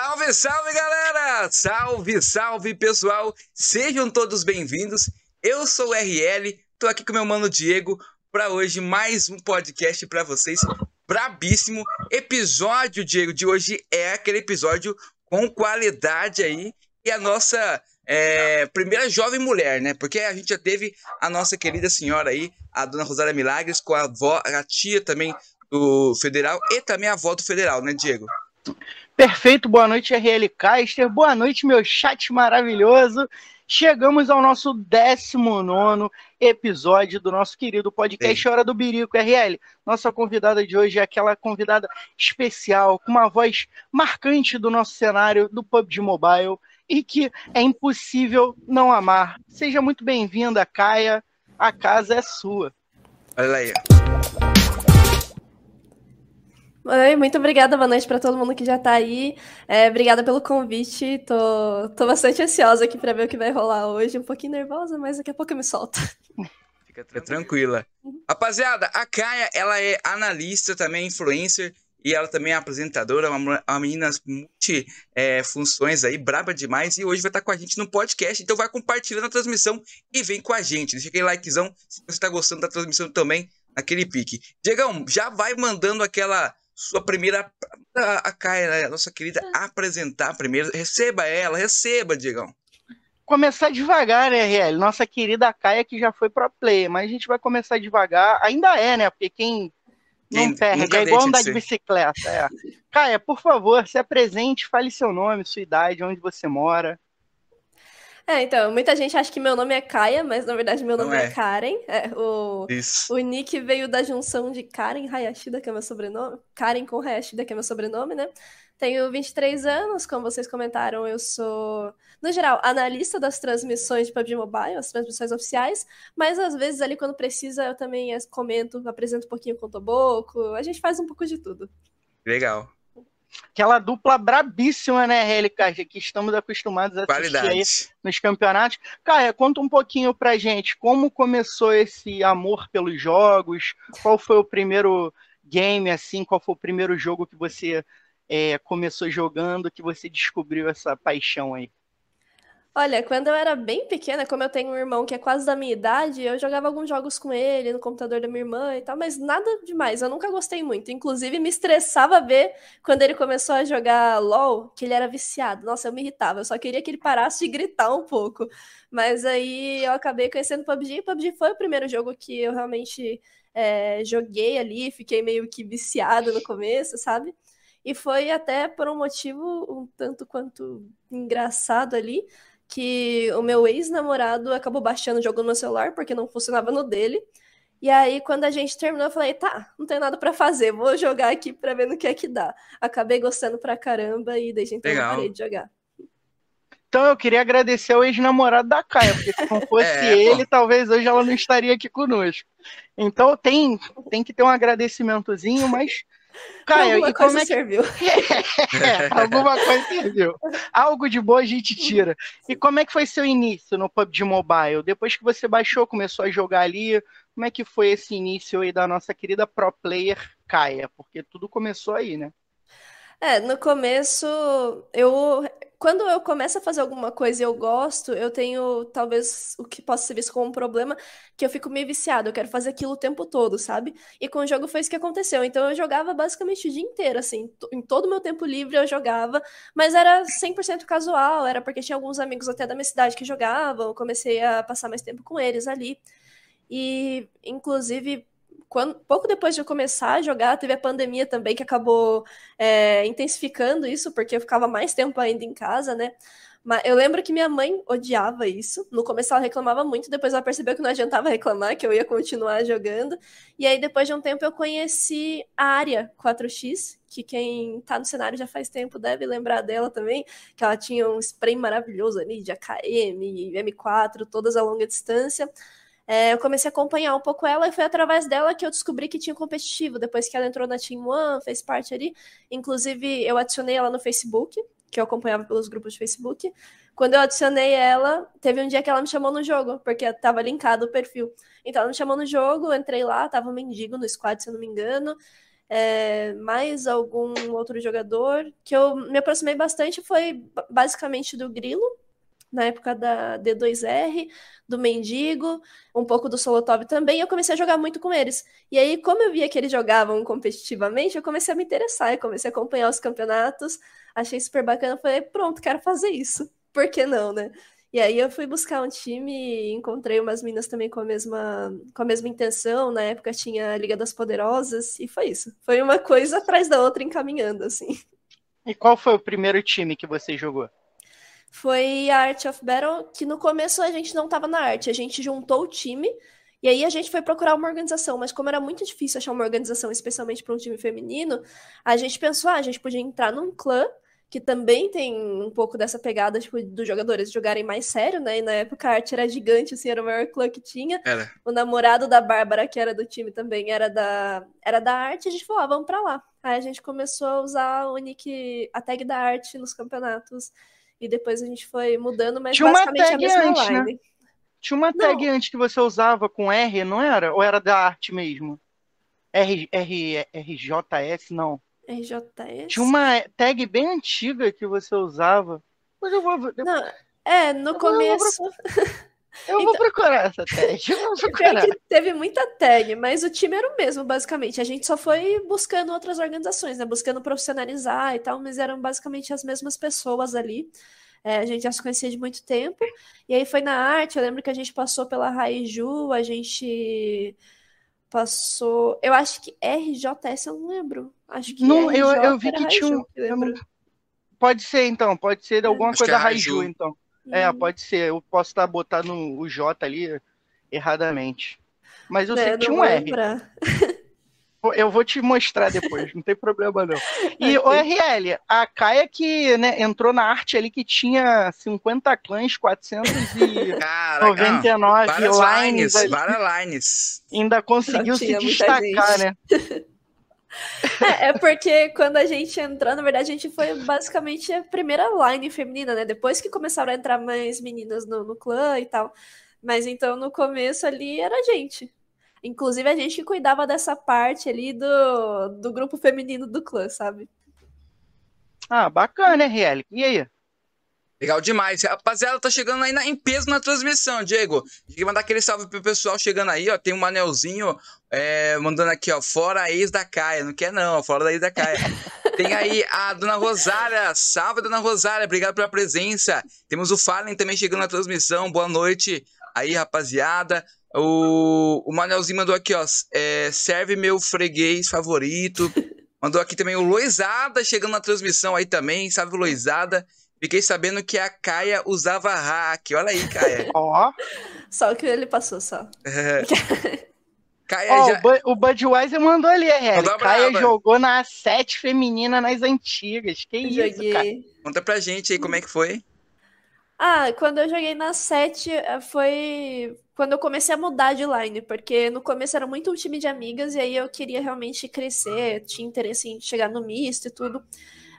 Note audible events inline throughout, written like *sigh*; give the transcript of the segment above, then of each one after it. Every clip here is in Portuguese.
Salve, salve galera! Salve, salve pessoal! Sejam todos bem-vindos. Eu sou o RL, tô aqui com meu mano Diego para hoje mais um podcast para vocês. Brabíssimo episódio, Diego, de hoje é aquele episódio com qualidade aí e a nossa é, primeira jovem mulher, né? Porque a gente já teve a nossa querida senhora aí, a dona Rosária Milagres, com a avó, a tia também do Federal e também a avó do Federal, né, Diego? Perfeito, boa noite, RL Caster. Boa noite, meu chat maravilhoso. Chegamos ao nosso 19 episódio do nosso querido podcast Sim. Hora do Birico, RL. Nossa convidada de hoje é aquela convidada especial, com uma voz marcante do nosso cenário do PUBG Mobile e que é impossível não amar. Seja muito bem-vinda, Caia. A casa é sua. Olha aí. Oi, muito obrigada, boa noite para todo mundo que já está aí. É, obrigada pelo convite. Tô, tô bastante ansiosa aqui para ver o que vai rolar hoje. Um pouquinho nervosa, mas daqui a pouco eu me solto. Fica tranquila. Rapaziada, a Kaia, ela é analista também, influencer. E ela também é apresentadora, uma, uma menina multi é, aí, braba demais. E hoje vai estar com a gente no podcast. Então vai compartilhando a transmissão e vem com a gente. Deixa aquele likezão se você está gostando da transmissão também, naquele pique. Diegão, já vai mandando aquela sua primeira. A, a Caia, né, nossa querida, é. apresentar primeiro. Receba ela, receba, Diegão. Começar devagar, né, RL? Nossa querida Caia que já foi pro play, mas a gente vai começar devagar. Ainda é, né? Porque quem não perde, é igual andar de, de bicicleta. É. Caia, por favor, se apresente, fale seu nome, sua idade, onde você mora. É, então, muita gente acha que meu nome é Kaia, mas na verdade meu nome é. é. Karen. É, o, Isso. o Nick veio da junção de Karen Hayashida, que é meu sobrenome. Karen com Hayashida, que é meu sobrenome, né? Tenho 23 anos, como vocês comentaram, eu sou, no geral, analista das transmissões de PUBG Mobile, as transmissões oficiais, mas às vezes ali quando precisa eu também comento, apresento um pouquinho com o Toboco, a gente faz um pouco de tudo. Legal. Aquela dupla brabíssima, né, RLK, que estamos acostumados a assistir nos campeonatos. Cara, conta um pouquinho pra gente como começou esse amor pelos jogos, qual foi o primeiro game, assim, qual foi o primeiro jogo que você é, começou jogando, que você descobriu essa paixão aí. Olha, quando eu era bem pequena, como eu tenho um irmão que é quase da minha idade, eu jogava alguns jogos com ele no computador da minha irmã e tal, mas nada demais, eu nunca gostei muito. Inclusive, me estressava ver quando ele começou a jogar LOL, que ele era viciado. Nossa, eu me irritava, eu só queria que ele parasse de gritar um pouco. Mas aí eu acabei conhecendo PUBG, e PUBG foi o primeiro jogo que eu realmente é, joguei ali, fiquei meio que viciado no começo, sabe? E foi até por um motivo um tanto quanto engraçado ali, que o meu ex-namorado acabou baixando o jogo no meu celular porque não funcionava no dele. E aí, quando a gente terminou, eu falei, tá, não tem nada para fazer, vou jogar aqui pra ver no que é que dá. Acabei gostando pra caramba e desde então Legal. parei de jogar. Então eu queria agradecer ao ex-namorado da Caia, porque se não fosse *laughs* é, ele, pô. talvez hoje ela não estaria aqui conosco. Então tem, tem que ter um agradecimentozinho, mas Caio, alguma coisa como é que... serviu. *laughs* é, alguma coisa serviu. Algo de boa a gente tira. E como é que foi seu início no PUBG Mobile? Depois que você baixou, começou a jogar ali, como é que foi esse início aí da nossa querida pro player Caia? Porque tudo começou aí, né? É, no começo, eu. Quando eu começo a fazer alguma coisa e eu gosto, eu tenho talvez o que possa ser visto como um problema, que eu fico meio viciado, eu quero fazer aquilo o tempo todo, sabe? E com o jogo foi isso que aconteceu. Então eu jogava basicamente o dia inteiro, assim, em todo o meu tempo livre eu jogava, mas era 100% casual, era porque tinha alguns amigos até da minha cidade que jogavam, eu comecei a passar mais tempo com eles ali. E, inclusive, quando, pouco depois de eu começar a jogar, teve a pandemia também que acabou é, intensificando isso, porque eu ficava mais tempo ainda em casa, né? Mas eu lembro que minha mãe odiava isso. No começo ela reclamava muito, depois ela percebeu que não adiantava reclamar, que eu ia continuar jogando. E aí, depois de um tempo, eu conheci a Área 4X, que quem tá no cenário já faz tempo deve lembrar dela também, que ela tinha um spray maravilhoso ali de AKM, M4, todas a longa distância é, eu comecei a acompanhar um pouco ela e foi através dela que eu descobri que tinha competitivo. Depois que ela entrou na Team One, fez parte ali. Inclusive, eu adicionei ela no Facebook, que eu acompanhava pelos grupos de Facebook. Quando eu adicionei ela, teve um dia que ela me chamou no jogo, porque estava linkado o perfil. Então, ela me chamou no jogo, entrei lá, tava um mendigo no squad, se eu não me engano. é, mais algum outro jogador que eu me aproximei bastante foi basicamente do Grilo, na época da D2R, do Mendigo, um pouco do Solotov também, eu comecei a jogar muito com eles. E aí, como eu via que eles jogavam competitivamente, eu comecei a me interessar, eu comecei a acompanhar os campeonatos, achei super bacana, falei, pronto, quero fazer isso. *laughs* Por que não, né? E aí eu fui buscar um time e encontrei umas minas também com a mesma, com a mesma intenção. Na época tinha a Liga das Poderosas e foi isso. Foi uma coisa atrás da outra encaminhando, assim. E qual foi o primeiro time que você jogou? Foi a Art of Battle, que no começo a gente não estava na arte, a gente juntou o time e aí a gente foi procurar uma organização, mas como era muito difícil achar uma organização, especialmente para um time feminino, a gente pensou, ah, a gente podia entrar num clã que também tem um pouco dessa pegada tipo, dos jogadores jogarem mais sério, né? E na época a arte era gigante, assim, era o maior clã que tinha. Era. O namorado da Bárbara, que era do time também, era da, era da arte, a gente falou, ah, vamos pra lá. Aí a gente começou a usar o nick, a tag da arte nos campeonatos. E depois a gente foi mudando, mas Tinha basicamente uma tag a mesma antes, né? line. Tinha uma tag Não. antes que você usava com R, não era? Ou era da arte mesmo? R, R, RJS, não. RJS. Tinha uma tag bem antiga que você usava. Mas eu vou, eu, Não, é, no vou- começo. *laughs* eu vou procurar essa tag. Eu vou *laughs* procurar. teve muita tag, mas o time era o mesmo, basicamente. A gente só foi buscando outras organizações, né? Buscando profissionalizar e tal, mas eram basicamente as mesmas pessoas ali. É, a gente já se conhecia de muito tempo. E aí foi na arte, eu lembro que a gente passou pela Raiju, a gente passou. Eu acho que RJS, eu não lembro. Acho que Não, eu, RJ eu vi era que tinha um. Eu Pode ser, então. Pode ser alguma Acho coisa é Raiju. então. É, Hum, pode ser. Eu posso estar botando o J ali erradamente. Mas eu né, sei que tinha um vou R. lembrar. Eu vou te mostrar depois, não tem problema não. *laughs* E o RL, a Kaia que né, entrou na arte ali que tinha 50 clãs, 499 Caraca, várias lines, várias lines. ainda conseguiu se destacar, né? *laughs* É, é porque quando a gente entrou, na verdade, a gente foi basicamente a primeira line feminina, né? Depois que começaram a entrar mais meninas no, no clã e tal. Mas então no começo ali era a gente. Inclusive a gente que cuidava dessa parte ali do, do grupo feminino do clã, sabe? Ah, bacana, RL. E aí? Legal demais. Rapaziada, tá chegando aí na- em peso na transmissão, Diego. Tem que mandar aquele salve pro pessoal chegando aí, ó. Tem um anelzinho é, mandando aqui, ó. Fora a ex da Caia. Não quer, não, ó, fora da ex da Caia. *laughs* Tem aí a dona Rosária. Salve, dona Rosária. Obrigado pela presença. Temos o Fallen também chegando na transmissão. Boa noite aí, rapaziada. O, o Manelzinho mandou aqui, ó. é, serve meu freguês favorito. *laughs* Mandou aqui também o Loizada chegando na transmissão aí também. Salve, Loizada. Fiquei sabendo que a Caia usava hack. Olha aí, Caia. *laughs* Ó, Só que ele passou só. *laughs* Caia ó, já. o, Bu- o Budweiser mandou ali, RL. Mandou braba. jogou na A7 feminina nas antigas. Que isso, cara? Conta pra gente aí como é que foi. Ah, quando eu joguei na 7 eh, foi quando eu comecei a mudar de line, porque no começo era muito um time de amigas e aí eu queria realmente crescer, tinha interesse em chegar no misto e tudo.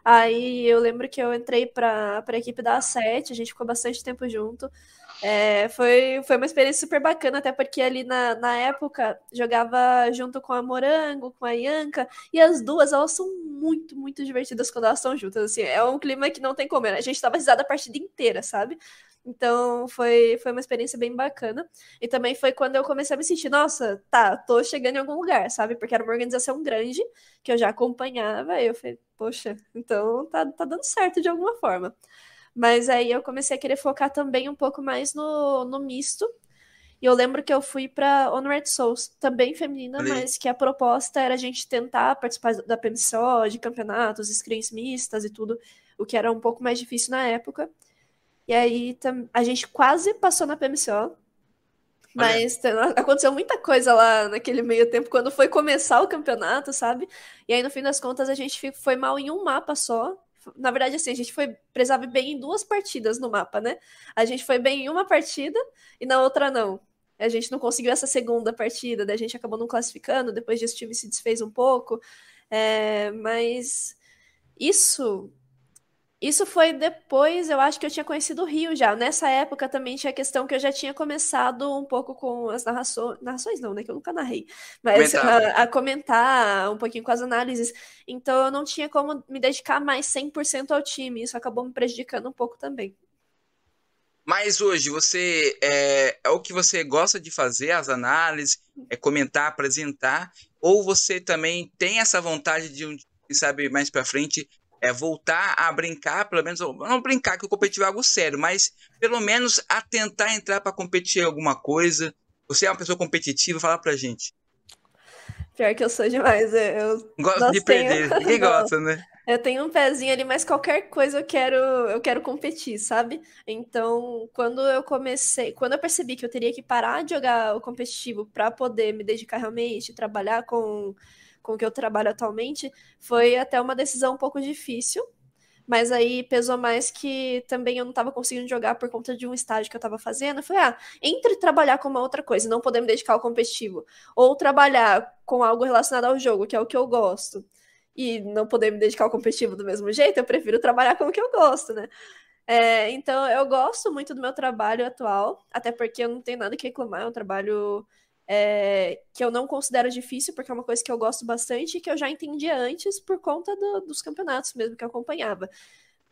Aí eu lembro que eu entrei para a equipe da A7, a gente ficou bastante tempo junto. É, foi, foi uma experiência super bacana, até porque ali na, na época jogava junto com a Morango, com a Yanka, e as duas, elas são muito, muito divertidas quando elas estão juntas, assim, é um clima que não tem como, a gente tava risada a partida inteira, sabe? Então foi, foi uma experiência bem bacana. E também foi quando eu comecei a me sentir, nossa, tá, tô chegando em algum lugar, sabe? Porque era uma organização grande que eu já acompanhava, e eu falei, poxa, então tá, tá dando certo de alguma forma. Mas aí eu comecei a querer focar também um pouco mais no, no misto. E eu lembro que eu fui para Honored Souls, também feminina, mas que a proposta era a gente tentar participar da PMCO, de campeonatos, screens mistas e tudo, o que era um pouco mais difícil na época. E aí a gente quase passou na PMCO, mas aconteceu muita coisa lá naquele meio tempo, quando foi começar o campeonato, sabe? E aí no fim das contas a gente foi mal em um mapa só. Na verdade, assim, a gente foi precisava bem em duas partidas no mapa, né? A gente foi bem em uma partida e na outra não. A gente não conseguiu essa segunda partida, daí a gente acabou não classificando, depois disso o time se desfez um pouco. É, mas isso Isso foi depois, eu acho que eu tinha conhecido o Rio já. Nessa época também tinha a questão que eu já tinha começado um pouco com as narrações. Narrações não, né? Que eu nunca narrei. Mas a, a, comentar um pouquinho com as análises. Então eu não tinha como me dedicar mais 100% ao time. Isso acabou me prejudicando um pouco também. Mas hoje você é, é, o que você gosta de fazer, as análises, é comentar, apresentar, ou você também tem essa vontade de, quem sabe, mais para frente, é voltar a brincar, pelo menos, não brincar que o competitivo é algo sério, mas pelo menos a tentar entrar para competir em alguma coisa. Você é uma pessoa competitiva, fala pra gente. Pior que eu sou demais. Eu gosto de perder. Tenho... *laughs* Ninguém gosta, né? Eu tenho um pezinho ali, mas qualquer coisa eu quero, eu quero competir, sabe? Então, quando eu comecei, quando eu percebi que eu teria que parar de jogar o competitivo para poder me dedicar realmente, trabalhar com, com o que eu trabalho atualmente, foi até uma decisão um pouco difícil. Mas aí pesou mais que também eu não estava conseguindo jogar por conta de um estágio que eu estava fazendo. Eu falei, ah, entre trabalhar com uma outra coisa, não poder me dedicar ao competitivo, ou trabalhar com algo relacionado ao jogo, que é o que eu gosto e não poder me dedicar ao competitivo do mesmo jeito, eu prefiro trabalhar com o que eu gosto, né? É, então, eu gosto muito do meu trabalho atual, até porque eu não tenho nada que reclamar, é um trabalho é, que eu não considero difícil, porque é uma coisa que eu gosto bastante e que eu já entendia antes por conta do, dos campeonatos mesmo que eu acompanhava.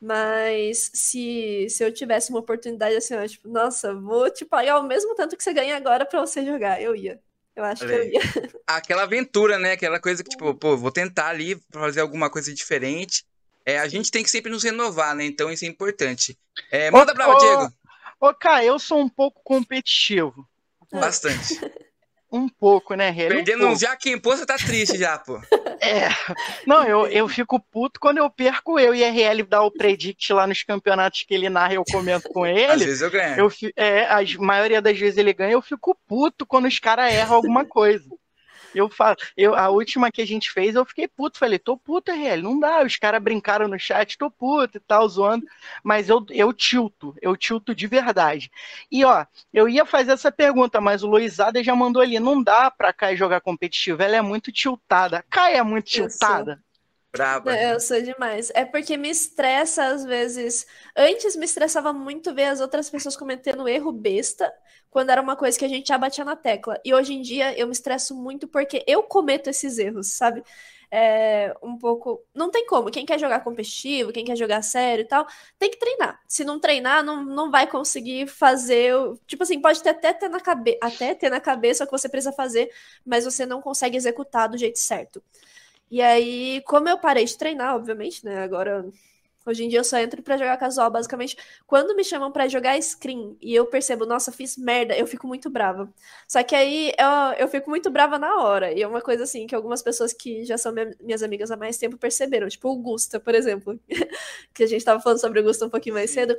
Mas se, se eu tivesse uma oportunidade assim, ó, tipo, nossa, vou te pagar o mesmo tanto que você ganha agora para você jogar, eu ia. Eu acho que eu ia. *laughs* Aquela aventura, né? Aquela coisa que, tipo, pô, vou tentar ali fazer alguma coisa diferente. É, a gente tem que sempre nos renovar, né? Então isso é importante. É, manda ô, pra lá, Diego. Ô, cara, eu sou um pouco competitivo. Bastante. *laughs* Um pouco, né, Rê? Perdendo um, já quem pô, você tá triste já, pô. *laughs* É. Não, eu, eu fico puto quando eu perco eu e RL dá o predict lá nos campeonatos que ele narra e eu comento com *laughs* ele. Às vezes eu ganho. Eu, é, a maioria das vezes ele ganha, eu fico puto quando os caras erram alguma coisa. Eu falo, eu, a última que a gente fez, eu fiquei puto. Falei, tô puto, RL, não dá. Os caras brincaram no chat, tô puto e tal, zoando. Mas eu, eu tilto, eu tilto de verdade. E ó, eu ia fazer essa pergunta, mas o Luizada já mandou ali: não dá pra Kai jogar competitivo, ela é muito tiltada. Kai é muito tiltada. Braba. Eu sou demais. É porque me estressa às vezes. Antes me estressava muito ver as outras pessoas cometendo erro besta, quando era uma coisa que a gente já batia na tecla. E hoje em dia eu me estresso muito porque eu cometo esses erros, sabe? É um pouco. Não tem como. Quem quer jogar competitivo, quem quer jogar sério e tal, tem que treinar. Se não treinar, não, não vai conseguir fazer. Tipo assim, pode ter até ter na cabeça, até ter na cabeça o que você precisa fazer, mas você não consegue executar do jeito certo. E aí, como eu parei de treinar, obviamente, né? Agora, hoje em dia eu só entro para jogar casual, basicamente. Quando me chamam para jogar screen e eu percebo, nossa, fiz merda, eu fico muito brava. Só que aí eu, eu fico muito brava na hora. E é uma coisa assim que algumas pessoas que já são minhas amigas há mais tempo perceberam. Tipo o Gusta, por exemplo. *laughs* que a gente tava falando sobre o Gusta um pouquinho mais cedo.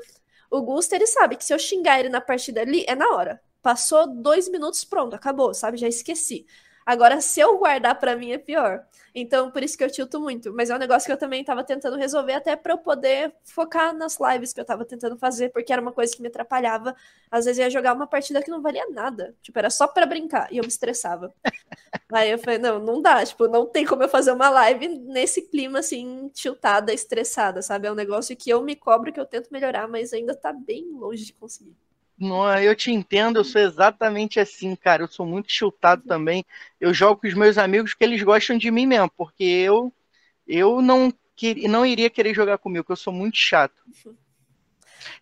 O Gusta, ele sabe que se eu xingar ele na partida ali, é na hora. Passou dois minutos, pronto, acabou, sabe? Já esqueci. Agora, se eu guardar para mim é pior. Então, por isso que eu tilto muito. Mas é um negócio que eu também estava tentando resolver até para eu poder focar nas lives que eu estava tentando fazer, porque era uma coisa que me atrapalhava. Às vezes eu ia jogar uma partida que não valia nada. Tipo, era só para brincar. E eu me estressava. *laughs* Aí eu falei, não, não dá. Tipo, não tem como eu fazer uma live nesse clima, assim, tiltada, estressada, sabe? É um negócio que eu me cobro, que eu tento melhorar, mas ainda tá bem longe de conseguir. Não, eu te entendo, eu sou exatamente assim, cara. Eu sou muito chutado também. Eu jogo com os meus amigos porque eles gostam de mim mesmo, porque eu eu não que, não iria querer jogar comigo, porque eu sou muito chato.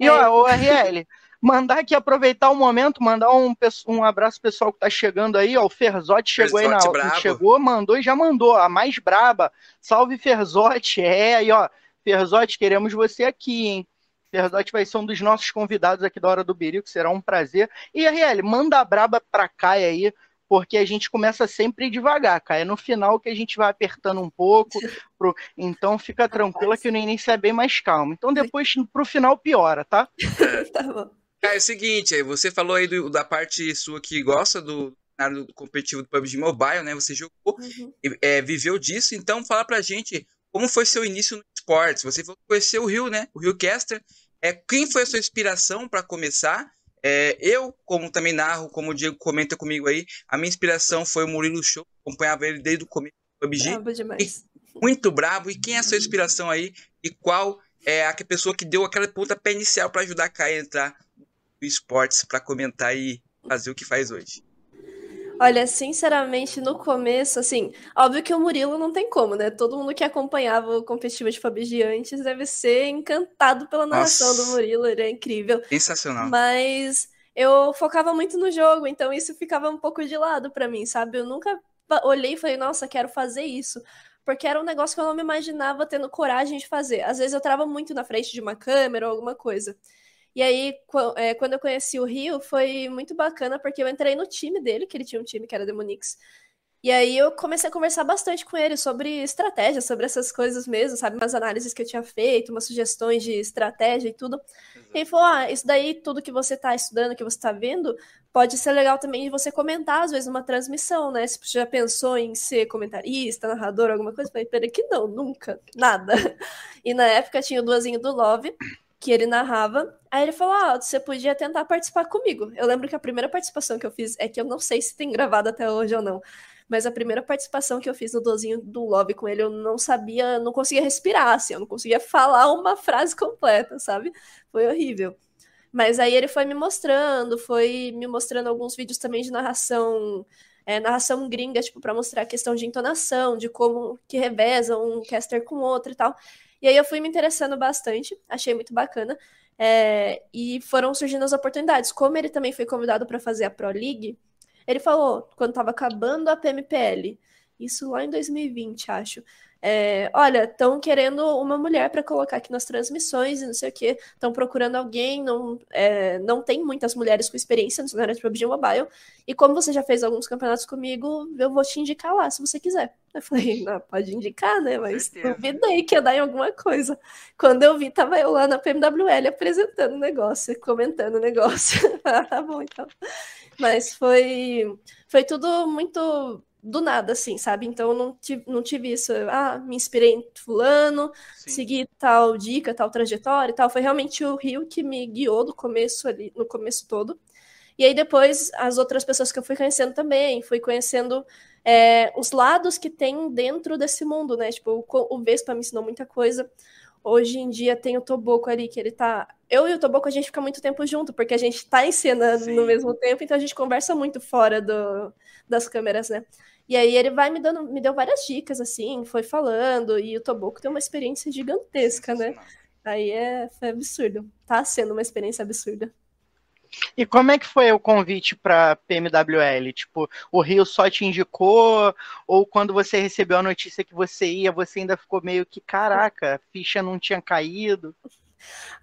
E é. ó, o RL, mandar aqui aproveitar o momento, mandar um, um abraço pessoal que tá chegando aí, ó, o Ferzotti chegou Ferzotti aí na bravo. chegou, mandou e já mandou, a mais braba. Salve Ferzotti, é, aí ó, Ferzotti, queremos você aqui, hein? Ferdotti vai ser um dos nossos convidados aqui da Hora do Birico, será um prazer. E, Ariel, manda a braba pra Caia aí, porque a gente começa sempre devagar, Caia. É no final que a gente vai apertando um pouco, *laughs* pro... então fica tranquila que o início é bem mais calmo. Então depois, pro final, piora, tá? *laughs* tá bom. Caia, é o seguinte, você falou aí do, da parte sua que gosta do, do competitivo do PUBG Mobile, né? Você jogou, uhum. é, viveu disso, então fala pra gente como foi seu início no esportes? Você conheceu o Rio, né? O Rio Caster. É, quem foi a sua inspiração para começar? É, eu, como também narro, como o Diego comenta comigo aí, a minha inspiração foi o Murilo Show. Acompanhava ele desde o começo do PUBG. Bravo demais. E, muito bravo. E quem é a sua inspiração aí? E qual é a pessoa que deu aquela pontapé inicial para ajudar a Kai a entrar no esportes para comentar e fazer o que faz hoje? Olha, sinceramente, no começo, assim, óbvio que o Murilo não tem como, né? Todo mundo que acompanhava o competitivo de PUBG antes deve ser encantado pela narração Nossa. do Murilo, ele é incrível. Sensacional. Mas eu focava muito no jogo, então isso ficava um pouco de lado para mim, sabe? Eu nunca olhei e falei, nossa, quero fazer isso. Porque era um negócio que eu não me imaginava tendo coragem de fazer. Às vezes eu trava muito na frente de uma câmera ou alguma coisa. E aí, é, quando eu conheci o Rio, foi muito bacana, porque eu entrei no time dele, que ele tinha um time que era Demonix. E aí eu comecei a conversar bastante com ele sobre estratégia, sobre essas coisas mesmo, sabe? Umas análises que eu tinha feito, umas sugestões de estratégia e tudo. Exato. E ele falou: ah, isso daí, tudo que você está estudando, que você está vendo, pode ser legal também de você comentar, às vezes, numa transmissão, né? Se você já pensou em ser comentarista, narrador, alguma coisa, eu falei, peraí, que não, nunca, nada. *laughs* E na época tinha o duazinho do Love, que ele narrava. Aí ele falou: Ah, você podia tentar participar comigo. Eu lembro que a primeira participação que eu fiz é que eu não sei se tem gravado até hoje ou não. Mas a primeira participação que eu fiz no dozinho do Love com ele, eu não sabia, não conseguia respirar, assim, eu não conseguia falar uma frase completa, sabe? Foi horrível. Mas aí ele foi me mostrando, foi me mostrando alguns vídeos também de narração, é, narração gringa, tipo, para mostrar a questão de entonação, de como que reveza um caster com outro e tal. E aí eu fui me interessando bastante, achei muito bacana. É, e foram surgindo as oportunidades. Como ele também foi convidado para fazer a Pro League, ele falou, quando estava acabando a PMPL, isso lá em 2020, acho. É, olha, estão querendo uma mulher para colocar aqui nas transmissões e não sei o que, estão procurando alguém, não, é, não tem muitas mulheres com experiência no cenário de PUBG Mobile, e como você já fez alguns campeonatos comigo, eu vou te indicar lá, se você quiser. Eu falei, não, pode indicar, né, mas duvidei que ia dar em alguma coisa. Quando eu vi, tava eu lá na PMWL apresentando o negócio, comentando o negócio. *laughs* ah, tá bom, então. Mas foi, foi tudo muito do nada, assim, sabe? Então eu não tive, não tive isso, ah, me inspirei em fulano, Sim. segui tal dica, tal trajetória e tal. Foi realmente o Rio que me guiou do começo ali, no começo todo. E aí depois as outras pessoas que eu fui conhecendo também, fui conhecendo é, os lados que tem dentro desse mundo, né? Tipo, o, o Vespa me ensinou muita coisa. Hoje em dia tem o Toboco ali, que ele tá. Eu e o Toboco a gente fica muito tempo junto, porque a gente tá encenando Sim. no mesmo tempo, então a gente conversa muito fora do, das câmeras, né? E aí ele vai me dando, me deu várias dicas, assim, foi falando, e o Toboco tem uma experiência gigantesca, né? Aí é, foi absurdo. Tá sendo uma experiência absurda. E como é que foi o convite para PMWL? Tipo, o Rio só te indicou? Ou quando você recebeu a notícia que você ia, você ainda ficou meio que, caraca, a ficha não tinha caído?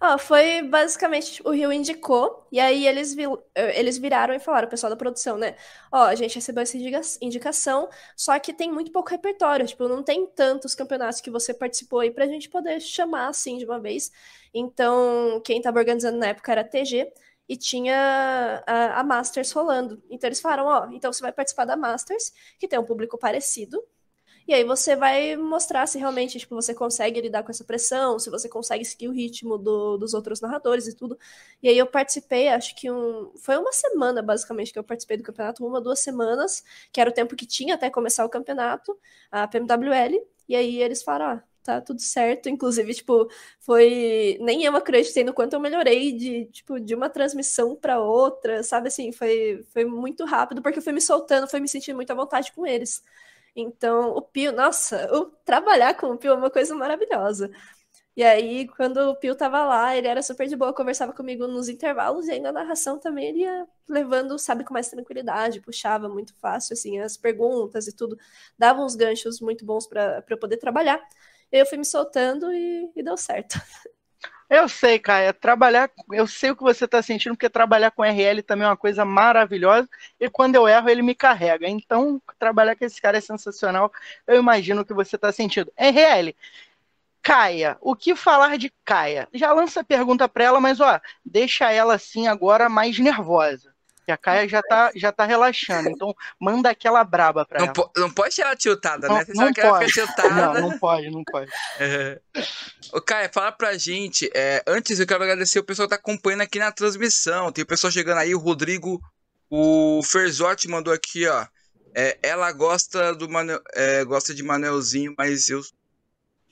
Ah, foi basicamente o Rio indicou, e aí eles, vi, eles viraram e falaram, o pessoal da produção, né? Ó, a gente recebeu essa indicação, só que tem muito pouco repertório, tipo, não tem tantos campeonatos que você participou aí pra gente poder chamar assim de uma vez. Então, quem tava organizando na época era a TG, e tinha a, a Masters rolando. Então eles falaram, ó, então você vai participar da Masters, que tem um público parecido, e aí você vai mostrar se realmente tipo, você consegue lidar com essa pressão, se você consegue seguir o ritmo do, dos outros narradores e tudo. E aí eu participei, acho que um. Foi uma semana, basicamente, que eu participei do campeonato, uma, duas semanas, que era o tempo que tinha até começar o campeonato, a PMWL. E aí eles falaram, ah, tá tudo certo. Inclusive, tipo, foi. Nem eu acreditei no quanto eu melhorei de, tipo, de uma transmissão para outra, sabe assim? Foi, foi muito rápido, porque eu fui me soltando, fui me sentindo muito à vontade com eles. Então, o Pio, nossa, o trabalhar com o Pio é uma coisa maravilhosa. E aí, quando o Pio tava lá, ele era super de boa, conversava comigo nos intervalos, e aí na narração também ele ia levando, sabe, com mais tranquilidade, puxava muito fácil, assim, as perguntas e tudo, dava uns ganchos muito bons para eu poder trabalhar. Eu fui me soltando e, e deu certo. *laughs* Eu sei, Caia, trabalhar, eu sei o que você está sentindo, porque trabalhar com RL também é uma coisa maravilhosa, e quando eu erro, ele me carrega. Então, trabalhar com esse cara é sensacional, eu imagino o que você está sentindo. RL, Caia, o que falar de Caia? Já lança a pergunta para ela, mas ó, deixa ela assim agora mais nervosa. Que a Caia já tá, já tá relaxando. Então, manda aquela braba pra não ela. Po, não pode ser ela tiltada, não, né? Você não pode. Não, não pode, não pode. É. Ô, Caia, fala pra gente. É, antes, eu quero agradecer o pessoal que tá acompanhando aqui na transmissão. Tem o pessoal chegando aí, o Rodrigo, o Ferzotti mandou aqui, ó. É, ela gosta do Mane, é, gosta de Manelzinho, mas eu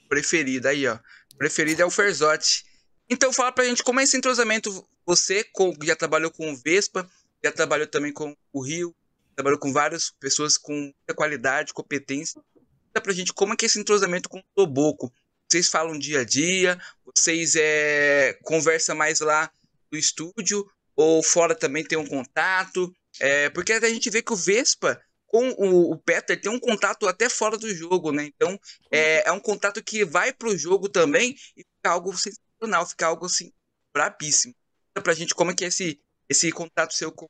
preferido. Aí, ó. preferido é o Ferzotti. Então fala pra gente como é esse entrosamento. Você já trabalhou com o Vespa, já trabalhou também com o Rio, trabalhou com várias pessoas com muita qualidade, competência. Conta pra gente como é que é esse entrosamento com o Toboco. Vocês falam dia a dia, vocês é, conversam mais lá no estúdio, ou fora também tem um contato. É, porque a gente vê que o Vespa com o, o Peter tem um contato até fora do jogo, né? Então é, é um contato que vai pro jogo também e fica algo sensacional, fica algo assim brabíssimo. Conta pra gente como é que é esse, esse contato seu com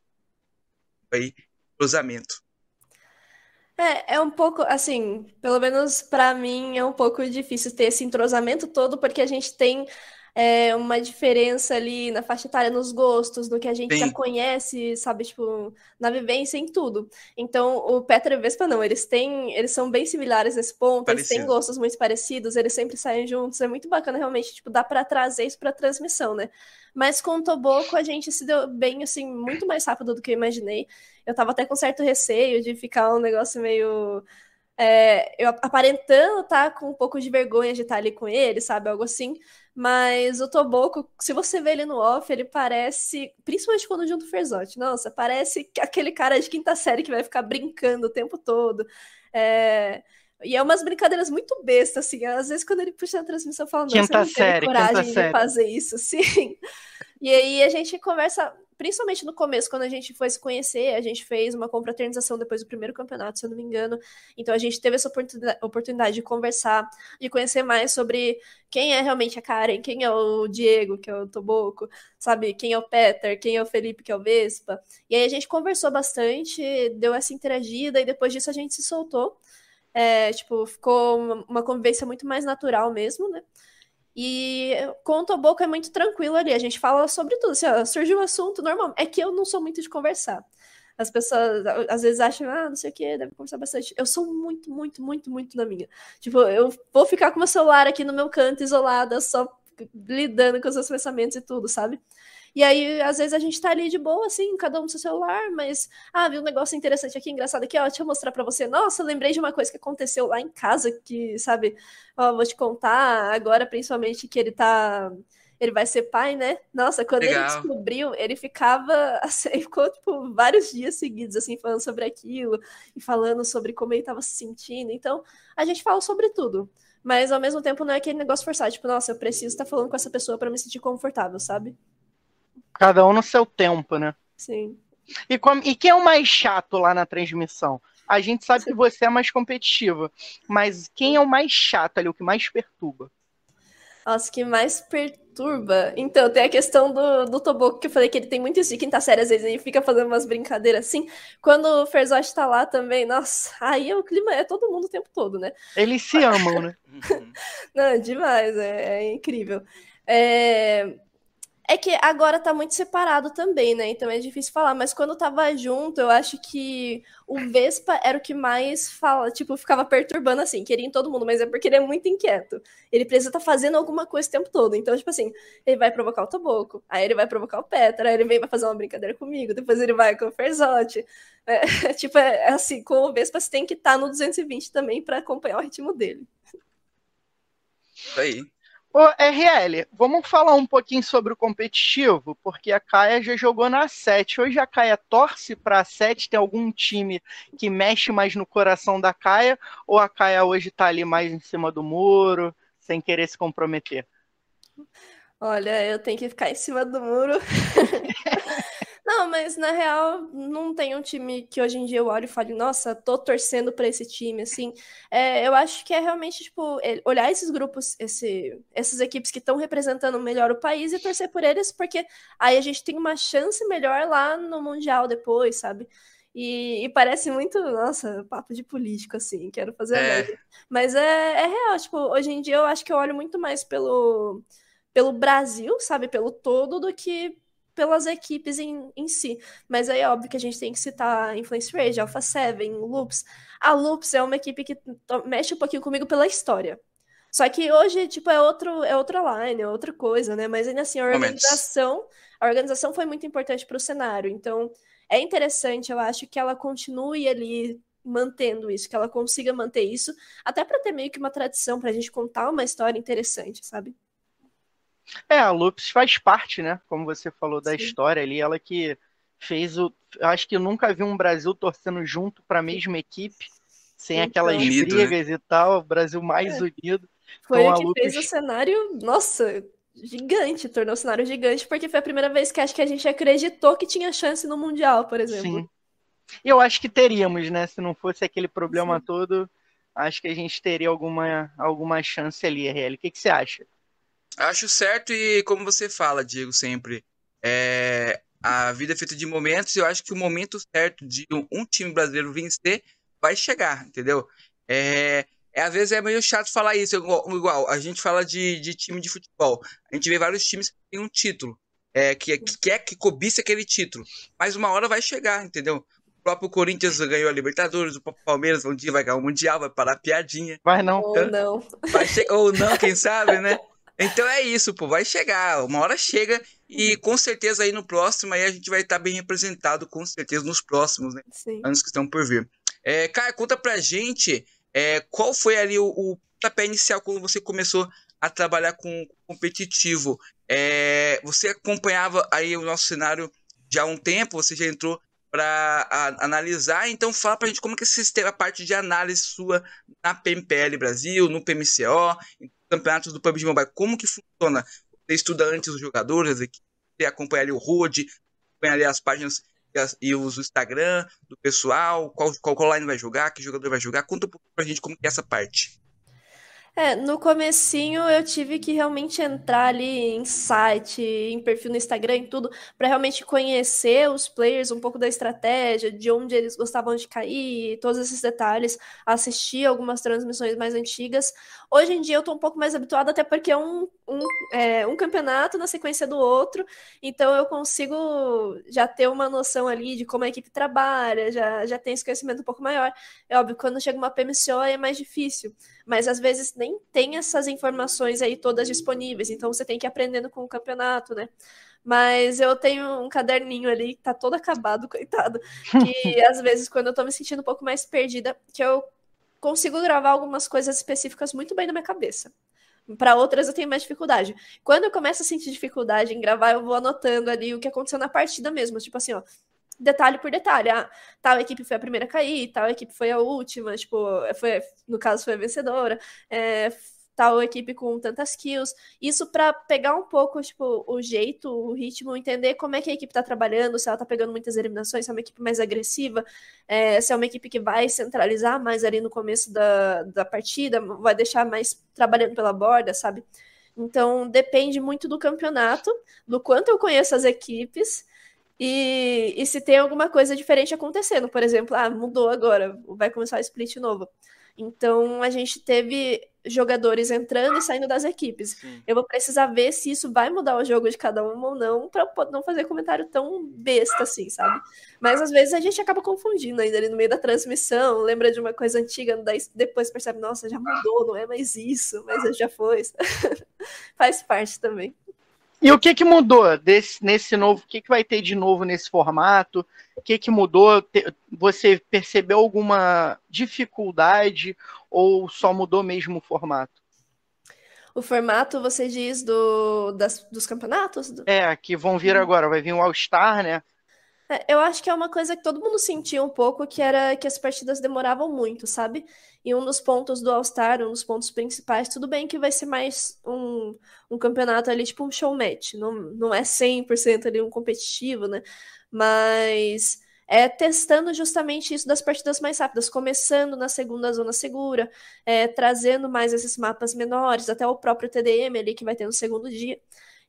aí, cruzamento. É, é um pouco, assim, pelo menos para mim é um pouco difícil ter esse entrosamento todo, porque a gente tem é, uma diferença ali na faixa etária, nos gostos, no que a gente Sim. já conhece, sabe, tipo, na vivência, em tudo. Então, o Petra e Vespa não, eles têm, eles são bem similares nesse ponto, Parecido. eles têm gostos muito parecidos, eles sempre saem juntos, é muito bacana realmente, tipo, dá para trazer isso para transmissão, né? Mas com o Toboco a gente se deu bem, assim, muito mais rápido do que eu imaginei. Eu tava até com certo receio de ficar um negócio meio é, eu aparentando tá com um pouco de vergonha de estar ali com ele, sabe? Algo assim. Mas o Toboco, se você vê ele no off, ele parece, principalmente quando junto o Ferzotti, nossa, parece aquele cara de quinta série que vai ficar brincando o tempo todo. É... E é umas brincadeiras muito bestas, assim. Às vezes, quando ele puxa na transmissão, eu falo, nossa, quinta eu não série, coragem de série. fazer isso, *laughs* sim. E aí a gente conversa principalmente no começo, quando a gente foi se conhecer, a gente fez uma confraternização depois do primeiro campeonato, se eu não me engano. Então a gente teve essa oportunidade de conversar, de conhecer mais sobre quem é realmente a Karen, quem é o Diego, que é o Toboco, sabe? Quem é o Peter, quem é o Felipe, que é o Vespa. E aí a gente conversou bastante, deu essa interagida, e depois disso a gente se soltou. É, tipo, ficou uma convivência muito mais natural mesmo, né? E com o Toboco é muito tranquilo ali, a gente fala sobre tudo. Assim, ó, surgiu um assunto normal. É que eu não sou muito de conversar. As pessoas às vezes acham, ah, não sei o que, deve conversar bastante. Eu sou muito, muito, muito, muito na minha. Tipo, eu vou ficar com meu celular aqui no meu canto, isolada, só lidando com os meus pensamentos e tudo, sabe? E aí, às vezes, a gente tá ali de boa, assim, cada um no seu celular, mas, ah, vi um negócio interessante aqui, engraçado aqui, ó, deixa eu mostrar pra você. Nossa, lembrei de uma coisa que aconteceu lá em casa, que, sabe, ó, vou te contar agora, principalmente, que ele tá ele vai ser pai, né? Nossa, quando Legal. ele descobriu, ele ficava, *laughs* assim, ficou, tipo, vários dias seguidos, assim, falando sobre aquilo, e falando sobre como ele estava se sentindo. Então, a gente fala sobre tudo. Mas, ao mesmo tempo, não é aquele negócio forçado, tipo, nossa, eu preciso estar falando com essa pessoa para me sentir confortável, sabe? Cada um no seu tempo, né? Sim. E, com, e quem é o mais chato lá na transmissão? A gente sabe Sim. que você é mais competitiva, mas quem é o mais chato ali, o que mais perturba? Nossa, que mais perturba. Então, tem a questão do, do Toboco, que eu falei que ele tem muito isso de quinta série, às vezes ele fica fazendo umas brincadeiras assim. Quando o Ferzotti tá lá também, nossa, aí o clima é todo mundo o tempo todo, né? Eles se amam, né? *laughs* Não, demais, é, é incrível. É, é que agora tá muito separado também, né? Então é difícil falar. Mas quando tava junto, eu acho que o Vespa era o que mais fala, tipo, ficava perturbando assim, queria em todo mundo, mas é porque ele é muito inquieto. Ele precisa estar tá fazendo alguma coisa o tempo todo. Então, tipo assim, ele vai provocar o Toboco, aí ele vai provocar o Petra, aí ele vem vai fazer uma brincadeira comigo, depois ele vai com o Ferzotti. É, *laughs* tipo, é, é assim, com o Vespa você tem que estar tá no 220 também para acompanhar o ritmo dele. Aí. Ô, RL, vamos falar um pouquinho sobre o competitivo, porque a Caia já jogou na 7. Hoje a Caia torce para a 7, tem algum time que mexe mais no coração da Caia, ou a Caia hoje está ali mais em cima do muro, sem querer se comprometer? Olha, eu tenho que ficar em cima do muro. *laughs* Não, mas na real, não tem um time que hoje em dia eu olho e falo, nossa, tô torcendo para esse time, assim. É, eu acho que é realmente, tipo, é, olhar esses grupos, esse, essas equipes que estão representando melhor o país e torcer por eles, porque aí a gente tem uma chance melhor lá no Mundial depois, sabe? E, e, parece muito, nossa, papo de político, assim, quero fazer é. Mas é, é real, tipo, hoje em dia eu acho que eu olho muito mais pelo, pelo Brasil, sabe, pelo todo, do que pelas equipes em, em si. Mas aí é óbvio que a gente tem que citar a Influence Rage, Alpha 7, Loops. A Loops é uma equipe que mexe um pouquinho comigo pela história. Só que hoje, tipo, é outro, é outra line, é outra coisa, né? Mas ainda assim, a organização, a organização foi muito importante para o cenário. Então, é interessante, eu acho, que ela continue ali mantendo isso, que ela consiga manter isso, até para ter meio que uma tradição para a gente contar uma história interessante, sabe? É, a Lupus faz parte, né? Como você falou da Sim. história ali, ela que fez o. Acho que nunca vi um Brasil torcendo junto para a mesma equipe, sem então, aquelas unido, né? brigas né? e tal, o Brasil mais é. unido. Foi então, o que Lupus... fez o cenário, nossa, gigante, tornou o cenário gigante, porque foi a primeira vez que acho que a gente acreditou que tinha chance no Mundial, por exemplo. Sim. Eu acho que teríamos, né? Se não fosse aquele problema Sim. todo, acho que a gente teria alguma, alguma chance ali, RL. O que, que você acha? Acho certo e como você fala, Diego, sempre, é, a vida é feita de momentos e eu acho que o momento certo de um, time brasileiro vencer vai chegar, entendeu? É, é, às vezes é meio chato falar isso, igual, igual a gente fala de, de time de futebol, a gente vê vários times que têm um título, é, que, que quer que cobiça aquele título, mas uma hora vai chegar, entendeu? O próprio Corinthians ganhou a Libertadores, o próprio Palmeiras um dia vai ganhar o Mundial, vai parar a piadinha. Vai não. Ou não. Vai ou não, quem sabe, né? *laughs* Então é isso, pô, vai chegar, uma hora chega e com certeza aí no próximo aí a gente vai estar tá bem representado, com certeza nos próximos, né? Anos que estão por vir. É, Caio, conta pra gente é, qual foi ali o, o pontapé inicial quando você começou a trabalhar com competitivo. É, você acompanhava aí o nosso cenário já há um tempo, você já entrou para analisar. Então, fala para a gente como que você teve a parte de análise sua na PMPL Brasil, no PMCO, em campeonatos do PUBG Mobile. Como que funciona? Você estuda antes os jogadores, você acompanha ali o HUD, acompanha ali as páginas e, as, e os Instagram do pessoal, qual, qual, qual line vai jogar, que jogador vai jogar. Conta um pouco para a gente como que é essa parte. É, no comecinho eu tive que realmente entrar ali em site, em perfil no Instagram, em tudo, para realmente conhecer os players, um pouco da estratégia, de onde eles gostavam de cair, todos esses detalhes, assistir algumas transmissões mais antigas. Hoje em dia eu tô um pouco mais habituada, até porque é um, um, é, um campeonato na sequência do outro, então eu consigo já ter uma noção ali de como a equipe trabalha, já, já tenho esse conhecimento um pouco maior. É óbvio, quando chega uma PMCO é mais difícil, mas às vezes nem tem essas informações aí todas disponíveis, então você tem que ir aprendendo com o campeonato, né? Mas eu tenho um caderninho ali que tá todo acabado, *laughs* coitado. Que *laughs* às vezes, quando eu tô me sentindo um pouco mais perdida, que eu consigo gravar algumas coisas específicas muito bem na minha cabeça. Para outras eu tenho mais dificuldade. Quando eu começo a sentir dificuldade em gravar, eu vou anotando ali o que aconteceu na partida mesmo. Tipo assim, ó, detalhe por detalhe. Ah, tal equipe foi a primeira a cair, tal equipe foi a última, tipo, foi, no caso foi a vencedora. É, tal equipe com tantas kills. Isso para pegar um pouco, tipo, o jeito, o ritmo, entender como é que a equipe tá trabalhando, se ela tá pegando muitas eliminações, se é uma equipe mais agressiva, é, se é uma equipe que vai centralizar mais ali no começo da, da partida, vai deixar mais trabalhando pela borda, sabe? Então depende muito do campeonato, do quanto eu conheço as equipes e, e se tem alguma coisa diferente acontecendo, por exemplo, ah, mudou agora, vai começar o split novo. Então a gente teve jogadores entrando e saindo das equipes. Sim. Eu vou precisar ver se isso vai mudar o jogo de cada um ou não, para não fazer comentário tão besta assim, sabe? Mas às vezes a gente acaba confundindo ainda ali no meio da transmissão, lembra de uma coisa antiga, daí depois percebe, nossa, já mudou, não é mais isso, mas já foi. *laughs* Faz parte também. E o que que mudou desse, nesse novo? O que que vai ter de novo nesse formato? O que que mudou? Você percebeu alguma dificuldade ou só mudou mesmo o formato? O formato, você diz, do, das, dos campeonatos? É, que vão vir uhum. agora. Vai vir o All-Star, né? É, eu acho que é uma coisa que todo mundo sentia um pouco, que era que as partidas demoravam muito, sabe? E um dos pontos do All-Star, um dos pontos principais, tudo bem que vai ser mais um, um campeonato ali, tipo um show match, não, não é 100% ali um competitivo, né? Mas é testando justamente isso das partidas mais rápidas, começando na segunda zona segura, é, trazendo mais esses mapas menores, até o próprio TDM ali que vai ter no segundo dia.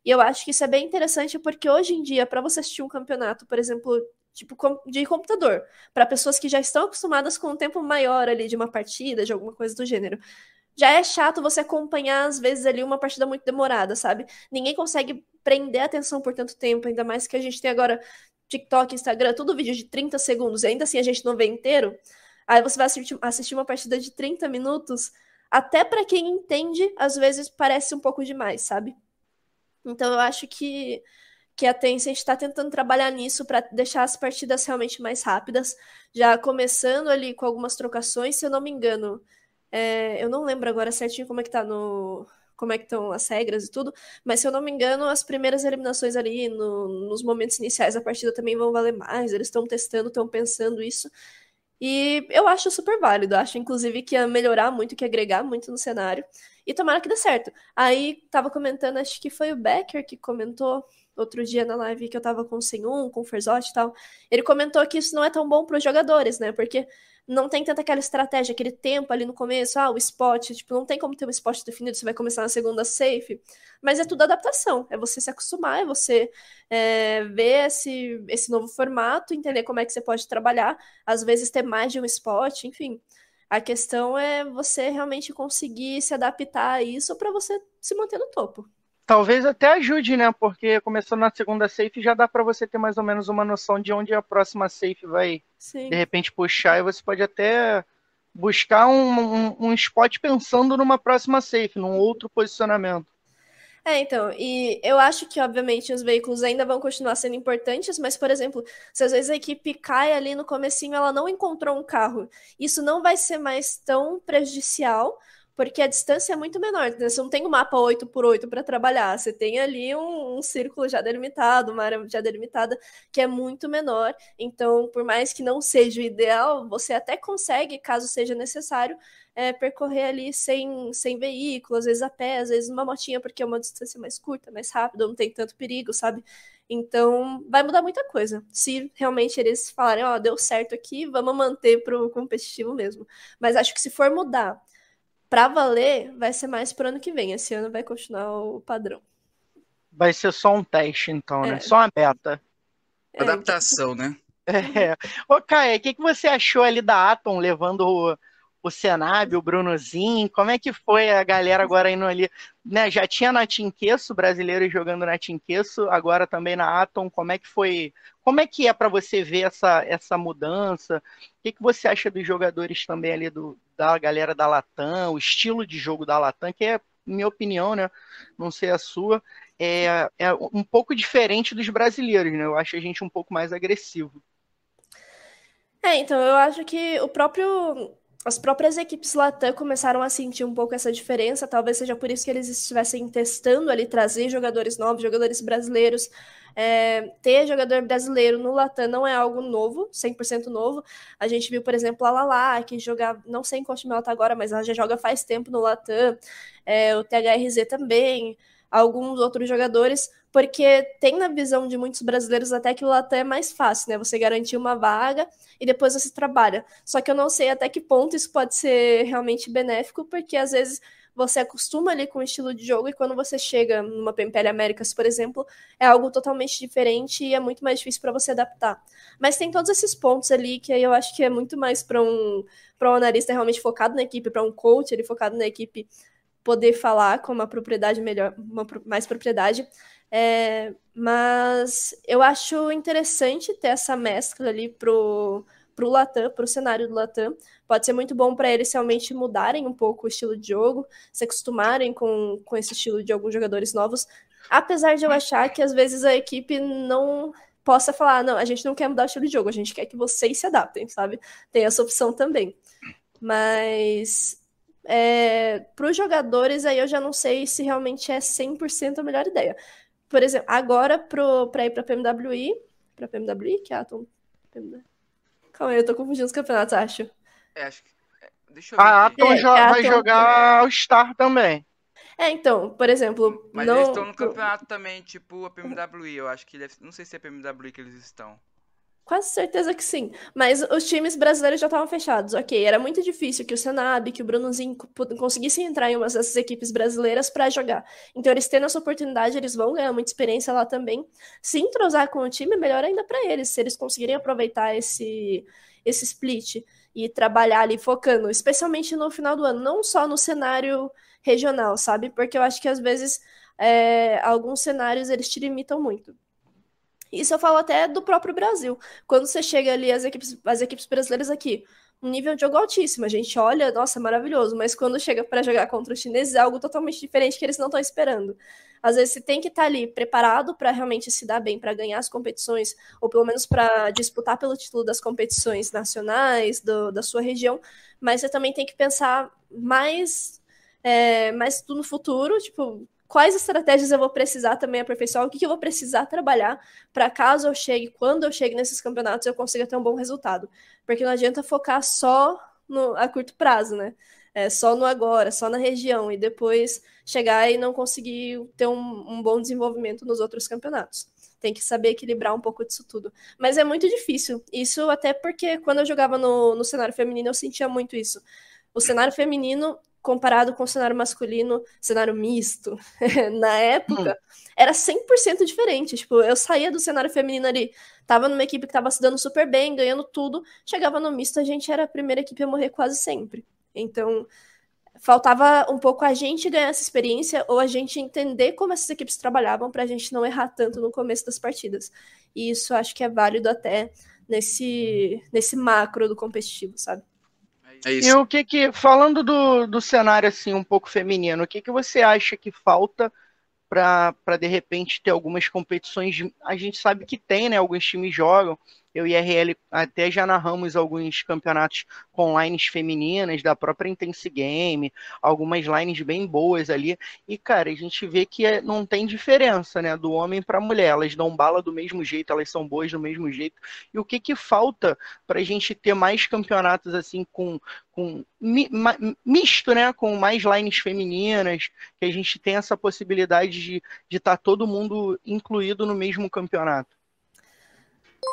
E eu acho que isso é bem interessante porque hoje em dia, para você assistir um campeonato, por exemplo, tipo de computador, para pessoas que já estão acostumadas com um tempo maior ali de uma partida, de alguma coisa do gênero, já é chato você acompanhar às vezes ali uma partida muito demorada, sabe? Ninguém consegue prender a atenção por tanto tempo, ainda mais que a gente tem agora TikTok, Instagram, tudo vídeo de 30 segundos, e ainda assim a gente não vê inteiro. Aí você vai assistir, uma partida de 30 minutos, até para quem entende, às vezes parece um pouco demais, sabe? Então eu acho que, que a Tencent está tentando trabalhar nisso para deixar as partidas realmente mais rápidas, já começando ali com algumas trocações, se eu não me engano. É, eu não lembro agora certinho como é que tá no, como é que estão as regras e tudo, mas se eu não me engano, as primeiras eliminações ali no, nos momentos iniciais da partida também vão valer mais, eles estão testando, estão pensando isso, e eu acho super válido, acho inclusive que ia melhorar muito, que ia agregar muito no cenário, e tomara que dê certo. Aí tava comentando, acho que foi o Becker que comentou outro dia na live que eu tava com o Senhum, com o Ferzotti e tal, ele comentou que isso não é tão bom para os jogadores, né? Porque não tem tanta aquela estratégia, aquele tempo ali no começo, ah, o spot, tipo, não tem como ter um spot definido, você vai começar na segunda safe, mas é tudo adaptação, é você se acostumar, é você é, ver esse, esse novo formato, entender como é que você pode trabalhar, às vezes ter mais de um spot, enfim. A questão é você realmente conseguir se adaptar a isso para você se manter no topo. Talvez até ajude, né? Porque começando na segunda safe já dá para você ter mais ou menos uma noção de onde a próxima safe vai Sim. de repente puxar e você pode até buscar um, um, um spot pensando numa próxima safe, num outro posicionamento. É, então, e eu acho que, obviamente, os veículos ainda vão continuar sendo importantes, mas, por exemplo, se às vezes a equipe cai ali no comecinho, ela não encontrou um carro, isso não vai ser mais tão prejudicial, porque a distância é muito menor. Né? Você não tem um mapa 8 por 8 para trabalhar, você tem ali um, um, círculo já delimitado, uma área já delimitada, que é muito menor. Então, por mais que não seja o ideal, você até consegue, caso seja necessário, é, percorrer ali sem, sem veículo, às vezes a pé, às vezes uma motinha, porque é uma distância mais curta, mais rápida, não tem tanto perigo, sabe? Então, vai mudar muita coisa. Se realmente eles falarem, ó, oh, deu certo aqui, vamos manter pro competitivo mesmo. Mas acho que se for mudar para valer, vai ser mais pro ano que vem. Esse ano vai continuar o padrão. Vai ser só um teste, então, né? é. né? Só uma beta. É, Adaptação, né? É. Ô, Caio, o que, que você achou ali da Atom levando o, o Senab, o Brunozinho? Como é que foi a galera agora indo ali? Né, já tinha na Tinqueço, brasileiros jogando na Tinqueço, agora também na Atom. Como é que foi? Como é que é para você ver essa, essa mudança? O que, que você acha dos jogadores também ali do, da galera da Latam, o estilo de jogo da Latam, que é, minha opinião, né? Não sei a sua, é, é um pouco diferente dos brasileiros, né? Eu acho a gente um pouco mais agressivo. É, então, eu acho que o próprio as próprias equipes Latam começaram a sentir um pouco essa diferença, talvez seja por isso que eles estivessem testando ali trazer jogadores novos, jogadores brasileiros. É, ter jogador brasileiro no Latam não é algo novo, 100% novo. A gente viu, por exemplo, a Lala, que joga, não sei em qual time ela tá agora, mas ela já joga faz tempo no Latam. É, o THRZ também, alguns outros jogadores porque tem na visão de muitos brasileiros até que o Latam é mais fácil, né? Você garantir uma vaga e depois você trabalha. Só que eu não sei até que ponto isso pode ser realmente benéfico, porque às vezes você acostuma ali com o estilo de jogo e quando você chega numa PMPL Américas, por exemplo, é algo totalmente diferente e é muito mais difícil para você adaptar. Mas tem todos esses pontos ali que eu acho que é muito mais para um para um analista realmente focado na equipe, para um coach ele focado na equipe poder falar com uma propriedade melhor, uma, mais propriedade. É, mas eu acho interessante ter essa mescla ali pro, pro Latam, pro cenário do Latam. Pode ser muito bom para eles realmente mudarem um pouco o estilo de jogo, se acostumarem com, com esse estilo de alguns jogadores novos. Apesar de eu achar que às vezes a equipe não possa falar, não, a gente não quer mudar o estilo de jogo, a gente quer que vocês se adaptem, sabe? Tem essa opção também. Mas é, para os jogadores, aí eu já não sei se realmente é 100% a melhor ideia por exemplo, agora para ir para PMWI, para PMWI, que é a Atom. Calma aí, eu tô confundindo os campeonatos, acho. É, acho que. É, deixa eu ver. A Atom é, já é vai Atom... jogar o Star também. É, então, por exemplo. Mas não... eles estão no campeonato também, tipo a PMWI. Eu acho que deve... Não sei se é PMWI que eles estão. Quase certeza que sim. Mas os times brasileiros já estavam fechados. Ok, era muito difícil que o Senab, que o Brunozinho conseguissem entrar em uma dessas equipes brasileiras para jogar. Então, eles tendo essa oportunidade, eles vão ganhar muita experiência lá também. Se entrosar com o time, melhor ainda para eles, se eles conseguirem aproveitar esse, esse split e trabalhar ali focando, especialmente no final do ano, não só no cenário regional, sabe? Porque eu acho que às vezes é, alguns cenários eles te limitam muito. Isso eu falo até do próprio Brasil. Quando você chega ali, as equipes, as equipes brasileiras aqui, um nível de jogo altíssimo. A gente olha, nossa, maravilhoso, mas quando chega para jogar contra os chineses é algo totalmente diferente que eles não estão esperando. Às vezes você tem que estar tá ali preparado para realmente se dar bem, para ganhar as competições, ou pelo menos para disputar pelo título das competições nacionais do, da sua região, mas você também tem que pensar mais é, mas no futuro, tipo, quais estratégias eu vou precisar também aperfeiçoar, o que, que eu vou precisar trabalhar para caso eu chegue, quando eu chegue nesses campeonatos, eu consiga ter um bom resultado. Porque não adianta focar só no, a curto prazo, né? É, só no agora, só na região, e depois chegar e não conseguir ter um, um bom desenvolvimento nos outros campeonatos. Tem que saber equilibrar um pouco disso tudo. Mas é muito difícil. Isso até porque quando eu jogava no, no cenário feminino, eu sentia muito isso. O cenário feminino, comparado com o cenário masculino, cenário misto, *laughs* na época, hum. era 100% diferente. Tipo, eu saía do cenário feminino ali, tava numa equipe que tava se dando super bem, ganhando tudo, chegava no misto, a gente era a primeira equipe a morrer quase sempre. Então, faltava um pouco a gente ganhar essa experiência ou a gente entender como essas equipes trabalhavam para a gente não errar tanto no começo das partidas. E isso acho que é válido até nesse, nesse macro do competitivo, sabe? É isso. E o que que, falando do, do cenário assim um pouco feminino, o que que você acha que falta para de repente ter algumas competições? A gente sabe que tem, né? Alguns times jogam, eu e a RL até já narramos alguns campeonatos com lines femininas da própria Intense Game, algumas lines bem boas ali. E, cara, a gente vê que é, não tem diferença, né, do homem para mulher. Elas dão bala do mesmo jeito, elas são boas do mesmo jeito. E o que que falta para a gente ter mais campeonatos assim com, com misto, né, com mais lines femininas, que a gente tem essa possibilidade de estar tá todo mundo incluído no mesmo campeonato?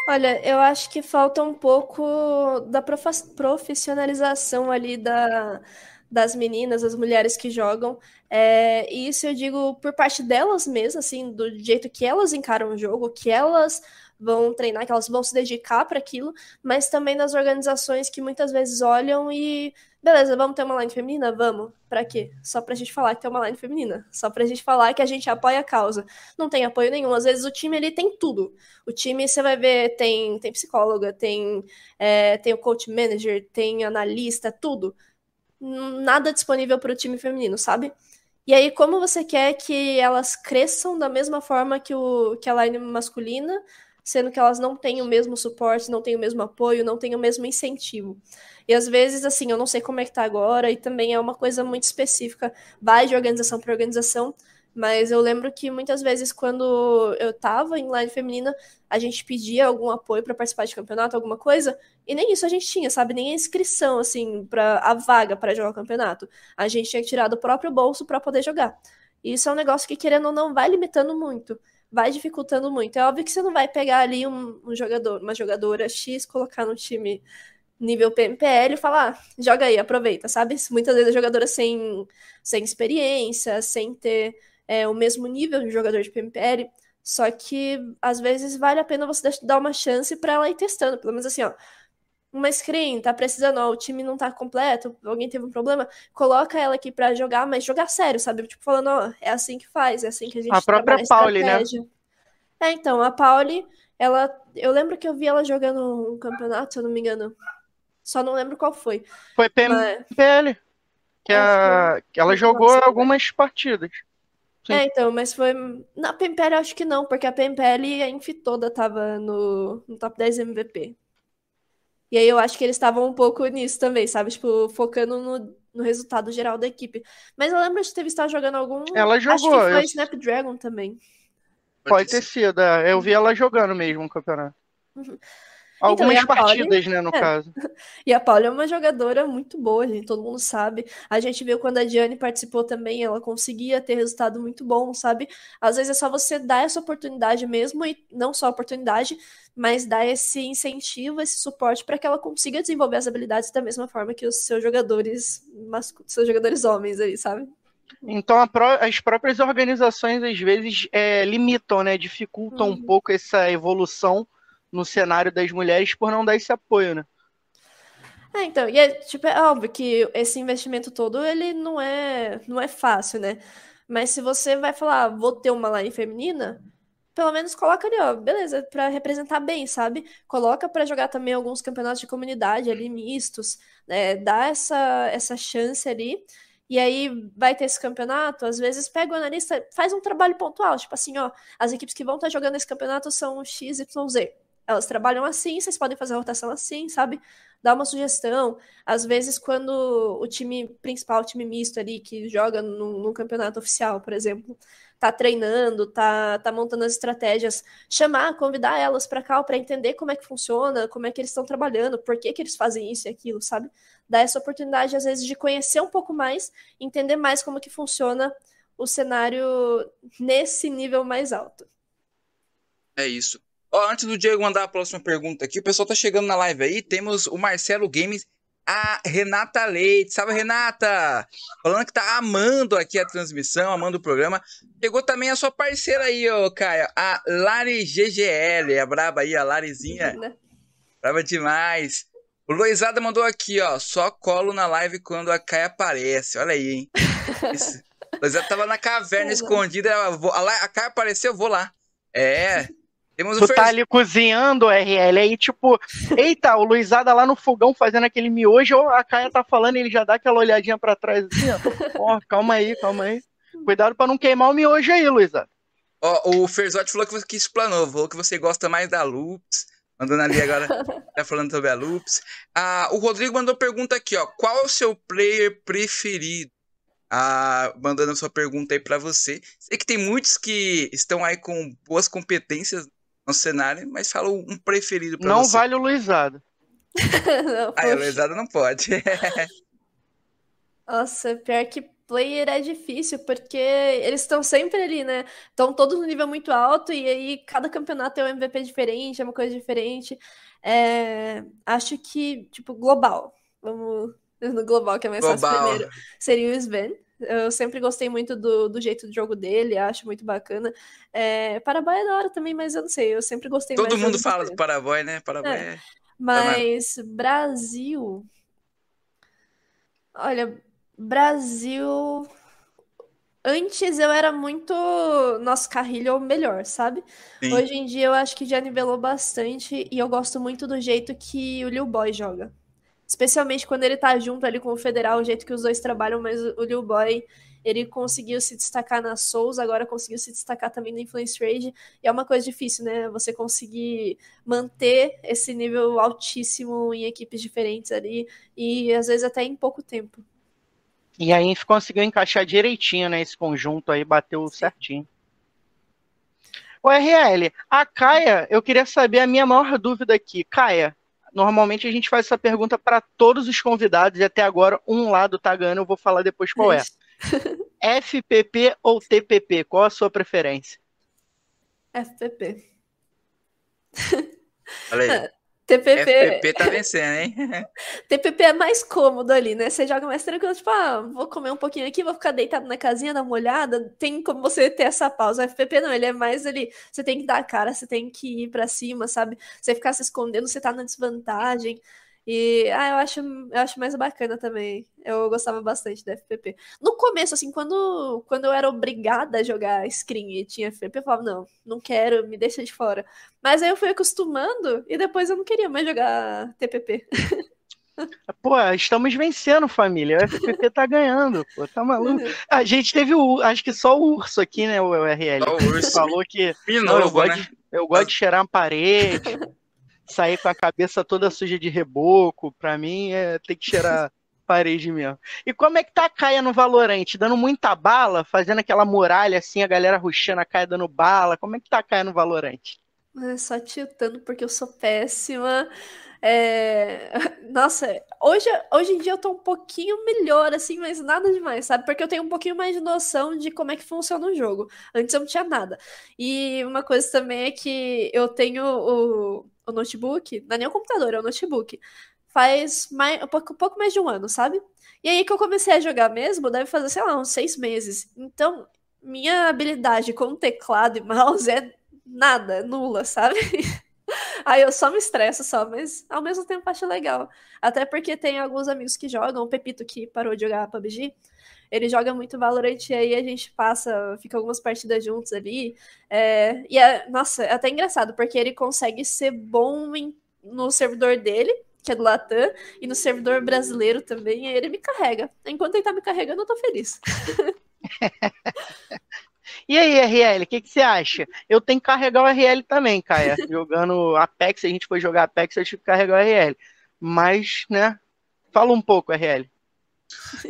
Olha, eu acho que falta um pouco da profissionalização ali da, das meninas, das mulheres que jogam. É, e isso eu digo por parte delas mesmas, assim, do jeito que elas encaram o jogo, que elas vão treinar, que elas vão se dedicar para aquilo, mas também das organizações que muitas vezes olham e beleza, vamos ter uma line feminina? Vamos. Para quê? Só pra gente falar que tem uma line feminina. Só pra gente falar que a gente apoia a causa. Não tem apoio nenhum. Às vezes o time ele tem tudo. O time, você vai ver, tem, tem psicóloga, tem, é, tem o coach manager, tem analista, tudo. Nada disponível para o time feminino, sabe? E aí, como você quer que elas cresçam da mesma forma que, o, que a line masculina, sendo que elas não têm o mesmo suporte, não têm o mesmo apoio, não têm o mesmo incentivo. E às vezes, assim, eu não sei como é que tá agora, e também é uma coisa muito específica, vai de organização para organização, mas eu lembro que muitas vezes, quando eu tava em line feminina, a gente pedia algum apoio para participar de campeonato, alguma coisa, e nem isso a gente tinha, sabe? Nem a inscrição, assim, para a vaga para jogar o campeonato. A gente tinha que tirar do próprio bolso para poder jogar. E isso é um negócio que, querendo ou não, vai limitando muito vai dificultando muito. É óbvio que você não vai pegar ali um, um jogador, uma jogadora X, colocar no time nível PMPL e falar, ah, joga aí, aproveita, sabe? Muitas vezes a jogadora sem, sem experiência, sem ter é, o mesmo nível de jogador de PMPL, só que às vezes vale a pena você dar uma chance para ela ir testando, pelo menos assim, ó. Uma screen, tá precisando, ó, o time não tá completo, alguém teve um problema, coloca ela aqui para jogar, mas jogar sério, sabe? Tipo, falando, ó, é assim que faz, é assim que a gente A própria Pauli, né? É, então, a Pauli, ela. Eu lembro que eu vi ela jogando um campeonato, se eu não me engano. Só não lembro qual foi. Foi PMPL. Que, a, que ela jogou algumas partidas. Sim. É, então, mas foi. Na PMPL acho que não, porque a PMPL a Inf toda tava no, no top 10 MVP. E aí eu acho que eles estavam um pouco nisso também, sabe? Tipo, focando no, no resultado geral da equipe. Mas eu lembro de ter visto ela jogando algum. Ela jogou. Acho que foi eu... Snapdragon também. Pode ter sido, é. eu vi ela jogando mesmo no campeonato. Uhum. Algumas então, partidas, né, no é. caso. *laughs* E a Paula é uma jogadora muito boa, gente, todo mundo sabe. A gente viu quando a Diane participou também, ela conseguia ter resultado muito bom, sabe? Às vezes é só você dar essa oportunidade mesmo, e não só a oportunidade, mas dar esse incentivo, esse suporte para que ela consiga desenvolver as habilidades da mesma forma que os seus jogadores, seus jogadores homens aí, sabe? Então pró as próprias organizações às vezes é, limitam, né, dificultam uhum. um pouco essa evolução no cenário das mulheres por não dar esse apoio, né? É, então, e é, tipo, é óbvio que esse investimento todo, ele não é, não é fácil, né? Mas se você vai falar, ah, vou ter uma line feminina, pelo menos coloca ali, ó, beleza, para representar bem, sabe? Coloca para jogar também alguns campeonatos de comunidade ali mistos, né? Dá essa, essa chance ali. E aí vai ter esse campeonato, às vezes pega o analista, faz um trabalho pontual, tipo assim, ó, as equipes que vão estar jogando esse campeonato são X, Y, Z elas trabalham assim, vocês podem fazer a rotação assim, sabe? dar uma sugestão. Às vezes, quando o time principal, o time misto ali, que joga no, no campeonato oficial, por exemplo, tá treinando, tá, tá montando as estratégias, chamar, convidar elas para cá para entender como é que funciona, como é que eles estão trabalhando, por que, que eles fazem isso e aquilo, sabe? Dar essa oportunidade, às vezes, de conhecer um pouco mais, entender mais como que funciona o cenário nesse nível mais alto. É isso. Ó, antes do Diego mandar a próxima pergunta aqui, o pessoal tá chegando na live aí, temos o Marcelo Games a Renata Leite. Salve, Renata! Falando que tá amando aqui a transmissão, amando o programa. Chegou também a sua parceira aí, ô Caio, a Lari GGL, a braba aí, a Larizinha. Braba demais. O Loizada mandou aqui, ó, só colo na live quando a Caia aparece. Olha aí, hein? Isso. *laughs* Loizada tava na caverna escondida, a, a, Caia apareceu, eu vou lá. É, temos tu tá ali cozinhando o RL, aí tipo, eita, o Luizada lá no fogão fazendo aquele miojo, a Caia tá falando e ele já dá aquela olhadinha pra trás assim, ó. ó calma aí, calma aí. Cuidado pra não queimar o miojo aí, Luizada. Ó, o Ferzotti falou que você explanou, falou que você gosta mais da Loops. Mandando ali agora, *laughs* tá falando sobre a Loops. Ah, o Rodrigo mandou pergunta aqui, ó. Qual é o seu player preferido? Ah, mandando a sua pergunta aí para você. Sei que tem muitos que estão aí com boas competências no cenário, mas fala um preferido pra não você. Não vale o Luizado. *laughs* não, ah, o Luizado não pode. *laughs* Nossa, pior que player é difícil, porque eles estão sempre ali, né? Estão todos no nível muito alto, e aí cada campeonato é um MVP diferente, é uma coisa diferente. É... Acho que, tipo, global. Vamos no global, que é mais global. fácil primeiro. Seria o Sven. Eu sempre gostei muito do, do jeito do jogo dele, acho muito bacana. É, Paraguai é da hora também, mas eu não sei, eu sempre gostei Todo mundo fala do Paraguai, né? Paraguai é. é... Mas Brasil. Olha, Brasil. Antes eu era muito. Nosso carrilho o melhor, sabe? Sim. Hoje em dia eu acho que já nivelou bastante e eu gosto muito do jeito que o Lil Boy joga. Especialmente quando ele tá junto ali com o Federal, o jeito que os dois trabalham, mas o Lil Boy, ele conseguiu se destacar na Souls, agora conseguiu se destacar também no Influence Rage, e é uma coisa difícil, né? Você conseguir manter esse nível altíssimo em equipes diferentes ali, e às vezes até em pouco tempo. E aí conseguiu encaixar direitinho, né? Esse conjunto aí bateu Sim. certinho. O RL, a Caia, eu queria saber a minha maior dúvida aqui. Caia, Normalmente a gente faz essa pergunta para todos os convidados e até agora um lado tá ganhando, eu vou falar depois qual é. *laughs* FPP ou TPP? Qual a sua preferência? FPP. Olha TPP. FPP tá vencendo, hein? *laughs* TPP é mais cômodo ali, né? Você joga mais tranquilo, tipo, ah, vou comer um pouquinho aqui, vou ficar deitado na casinha, dar uma olhada. Tem como você ter essa pausa. O FPP não, ele é mais ali. Você tem que dar a cara, você tem que ir pra cima, sabe? Você ficar se escondendo, você tá na desvantagem. E ah, eu acho, eu acho mais bacana também. Eu gostava bastante da FPP. No começo, assim, quando, quando eu era obrigada a jogar screen e tinha FPP, eu falava, não, não quero, me deixa de fora. Mas aí eu fui acostumando e depois eu não queria mais jogar TPP. *laughs* Pô, estamos vencendo, família. O FPP tá ganhando, pô, tá maluco. A gente teve o, acho que só o urso aqui, né, o URL. Só o urso. Falou que. Eu, gosto né? de, eu gosto de cheirar uma parede *laughs* sair com a cabeça toda suja de reboco, pra mim é ter que cheirar *laughs* parede mesmo. E como é que tá a Caia no Valorante? Dando muita bala, fazendo aquela muralha assim, a galera ruxando a Caia dando bala. Como é que tá a Caia no Valorante? É só tiltando porque eu sou péssima. É... *laughs* Nossa, hoje, hoje em dia eu tô um pouquinho melhor, assim, mas nada demais, sabe? Porque eu tenho um pouquinho mais de noção de como é que funciona o jogo. Antes eu não tinha nada. E uma coisa também é que eu tenho o, o notebook, não é nem o computador, é o notebook. Faz mais, um, pouco, um pouco mais de um ano, sabe? E aí que eu comecei a jogar mesmo, deve fazer, sei lá, uns seis meses. Então, minha habilidade com teclado e mouse é nada, nula, sabe? *laughs* Aí eu só me estresso só, mas ao mesmo tempo acho legal. Até porque tem alguns amigos que jogam, o Pepito que parou de jogar PUBG, ele joga muito Valorant e aí a gente passa, fica algumas partidas juntos ali. É, e é, nossa, é até engraçado, porque ele consegue ser bom em, no servidor dele, que é do Latam, e no servidor brasileiro também, aí ele me carrega. Enquanto ele tá me carregando, eu tô feliz. *laughs* E aí, RL, o que, que você acha? Eu tenho que carregar o RL também, Caia. *laughs* Jogando Apex, a gente foi jogar Apex, eu tive que carregar o RL. Mas, né? Fala um pouco, RL.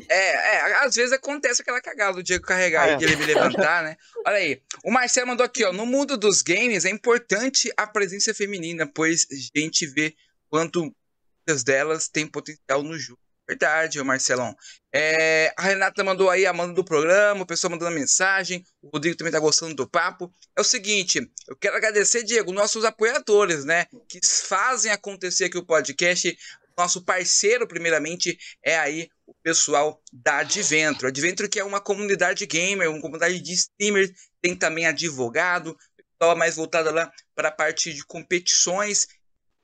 É, é, às vezes acontece aquela cagada do Diego carregar é. e ele me levantar, né? *laughs* Olha aí, o Marcelo mandou aqui, ó. No mundo dos games é importante a presença feminina, pois a gente vê quanto muitas delas têm potencial no jogo. Verdade, Marcelão. É, a Renata mandou aí a manda do programa, o pessoal mandando mensagem, o Rodrigo também tá gostando do papo. É o seguinte, eu quero agradecer, Diego, nossos apoiadores, né? Que fazem acontecer aqui o podcast. Nosso parceiro, primeiramente, é aí o pessoal da Adventro. Adventro que é uma comunidade gamer, uma comunidade de streamers, tem também advogado, pessoal mais voltada lá para a parte de competições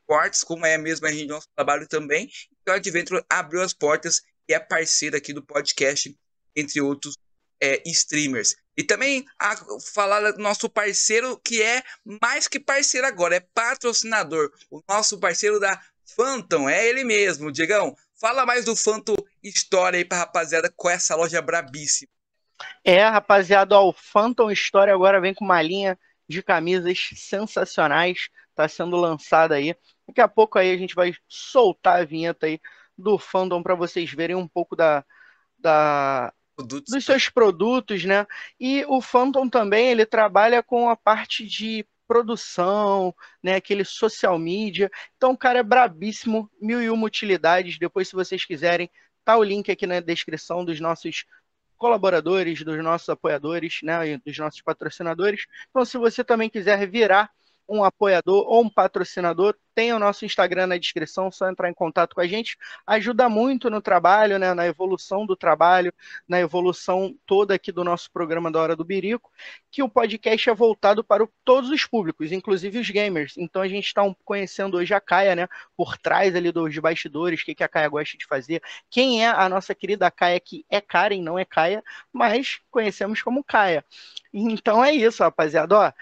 esportes, como é mesmo a gente nosso trabalho também. Então a Adventure abriu as portas e é parceira aqui do podcast, entre outros é, streamers. E também a falar do nosso parceiro que é mais que parceiro agora, é patrocinador. O nosso parceiro da Phantom, é ele mesmo, Diegão. Fala mais do Phantom História aí pra rapaziada com essa loja brabíssima. É, rapaziada, ó, o Phantom História agora vem com uma linha de camisas sensacionais, tá sendo lançada aí. Daqui a pouco aí a gente vai soltar a vinheta aí do fandom para vocês verem um pouco da, da produtos. dos seus produtos, né? E o Phantom também ele trabalha com a parte de produção, né? Aquele social media. Então o cara é brabíssimo, mil e uma utilidades. Depois, se vocês quiserem, tá o link aqui na descrição dos nossos colaboradores, dos nossos apoiadores, né? E dos nossos patrocinadores. Então, se você também quiser virar um apoiador ou um patrocinador, tem o nosso Instagram na descrição, só entrar em contato com a gente. Ajuda muito no trabalho, né, na evolução do trabalho, na evolução toda aqui do nosso programa da Hora do Birico, que o podcast é voltado para todos os públicos, inclusive os gamers. Então a gente está conhecendo hoje a Caia, né, por trás ali dos bastidores, o que, que a Caia gosta de fazer, quem é a nossa querida Caia, que é Karen, não é Caia, mas conhecemos como Caia. Então é isso, rapaziada. Ó,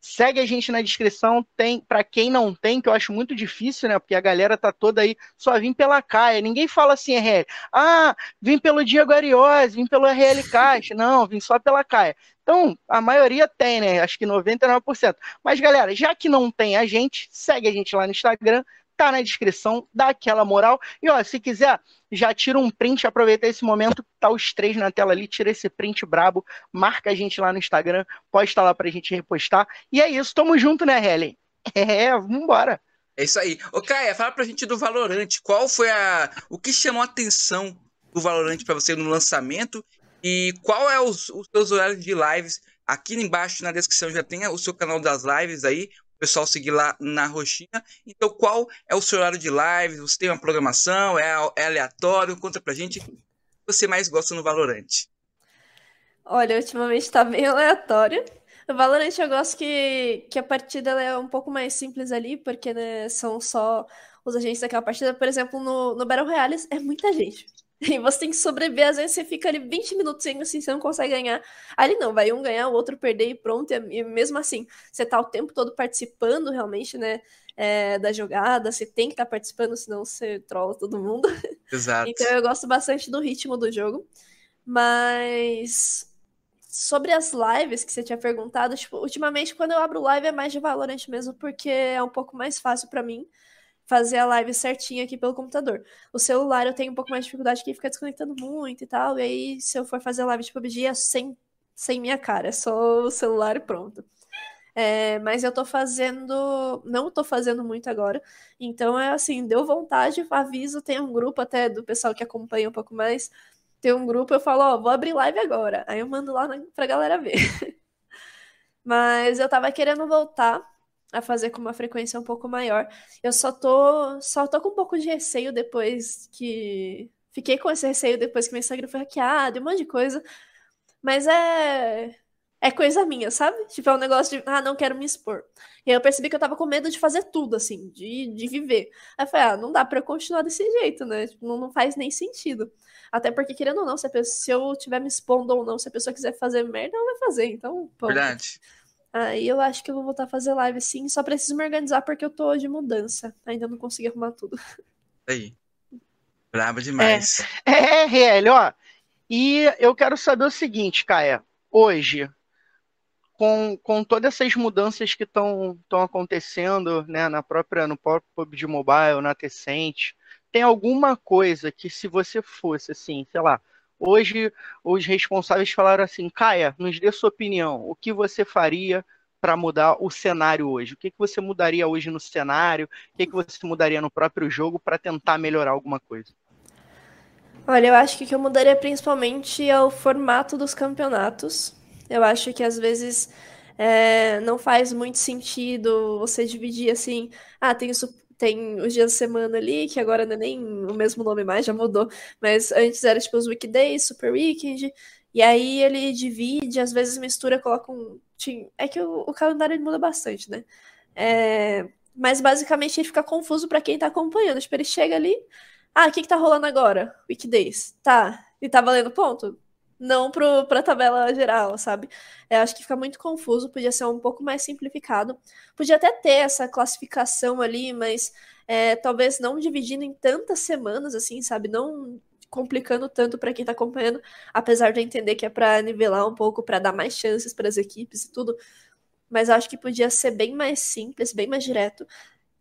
Segue a gente na descrição, tem para quem não tem, que eu acho muito difícil, né? Porque a galera tá toda aí, só vim pela Caia. Ninguém fala assim, RL, ah, vim pelo Diego Ariose, vim pelo RL Caixa. Não, vim só pela Caia. Então, a maioria tem, né? Acho que 99%. Mas, galera, já que não tem a gente, segue a gente lá no Instagram, tá na descrição, dá aquela moral. E ó, se quiser, já tira um print, aproveita esse momento, tá os três na tela ali, tira esse print brabo, marca a gente lá no Instagram, pode estar lá pra gente repostar. E é isso, tamo junto, né, Helen? *laughs* É, vambora. É isso aí. Ô, Caia, fala pra gente do Valorante. Qual foi a. O que chamou a atenção do Valorante para você no lançamento? E qual é os, os seus horários de lives? Aqui embaixo na descrição já tem o seu canal das lives aí pessoal seguir lá na roxinha. Então, qual é o seu horário de live? Você tem uma programação? É, é aleatório? Conta pra gente o que você mais gosta no Valorante. Olha, ultimamente tá bem *laughs* aleatório. No Valorant eu gosto que, que a partida é um pouco mais simples ali, porque né, são só os agentes daquela partida. Por exemplo, no, no Battle Royale é muita gente. *laughs* E você tem que sobreviver, às vezes você fica ali 20 minutos sem assim, você não consegue ganhar. Ali não, vai um ganhar, o outro perder e pronto. E mesmo assim, você tá o tempo todo participando realmente, né? É, da jogada, você tem que estar tá participando, senão você trola todo mundo. *laughs* Exato. então eu gosto bastante do ritmo do jogo. Mas sobre as lives que você tinha perguntado, tipo, ultimamente quando eu abro live é mais de Valorant mesmo, porque é um pouco mais fácil para mim fazer a live certinha aqui pelo computador. O celular eu tenho um pouco mais de dificuldade que fica desconectando muito e tal. E aí, se eu for fazer a live de PUBG, é sem, sem minha cara, é só o celular e pronto. É, mas eu tô fazendo. Não tô fazendo muito agora. Então é assim, deu vontade, aviso, tem um grupo até do pessoal que acompanha um pouco mais. Tem um grupo, eu falo, ó, vou abrir live agora. Aí eu mando lá pra galera ver. *laughs* mas eu tava querendo voltar a fazer com uma frequência um pouco maior. Eu só tô, só tô com um pouco de receio depois que. Fiquei com esse receio depois que meu Instagram foi hackeado e um monte de coisa. Mas é. É coisa minha, sabe? Tipo, é um negócio de, ah, não quero me expor. E aí eu percebi que eu tava com medo de fazer tudo, assim, de, de viver. Aí eu falei, ah, não dá pra eu continuar desse jeito, né? Tipo, não, não faz nem sentido. Até porque, querendo ou não, se, pessoa, se eu estiver me expondo ou não, se a pessoa quiser fazer merda, ela vai fazer. Então, pô. Verdade. Aí eu acho que eu vou voltar a fazer live sim, só preciso me organizar porque eu tô de mudança. Ainda não consegui arrumar tudo. Aí. Braba demais. É, é, RL, ó. E eu quero saber o seguinte, Caia. Hoje, com, com todas essas mudanças que estão acontecendo né, na própria, no próprio PUBG Mobile, na Tecente, tem alguma coisa que se você fosse assim, sei lá, hoje os responsáveis falaram assim, Caia, nos dê sua opinião, o que você faria para mudar o cenário hoje? O que, que você mudaria hoje no cenário? O que, que você mudaria no próprio jogo para tentar melhorar alguma coisa? Olha, eu acho que o que eu mudaria principalmente é o formato dos campeonatos. Eu acho que às vezes é, não faz muito sentido você dividir assim, ah, tem, tem os dias de semana ali, que agora não é nem o mesmo nome mais, já mudou, mas antes era tipo os weekdays, super weekend, e aí ele divide, às vezes mistura, coloca um. É que o, o calendário muda bastante, né? É, mas basicamente ele fica confuso para quem tá acompanhando. Tipo, ele chega ali. Ah, o que, que tá rolando agora? Weekdays. Tá. E tá valendo ponto? Não pro, pra tabela geral, sabe? Eu acho que fica muito confuso, podia ser um pouco mais simplificado. Podia até ter essa classificação ali, mas é, talvez não dividindo em tantas semanas, assim, sabe? Não complicando tanto para quem está acompanhando, apesar de eu entender que é para nivelar um pouco, para dar mais chances para as equipes e tudo. Mas acho que podia ser bem mais simples, bem mais direto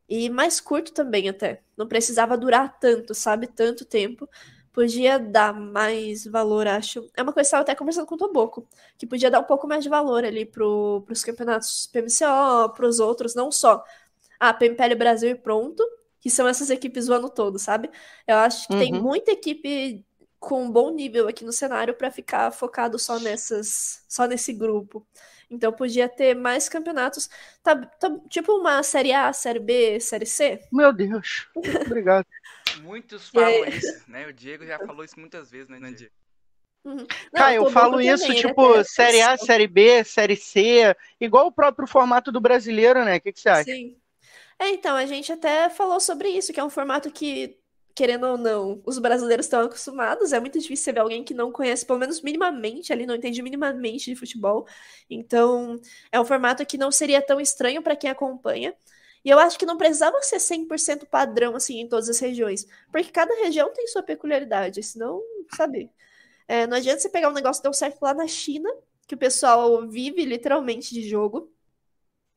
e mais curto também até. Não precisava durar tanto, sabe? Tanto tempo. Podia dar mais valor, acho. É uma coisa que eu estava até conversando com o Toboco, que podia dar um pouco mais de valor ali para os campeonatos PMCO, para os outros, não só a ah, PMPL Brasil e pronto, que são essas equipes o ano todo, sabe? Eu acho que uhum. tem muita equipe com um bom nível aqui no cenário para ficar focado só nessas, só nesse grupo. Então podia ter mais campeonatos, tá, tá, tipo uma série A, série B, série C. Meu Deus. *laughs* Obrigado. Muitos falam é. isso, né? O Diego já falou isso muitas vezes, né, Diego? Uhum. Cara, eu falo isso, também, né? tipo, né? série A, série B, série C, igual o próprio formato do brasileiro, né? O que, que você acha? Sim. É, então, a gente até falou sobre isso, que é um formato que, querendo ou não, os brasileiros estão acostumados. É muito difícil você ver alguém que não conhece, pelo menos minimamente, ali não entende minimamente de futebol. Então, é um formato que não seria tão estranho para quem acompanha. E eu acho que não precisava ser 100% padrão, assim, em todas as regiões. Porque cada região tem sua peculiaridade, senão, sabe? É, não adianta você pegar um negócio que deu certo lá na China, que o pessoal vive literalmente de jogo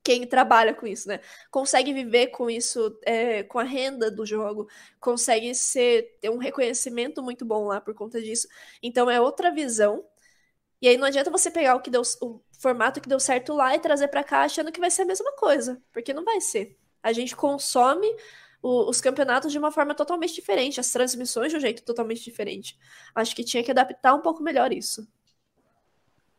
quem trabalha com isso, né? Consegue viver com isso, é, com a renda do jogo, consegue ser, ter um reconhecimento muito bom lá por conta disso. Então é outra visão. E aí não adianta você pegar o que deu o formato que deu certo lá e trazer para cá achando que vai ser a mesma coisa, porque não vai ser. A gente consome o, os campeonatos de uma forma totalmente diferente, as transmissões de um jeito totalmente diferente. Acho que tinha que adaptar um pouco melhor isso.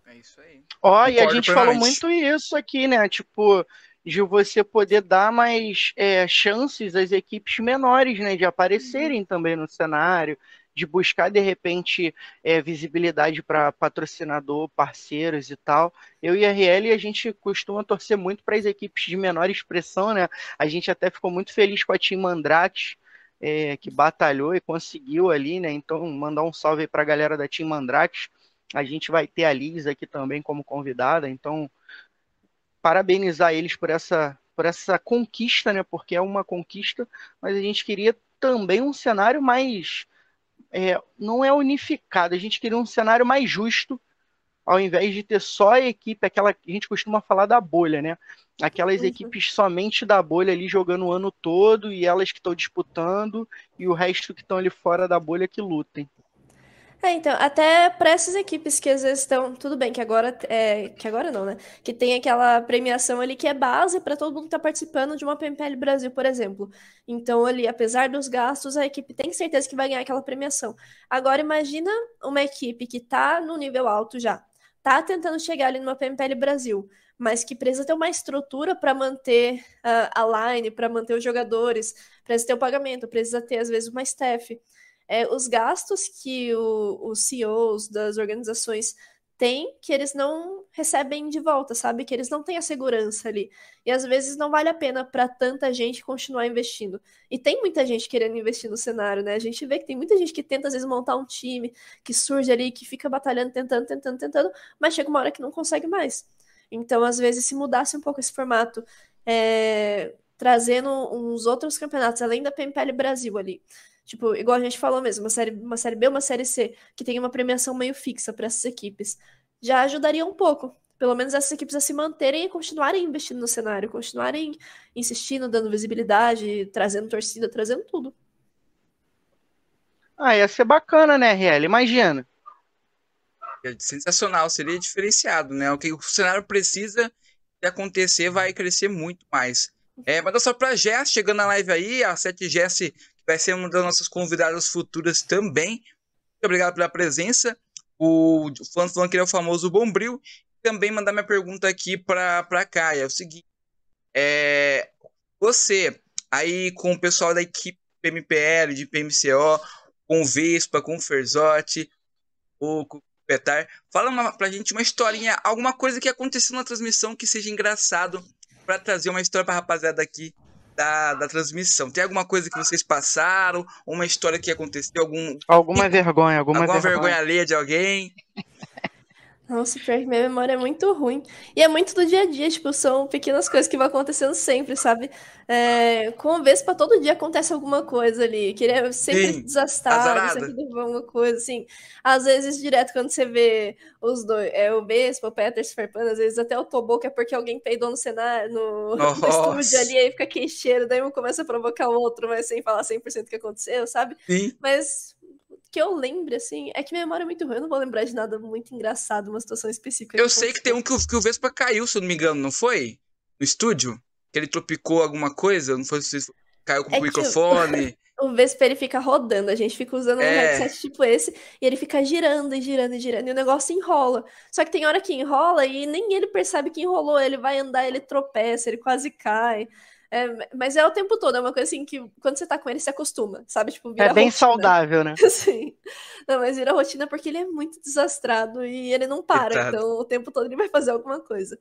É isso aí. Ó, e a gente falou muito isso aqui, né? Tipo, de você poder dar mais é, chances às equipes menores, né? De aparecerem uhum. também no cenário, de buscar, de repente, é, visibilidade para patrocinador, parceiros e tal. Eu e a RL, a gente costuma torcer muito para as equipes de menor expressão, né? A gente até ficou muito feliz com a Team Mandrake, é, que batalhou e conseguiu ali, né? Então, mandar um salve para a galera da Team Mandrake a gente vai ter a Liz aqui também como convidada, então parabenizar eles por essa por essa conquista, né? Porque é uma conquista, mas a gente queria também um cenário mais é, não é unificado, a gente queria um cenário mais justo, ao invés de ter só a equipe, aquela a gente costuma falar da bolha, né? Aquelas uhum. equipes somente da bolha ali jogando o ano todo e elas que estão disputando e o resto que estão ali fora da bolha que lutem. É, então, até para essas equipes que às vezes estão, tudo bem, que agora é, que agora não, né? Que tem aquela premiação ali que é base para todo mundo que tá participando de uma PMPL Brasil, por exemplo. Então, ali, apesar dos gastos, a equipe tem certeza que vai ganhar aquela premiação. Agora, imagina uma equipe que tá no nível alto já, tá tentando chegar ali numa PMPL Brasil, mas que precisa ter uma estrutura para manter uh, a line, para manter os jogadores, precisa ter o pagamento, precisa ter, às vezes, uma staff é, os gastos que o, os CEOs das organizações têm que eles não recebem de volta, sabe? Que eles não têm a segurança ali. E às vezes não vale a pena para tanta gente continuar investindo. E tem muita gente querendo investir no cenário, né? A gente vê que tem muita gente que tenta às vezes montar um time, que surge ali, que fica batalhando, tentando, tentando, tentando, mas chega uma hora que não consegue mais. Então, às vezes, se mudasse um pouco esse formato, é, trazendo uns outros campeonatos, além da PMPL Brasil ali, Tipo, igual a gente falou mesmo, uma série, uma série B, uma série C, que tem uma premiação meio fixa para essas equipes, já ajudaria um pouco. Pelo menos essas equipes a se manterem e continuarem investindo no cenário, continuarem insistindo, dando visibilidade, trazendo torcida, trazendo tudo. Ah, ia ser bacana, né, RL? Imagina. É sensacional, seria diferenciado, né? O que o cenário precisa de acontecer vai crescer muito mais. É, manda só pra Jess, chegando na live aí, a 7 Jess, que vai ser uma das nossas convidadas futuras também. Muito obrigado pela presença. O fã falando que ele é o famoso Bombril. Também mandar minha pergunta aqui pra, pra Caia. É o seguinte: é, você, aí com o pessoal da equipe PMPL, de PMCO, com Vespa, com Ferzotti, o Petar, fala uma, pra gente uma historinha, alguma coisa que aconteceu na transmissão que seja engraçado para trazer uma história pra rapaziada aqui da, da transmissão. Tem alguma coisa que vocês passaram? Uma história que aconteceu? Algum, alguma vergonha, alguma, alguma vergonha. vergonha alheia de alguém? Nossa, pior que minha memória é muito ruim. E é muito do dia a dia, tipo, são pequenas coisas que vão acontecendo sempre, sabe? É, com o Vespa, todo dia acontece alguma coisa ali. Que ele é sempre Sim, desastrado, sempre deu alguma coisa, assim. Às vezes, direto, quando você vê os dois, é o Vespa, o Peters farpando, às vezes até o Tobo, que é porque alguém peidou no cenário, no, *laughs* no estúdio ali, aí fica aquele cheiro, daí um começa a provocar o outro, mas sem falar 100% o que aconteceu, sabe? Sim. Mas que eu lembre, assim, é que minha memória é muito ruim, eu não vou lembrar de nada muito engraçado, uma situação específica. Eu sei que tem um que o, que o Vespa caiu, se eu não me engano, não foi? No estúdio? Que ele tropicou alguma coisa? Não foi se caiu com É o que o- microfone? *laughs* O Vespa ele fica rodando, a gente fica usando um É. headset tipo esse, e ele fica girando e girando e girando, e o negócio enrola. Só que tem hora que enrola e nem ele percebe que enrolou, ele vai andar, ele tropeça, ele quase cai. É, mas é o tempo todo, é uma coisa assim que quando você tá com ele, você acostuma, sabe? Tipo, vira É bem rotina. saudável, né? *laughs* Sim. Não, mas vira rotina porque ele é muito desastrado e ele não para, Coitado. então o tempo todo ele vai fazer alguma coisa.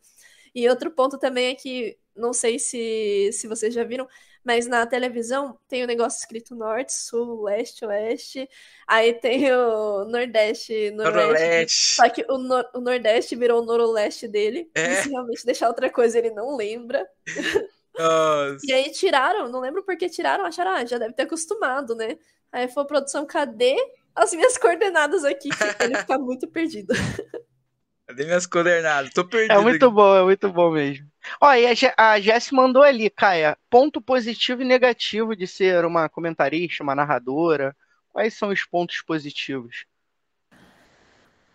E outro ponto também é que, não sei se, se vocês já viram, mas na televisão tem o negócio escrito norte, sul, leste, oeste, aí tem o nordeste, noroeste. Noroeste. Só que o, nor- o nordeste virou o noroeste dele, É. e se realmente deixar outra coisa ele não lembra. *laughs* Nossa. E aí tiraram, não lembro por que tiraram, acharam, ah, já deve ter acostumado, né? Aí foi produção, cadê as minhas coordenadas aqui? Que ele fica muito perdido. *laughs* Cadê minhas coordenadas? Tô perdido. É muito bom, é muito bom mesmo. Ó, e a Jess mandou ali, Caia, ponto positivo e negativo de ser uma comentarista, uma narradora. Quais são os pontos positivos?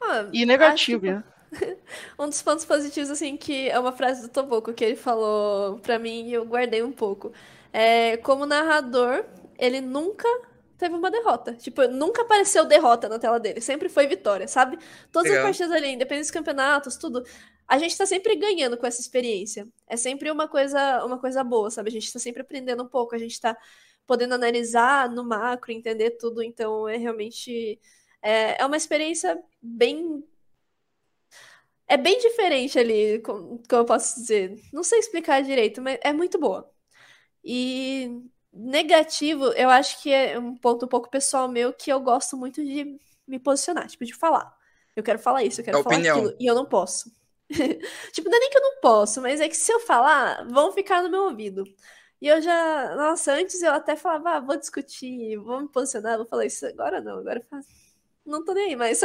Ah, E negativo, acho né? *laughs* Um dos pontos positivos, assim, que é uma frase do Toboco que ele falou pra mim e eu guardei um pouco. É, como narrador, ele nunca teve uma derrota. Tipo, nunca apareceu derrota na tela dele. Sempre foi vitória, sabe? Todas Legal. as partidas ali, independente dos campeonatos, tudo. A gente tá sempre ganhando com essa experiência. É sempre uma coisa, uma coisa boa, sabe? A gente tá sempre aprendendo um pouco. A gente tá podendo analisar no macro, entender tudo. Então, é realmente... É, é uma experiência bem é bem diferente ali, como, como eu posso dizer. Não sei explicar direito, mas é muito boa. E negativo, eu acho que é um ponto um pouco pessoal meu que eu gosto muito de me posicionar, tipo, de falar. Eu quero falar isso, eu quero A falar opinião. aquilo, e eu não posso. *laughs* Tipo, não é nem que eu não posso, mas é que se eu falar, vão ficar no meu ouvido. E eu já, nossa, antes eu até falava, ah, vou discutir, vou me posicionar, vou falar isso agora não, agora eu faço. Não tô nem aí, mas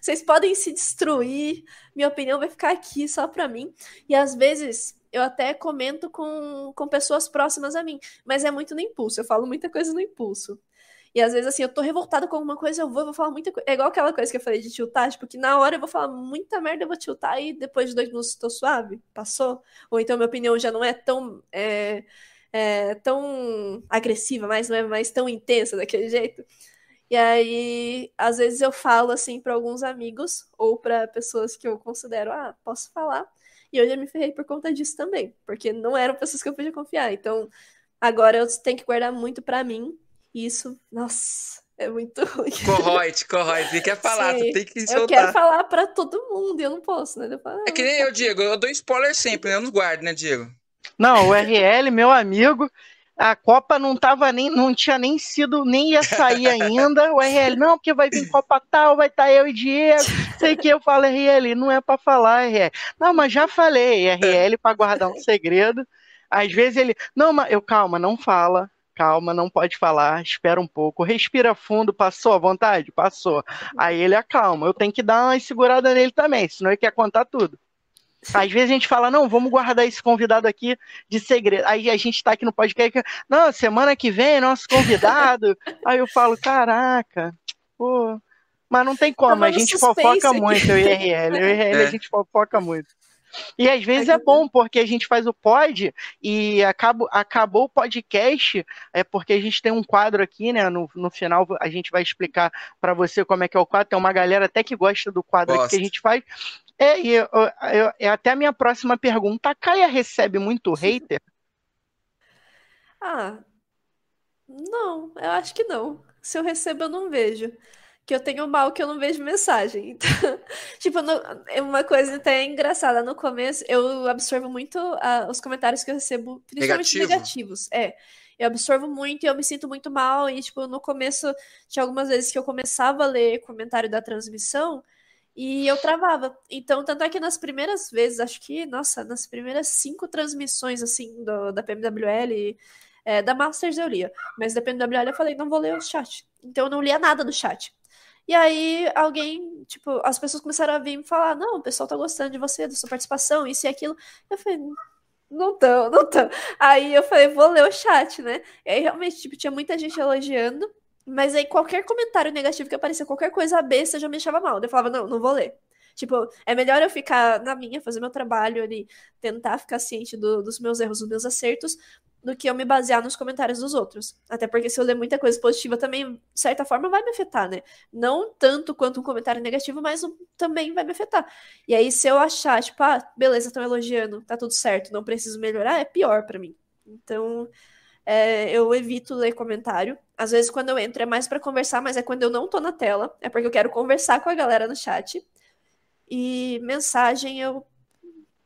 vocês podem se destruir, minha opinião vai ficar aqui só pra mim. E às vezes eu até comento com, com pessoas próximas a mim, mas é muito no impulso, eu falo muita coisa no impulso. E às vezes, assim, eu tô revoltada com alguma coisa, eu vou, eu vou falar muita coisa. É igual aquela coisa que eu falei de tiltar, tipo, que na hora eu vou falar muita merda, eu vou tiltar e depois de dois minutos tô suave, passou. Ou então minha opinião já não é tão, é, é, tão agressiva, mas não é mais tão intensa daquele jeito. E aí, às vezes eu falo assim para alguns amigos ou para pessoas que eu considero, ah, posso falar. E eu já me ferrei por conta disso também, porque não eram pessoas que eu podia confiar. Então, agora eu tenho que guardar muito pra mim. E isso, nossa, é muito *laughs* ruim. Corrói, te corrói. Você quer falar, Sim. tu tem que Eu soltar. quero falar pra todo mundo e eu não posso, né? Eu falo, É que nem eu, Diego. Eu dou spoiler sempre, né? Eu não guardo, né, Diego? Não, o RL, meu amigo, a Copa não tava nem, não tinha nem sido, nem ia sair *laughs* ainda. O RL, não, porque vai vir Copa tal, vai estar eu e Diego, sei que eu falo RL, não é pra falar RL. Não, mas já falei, RL pra guardar um segredo. Às vezes ele, não, mas eu calma, não fala. Calma, não pode falar, espera um pouco, respira fundo, passou à vontade? Passou. Aí ele acalma. Eu tenho que dar uma segurada nele também, senão ele quer contar tudo. Às vezes a gente fala, não, vamos guardar esse convidado aqui de segredo. Aí a gente tá aqui no podcast, não, semana que vem, nosso convidado. *laughs* Aí eu falo, caraca, pô. Mas não tem como, a gente fofoca aqui. muito, eu e RL. Eu e RL é. a gente fofoca muito. E às vezes é bom, porque a gente faz o pod e acabou, acabou o podcast, é porque a gente tem um quadro aqui, né? No, no final a gente vai explicar para você como é que é o quadro. Tem uma galera até que gosta do quadro que a gente faz. É, e eu, eu, eu, até a minha próxima pergunta, a Caia recebe muito hater? Ah, não, eu acho que não. Se eu recebo, eu não vejo que eu tenho mal que eu não vejo mensagem. *laughs* Então, tipo, no, é uma coisa até engraçada. No começo, eu absorvo muito uh, os comentários que eu recebo, principalmente Negativo. negativos. É. Eu absorvo muito e eu me sinto muito mal. E, tipo, no começo, tinha algumas vezes que eu começava a ler comentário da transmissão e eu travava. Então, tanto é que nas primeiras vezes, acho que, nossa, nas primeiras cinco transmissões, assim, do, da PMWL, é, da Masters eu lia. Mas da PMWL eu falei, não vou ler o chat. Então, eu não lia nada do chat. E aí alguém, tipo, as pessoas começaram a vir me falar: não, o pessoal tá gostando de você, da sua participação, isso e aquilo. Eu falei, não tão, não tão. Aí eu falei, vou ler o chat, né? E aí realmente, tipo, tinha muita gente elogiando, mas aí qualquer comentário negativo que aparecia, qualquer coisa besta já me deixava mal. Eu falava, não, não vou ler. Tipo, é melhor eu ficar na minha, fazer meu trabalho ali, tentar ficar ciente do, dos meus erros, dos meus acertos, do que eu me basear nos comentários dos outros. Até porque se eu ler muita coisa positiva também, de certa forma, vai me afetar, né? Não tanto quanto um comentário negativo, mas também vai me afetar. E aí, se eu achar, tipo, ah, beleza, estão elogiando, tá tudo certo, não preciso melhorar, é pior para mim. Então, é, eu evito ler comentário. Às vezes, quando eu entro, é mais para conversar, mas é quando eu não tô na tela, é porque eu quero conversar com a galera no chat. E mensagem eu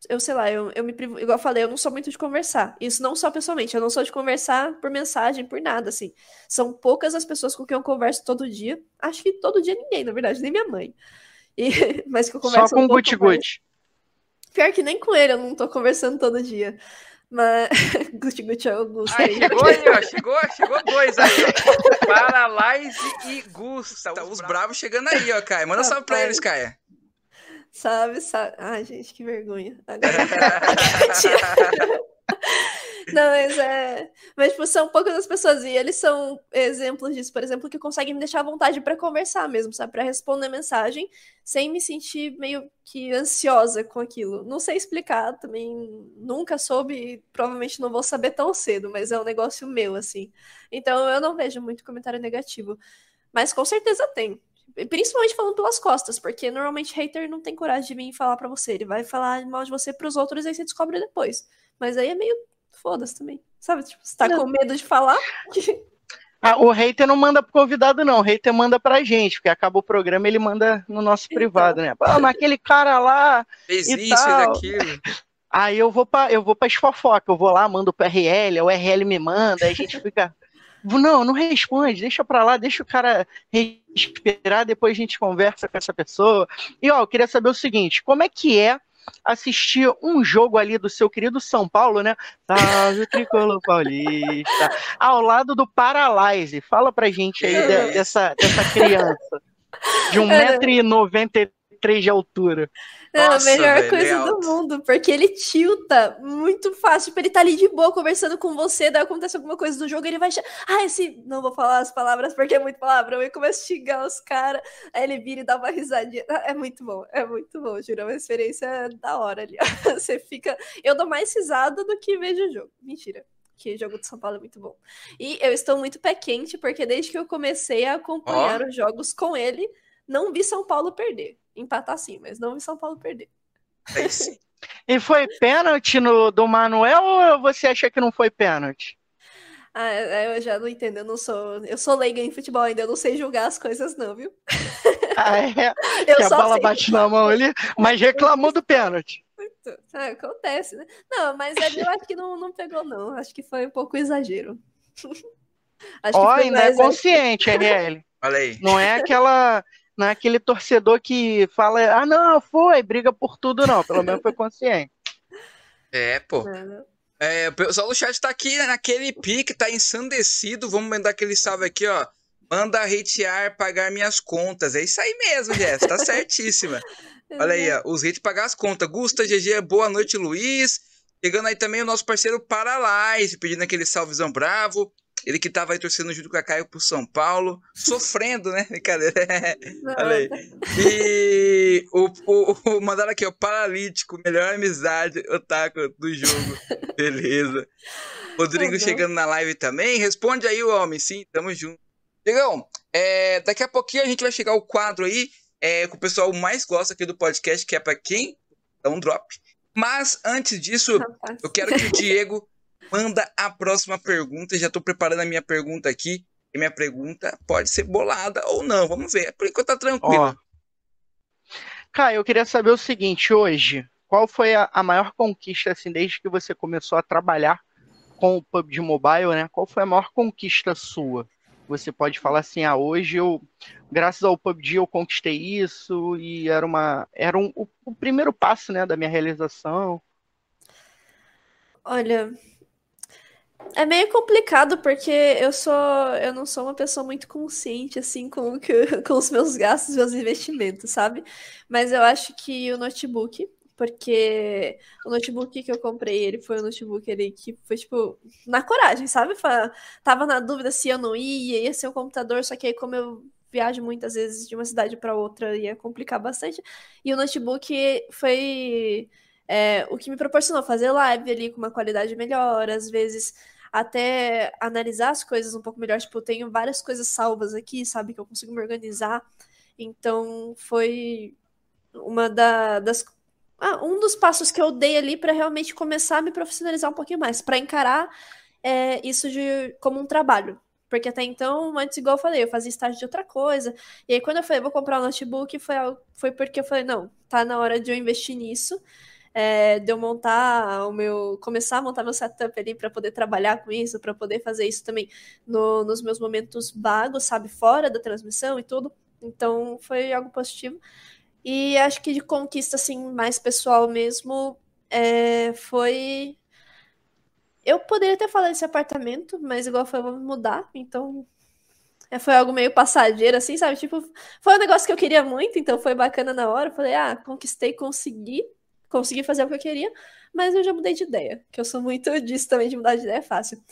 eu sei lá, eu, eu me igual eu falei, eu não sou muito de conversar. Isso não só pessoalmente, eu não sou de conversar por mensagem, por nada, assim. São poucas as pessoas com quem eu converso todo dia. Acho que todo dia ninguém, na verdade, nem minha mãe. E, *laughs* mas que eu converso Só com o Guti Guti. Pior que nem com ele eu não tô conversando todo dia. Mas. *laughs* Guti Guti é o Gusto. Aí, chegou aí, ó. Chegou, chegou dois aí, ó. Paralyze e Gusta. Os bravos chegando aí, ó, Caia. Manda salve pra eles, Caia. Sabe, sabe. Ai, gente, que vergonha. Agora... *laughs* *laughs* Não, mas é. Mas, tipo, são poucas as pessoas. E eles são exemplos disso, por exemplo, que conseguem me deixar à vontade para conversar mesmo, sabe? Para responder mensagem sem me sentir meio que ansiosa com aquilo. Não sei explicar, também nunca soube e provavelmente não vou saber tão cedo, mas é um negócio meu, assim. Então eu não vejo muito comentário negativo. Mas com certeza tem. Principalmente falando pelas costas, porque normalmente hater não tem coragem de vir falar para você. Ele vai falar mal de você pros outros e aí você descobre depois. Mas aí é meio foda-se também. Sabe? Tipo, você tá não. com medo de falar. *laughs* Ah, o hater não manda pro convidado, não. O hater manda pra gente, porque acaba o programa ele manda no nosso então. privado, né? Ah, mas aquele cara lá. Fez e isso, tal. fez aquilo. *laughs* Aí eu vou pra, eu vou pra fofoca, eu vou lá, mando pro RL, o RL me manda, aí a gente fica. *laughs* Não, não responde, deixa pra lá, deixa o cara respirar, depois a gente conversa com essa pessoa. E ó, eu queria saber o seguinte: como é que é assistir um jogo ali do seu querido São Paulo, né? Salve Tricolor Paulista, ao lado do Paralyze. Fala pra gente aí de, dessa, dessa criança de 1,93m de altura. É a melhor véio, coisa é do mundo, porque ele tilta muito fácil. Tipo, ele tá ali de boa conversando com você, daí acontece alguma coisa do jogo, ele vai. Ah, esse. Não vou falar as palavras porque é muito palavrão. E começa a xingar os caras, aí ele vira e dá uma risadinha. É muito bom, é muito bom, juro. É uma experiência da hora ali. *laughs* Você fica. Eu dou mais risada do que vejo o jogo. Mentira que o jogo de São Paulo é muito bom. E eu estou muito pé quente, porque desde que eu comecei a acompanhar oh. os jogos com ele, não vi São Paulo perder empatar sim, mas não em São Paulo perder. É isso. *laughs* e foi pênalti no, do Manuel ou você acha que não foi pênalti? Ah, é, eu já não entendo, eu não sou. Eu sou leiga em futebol ainda, eu não sei julgar as coisas, não, viu? Ah, é? *laughs* Eu que a bola sei. bate na mão ali, mas reclamou do pênalti. Ah, acontece, né? Não, mas eu acho que não, não pegou, não. Acho que foi um pouco exagero. *laughs* Ó, ainda é consciente, RL. Olha aí. Não é aquela não é aquele torcedor que fala, ah, não, foi, briga por tudo, não. Pelo menos foi consciente. *laughs* É, pô. É, o pessoal do chat tá aqui naquele pique, tá ensandecido. Vamos mandar aquele salve aqui, ó. Manda hatear, pagar minhas contas. É isso aí mesmo, Jess. Tá certíssima. *laughs* Olha aí, ó, os reis pagar as contas. Gusta, GG, boa noite, Luiz. Chegando aí também o nosso parceiro Paralize, pedindo aquele salvezão bravo. Ele que tava aí torcendo junto com a Caio pro São Paulo, *laughs* sofrendo, né? *laughs* Brincadeira. Olha aí. E o, o, o mandaram aqui, ó, paralítico, melhor amizade, otaku do jogo. *laughs* Beleza. Rodrigo uhum. chegando na live também. Responde aí, o homem. Sim, tamo junto. Digão, é, daqui a pouquinho a gente vai chegar ao quadro aí é, que o pessoal mais gosta aqui do podcast, que é para quem dá um drop. Mas antes disso, eu quero que o Diego manda a próxima pergunta. Já estou preparando a minha pergunta aqui. E minha pergunta pode ser bolada ou não. Vamos ver. Por enquanto tá tranquilo. Ó, Cara, eu queria saber o seguinte, hoje, qual foi a, a maior conquista, assim, desde que você começou a trabalhar com o PUBG Mobile, né? Qual foi a maior conquista sua? Você pode falar assim, ah, hoje eu, graças ao PUBG eu conquistei isso e era uma, era um, o, o primeiro passo, né, da minha realização. Olha, é meio complicado porque eu sou, eu não sou uma pessoa muito consciente assim com, *laughs* com os meus gastos, meus investimentos, sabe? Mas eu acho que o notebook, porque o notebook que eu comprei, ele foi um notebook ele que foi tipo na coragem, sabe? Tava na dúvida se eu não ia, ia ser um computador, só que aí como eu viajo muitas vezes de uma cidade para outra ia complicar bastante. E o notebook foi é, o que me proporcionou fazer live ali com uma qualidade melhor, às vezes até analisar as coisas um pouco melhor. Tipo, eu tenho várias coisas salvas aqui, sabe, que eu consigo me organizar. Então, foi uma da, das. Ah, um dos passos que eu dei ali para realmente começar a me profissionalizar um pouquinho mais, para encarar é, isso de, como um trabalho. Porque até então, antes, igual eu falei, eu fazia estágio de outra coisa. E aí, quando eu falei, vou comprar um notebook, foi, foi porque eu falei, não, tá na hora de eu investir nisso é, de eu montar o meu. começar a montar meu setup ali para poder trabalhar com isso, para poder fazer isso também no, nos meus momentos vagos, sabe, fora da transmissão e tudo. Então foi algo positivo. E acho que de conquista, assim, mais pessoal mesmo, é, foi. Eu poderia ter falado esse apartamento, mas igual foi, vamos mudar, então é, foi algo meio passageiro, assim, sabe? Tipo, foi um negócio que eu queria muito, então foi bacana na hora. falei, ah, conquistei, consegui consegui fazer o que eu queria, mas eu já mudei de ideia, que eu sou muito *laughs* disso também, de mudar de ideia é fácil.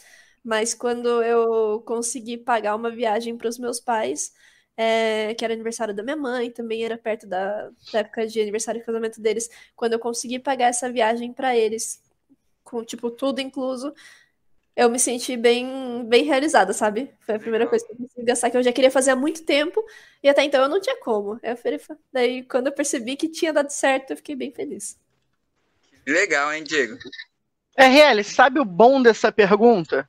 Mas quando eu consegui pagar uma viagem para os meus pais, é, que era aniversário da minha mãe, também era perto da, da época de aniversário de casamento deles, quando eu consegui pagar essa viagem para eles, com tipo tudo incluso, eu me senti bem, bem realizada, sabe? Foi a primeira coisa que eu consegui gastar, que eu já queria fazer há muito tempo, e até então eu não tinha como. Eu falei, daí, quando eu percebi que tinha dado certo, eu fiquei bem feliz. Legal, hein, Diego? RL, sabe o bom dessa pergunta?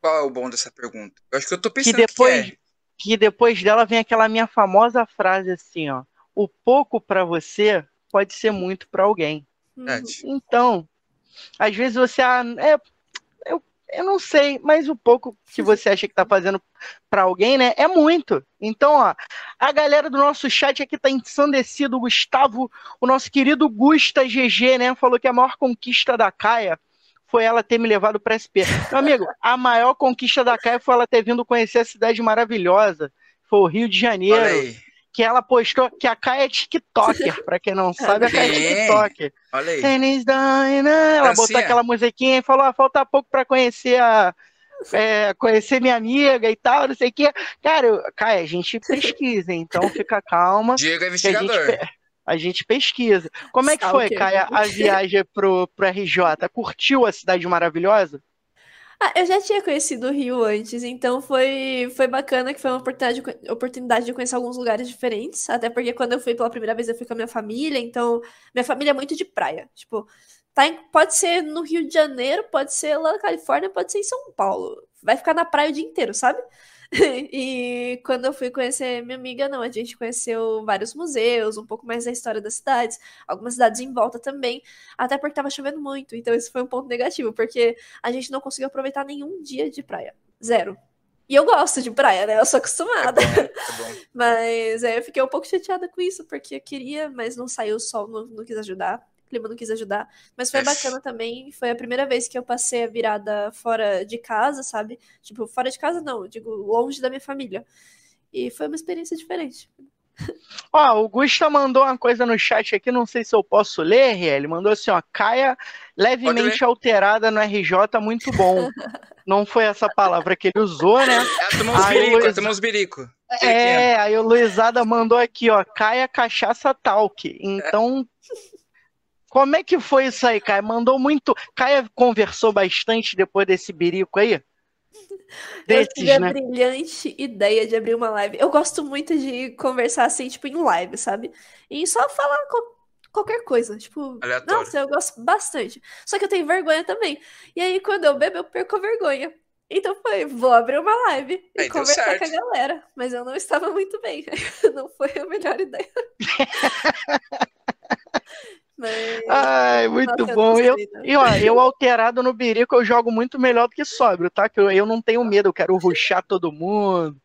Qual é o bom dessa pergunta? Eu acho que eu tô pensando que depois, que, é. que depois dela vem aquela minha famosa frase assim, ó. O pouco para você pode ser muito para alguém. Verdade. Então, às vezes você ah, é, eu não sei, mas o pouco que *laughs* você acha que tá fazendo para alguém, né, é muito. Então, ó, a galera do nosso chat aqui tá ensandecido, o Gustavo, o nosso querido Gusta GG, né, falou que a maior conquista da Caia foi ela ter me levado para SP. Meu amigo, a maior conquista da Caia foi ela ter vindo conhecer a cidade maravilhosa, foi o Rio de Janeiro que ela postou que a Kai é TikToker, *laughs* pra quem não sabe, a Kai é TikToker. Olha aí. Ela botou aquela musiquinha e falou: ah, falta pouco pra conhecer a. É, conhecer minha amiga e tal, não sei o que. Cara, Kai, a gente *laughs* pesquisa, então fica calma. Diego é investigador. A gente, a gente, pesquisa. Como é que foi, Kai, a *laughs* viagem pro, pro RJ? Curtiu a cidade maravilhosa? Ah, eu já tinha conhecido o Rio antes, então foi, foi bacana que foi uma oportunidade, oportunidade de conhecer alguns lugares diferentes. Até porque quando eu fui pela primeira vez, eu fui com a minha família, então minha família é muito de praia. Tipo, tá em, pode ser no Rio de Janeiro, pode ser lá na Califórnia, pode ser em São Paulo. Vai ficar na praia o dia inteiro, sabe? *laughs* e quando eu fui conhecer minha amiga, não, a gente conheceu vários museus, um pouco mais da história das cidades, algumas cidades em volta também, até porque tava chovendo muito, então isso foi um ponto negativo, porque a gente não conseguiu aproveitar nenhum dia de praia. Zero. E eu gosto de praia, né? Eu sou acostumada. É bom, é *laughs* bom. mas é, eu fiquei um pouco chateada com isso, porque eu queria, mas não saiu o sol, não, não quis ajudar clima não quis ajudar. Mas foi bacana também. Foi a primeira vez que eu passei a virada fora de casa, sabe? Tipo, fora de casa não, digo, longe da minha família. E foi uma experiência diferente. Ó, o Gusta mandou uma coisa no chat aqui, não sei se eu posso ler, Ele mandou assim, ó, Caia levemente alterada no RJ, muito bom. *laughs* Não foi essa palavra que ele usou, né? É, tomou uns birico, Luiz... tomou uns birico. É, aí o Luizada mandou aqui, ó, Caia Cachaça Talk. Então, como é que foi isso aí, Caia? Mandou muito. Caia conversou bastante depois desse birico aí? Desses, eu tive a né? brilhante ideia de abrir uma live. Eu gosto muito de conversar assim, tipo, em live, sabe? E só falar qualquer coisa. Tipo, Aleatório. nossa, eu gosto bastante. Só que eu tenho vergonha também. E aí, quando eu bebo, eu perco a vergonha. Então foi, vou abrir uma live e aí conversar com a galera. Mas eu não estava muito bem. *laughs* não foi a melhor ideia. *laughs* Mas... Ai, muito bom. Eu, e, ó, eu alterado no birico, eu jogo muito melhor do que sóbrio, tá? Que eu, eu não tenho medo, eu quero ruxar todo mundo.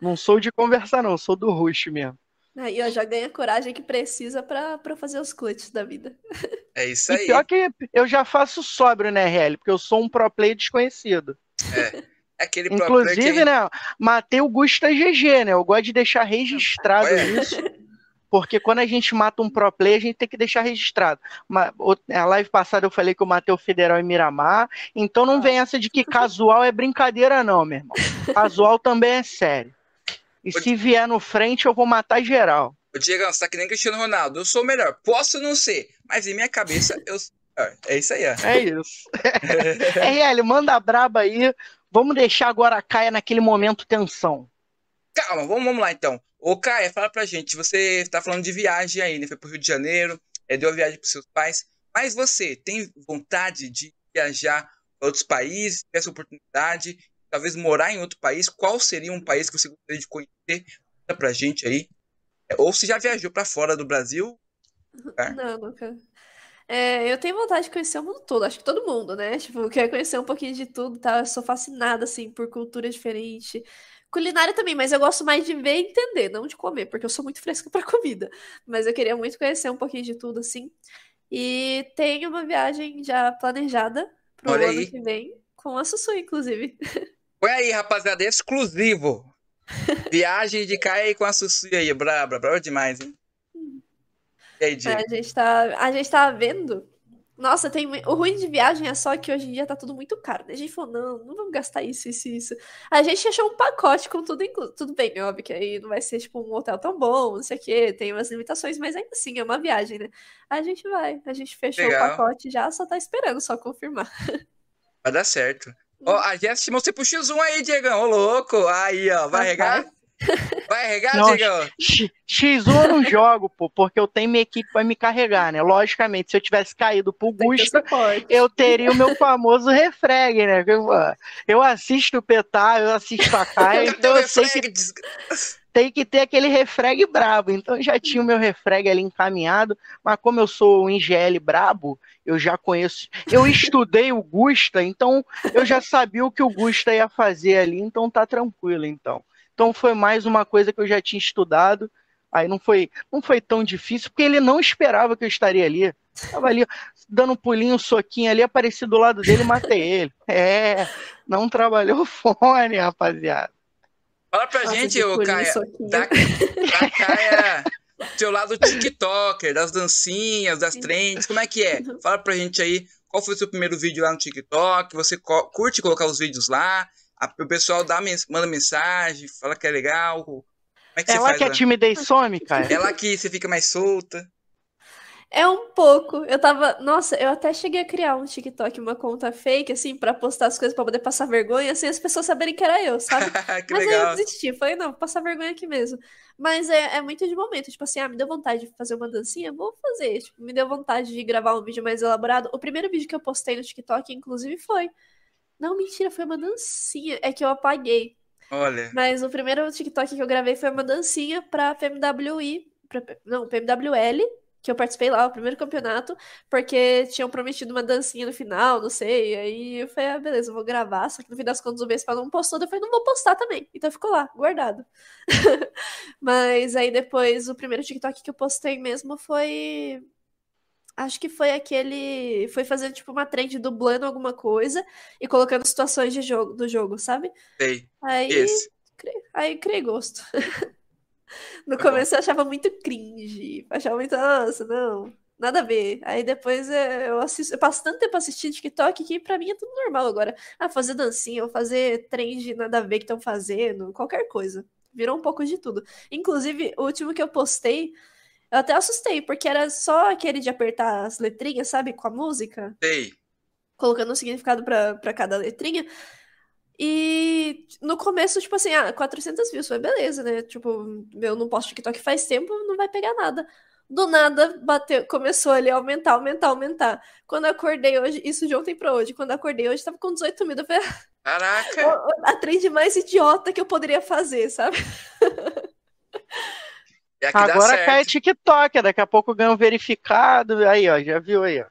Não sou de conversar, não, sou do rush mesmo. Aí, ó, já ganha a coragem que precisa pra, pra fazer os clutches da vida. *laughs* É isso aí. E pior que eu já faço sóbrio, né, RL? Porque eu sou um pro play desconhecido. É. é aquele Inclusive, que... né, matei o Gusta GG, né? Eu gosto de deixar registrado isso. *laughs* Porque quando a gente mata um pro player, a gente tem que deixar registrado. A live passada eu falei que eu matei o Federal em Miramar, então não vem essa de que casual é brincadeira, não, meu irmão. Casual também é sério. E o se vier no frente, eu vou matar geral. O Diego, você tá que nem Cristiano Ronaldo. Eu sou o melhor. Posso não ser, mas em minha cabeça eu sou É isso aí, ó. É isso. *laughs* RL, manda braba aí. Vamos deixar agora a Caia naquele momento tensão. Calma, vamos, vamos lá então. Ô, Caia, fala pra gente, você tá falando de viagem aí, né? Foi pro Rio de Janeiro, é, deu a viagem pros seus pais, mas você tem vontade de viajar para outros países, ter essa oportunidade, talvez morar em outro país? Qual seria um país que você gostaria de conhecer? Conta pra gente aí. É, ou se já viajou para fora do Brasil? É. Não, nunca. É, eu tenho vontade de conhecer o mundo todo, acho que todo mundo, né? Tipo, quer conhecer um pouquinho de tudo, tá? Eu sou fascinada, assim, por cultura diferente. Culinária também, mas eu gosto mais de ver e entender, não de comer, porque eu sou muito fresca *laughs* para comida. Mas eu queria muito conhecer um pouquinho de tudo, assim. E tenho uma viagem já planejada pro Olha ano aí. que vem, com a Sussu, inclusive. *laughs* Põe aí, rapaziada, exclusivo. viagem de Caia com a Sussu aí, braba, braba demais, hein? Hum. E aí, Diego? A gente tá, a gente tá vendo nossa, tem o ruim de viagem é só que hoje em dia tá tudo muito caro. Né? A gente falou, não, não vamos gastar isso, isso, isso. A gente achou um pacote com tudo incluso. Tudo bem, né? Óbvio que aí não vai ser tipo um hotel tão bom, não sei o quê, tem umas limitações, mas ainda assim é uma viagem, né? A gente vai, a gente fechou Legal. o pacote já, só tá esperando só confirmar. Vai dar certo. Ó, oh, a gente você pro X1 aí, Diegão, ô louco. Aí, ó, vai regar? Vai regar, não, X1 eu não jogo, pô, porque eu tenho minha equipe para me carregar, né? Logicamente, se eu tivesse caído pro Gusta, eu teria o meu famoso refreg, né? Eu, eu assisto o Petar, eu assisto a Caia, *laughs* então eu sei que tem que ter aquele refreg brabo. Então eu já tinha o meu refreg ali encaminhado, mas como eu sou um IGL brabo, eu já conheço. Eu estudei o Gusta, então eu já sabia o que o Gusta ia fazer ali, então tá tranquilo, então. Então foi mais uma coisa que eu já tinha estudado. Aí não foi, não foi tão difícil, porque ele não esperava que eu estaria ali. Estava ali dando um pulinho, um soquinho ali, apareci do lado dele e matei ele. *laughs* É, não trabalhou fone, rapaziada. Fala pra Nossa, gente, ô Caia, da, da Caia, seu lado TikToker, das dancinhas, das trends, como é que é? Fala pra gente aí, qual foi o seu primeiro vídeo lá no TikTok? Você curte colocar os vídeos lá? O pessoal dá, manda mensagem, fala que é legal. Como é que Ela faz, que é né? timidez some, cara. Ela que você fica mais solta. É um pouco. Eu tava. Nossa, eu até cheguei a criar um TikTok, uma conta fake, assim, para postar as coisas pra poder passar vergonha, assim, as pessoas saberem que era eu, sabe? *laughs* que Mas legal. aí eu desisti. Falei, não, vou passar vergonha aqui mesmo. Mas é, é muito de momento. Tipo assim, ah, me deu vontade de fazer uma dancinha, vou fazer. Tipo, me deu vontade de gravar um vídeo mais elaborado. O primeiro vídeo que eu postei no TikTok, inclusive, foi não, mentira, foi uma dancinha. É que eu apaguei. Olha. Mas o primeiro TikTok que eu gravei foi uma dancinha pra PMWI. Pra, não, PMWL, que eu participei lá, o primeiro campeonato, porque tinham prometido uma dancinha no final, não sei. Aí eu falei, ah, beleza, vou gravar. Só que no fim das contas o Vespa não postou. Eu falei, não vou postar também. Então ficou lá, guardado. *laughs* Mas aí depois, o primeiro TikTok que eu postei mesmo foi Acho que foi aquele. Foi fazendo tipo uma trend dublando alguma coisa e colocando situações de jogo, do jogo, sabe? Sei. Aí. Esse. Aí criei gosto. *laughs* No Tá bom. começo eu achava muito cringe. Achava muito, nossa, não, nada a ver. Aí depois eu assisto, eu passo tanto tempo assistindo TikTok que pra mim é tudo normal agora. Ah, fazer dancinha, ou fazer trend nada a ver que estão fazendo, qualquer coisa. Virou um pouco de tudo. Inclusive, o último que eu postei, eu até assustei, porque era só aquele de apertar as letrinhas, sabe, com a música Sei. colocando um significado pra pra cada letrinha. E no começo, tipo assim, ah, 400 views, foi beleza, né? Tipo, eu não posto TikTok faz tempo, não vai pegar nada. Do nada, bateu, começou ali a aumentar, aumentar, aumentar. Quando eu acordei hoje, isso de ontem pra hoje, quando eu acordei hoje, tava com 18 mil. Eu falei, *laughs* Caraca. "Ah, a trend mais idiota que eu poderia fazer, sabe? *laughs* É Agora cai certo. TikTok, daqui a pouco ganha um verificado. Aí, ó, já viu aí, ó.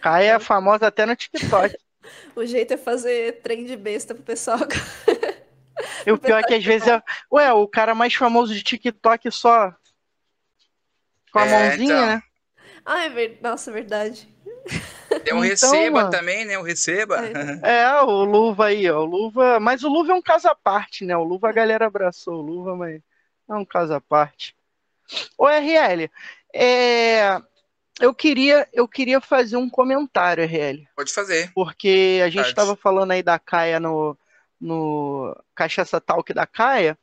Cai é famosa até no TikTok. *laughs* O jeito é fazer trend besta pro pessoal. E o pior é que às vezes é. Ué, o cara mais famoso de TikTok só. Com a É, mãozinha, então. né? Ah, é verdade. Nossa, é verdade. Tem um Então, receba mano. também, né? O receba. É. *laughs* É, o Luva aí, ó. O Luva. Mas o Luva é um caso à parte, né? O Luva a galera abraçou o Luva, mas é um caso à parte. Ô, RL, é... eu queria, eu queria fazer um comentário, RL. Pode fazer. Porque a gente estava falando aí da Caia no, no Cachaça Talk da Caia.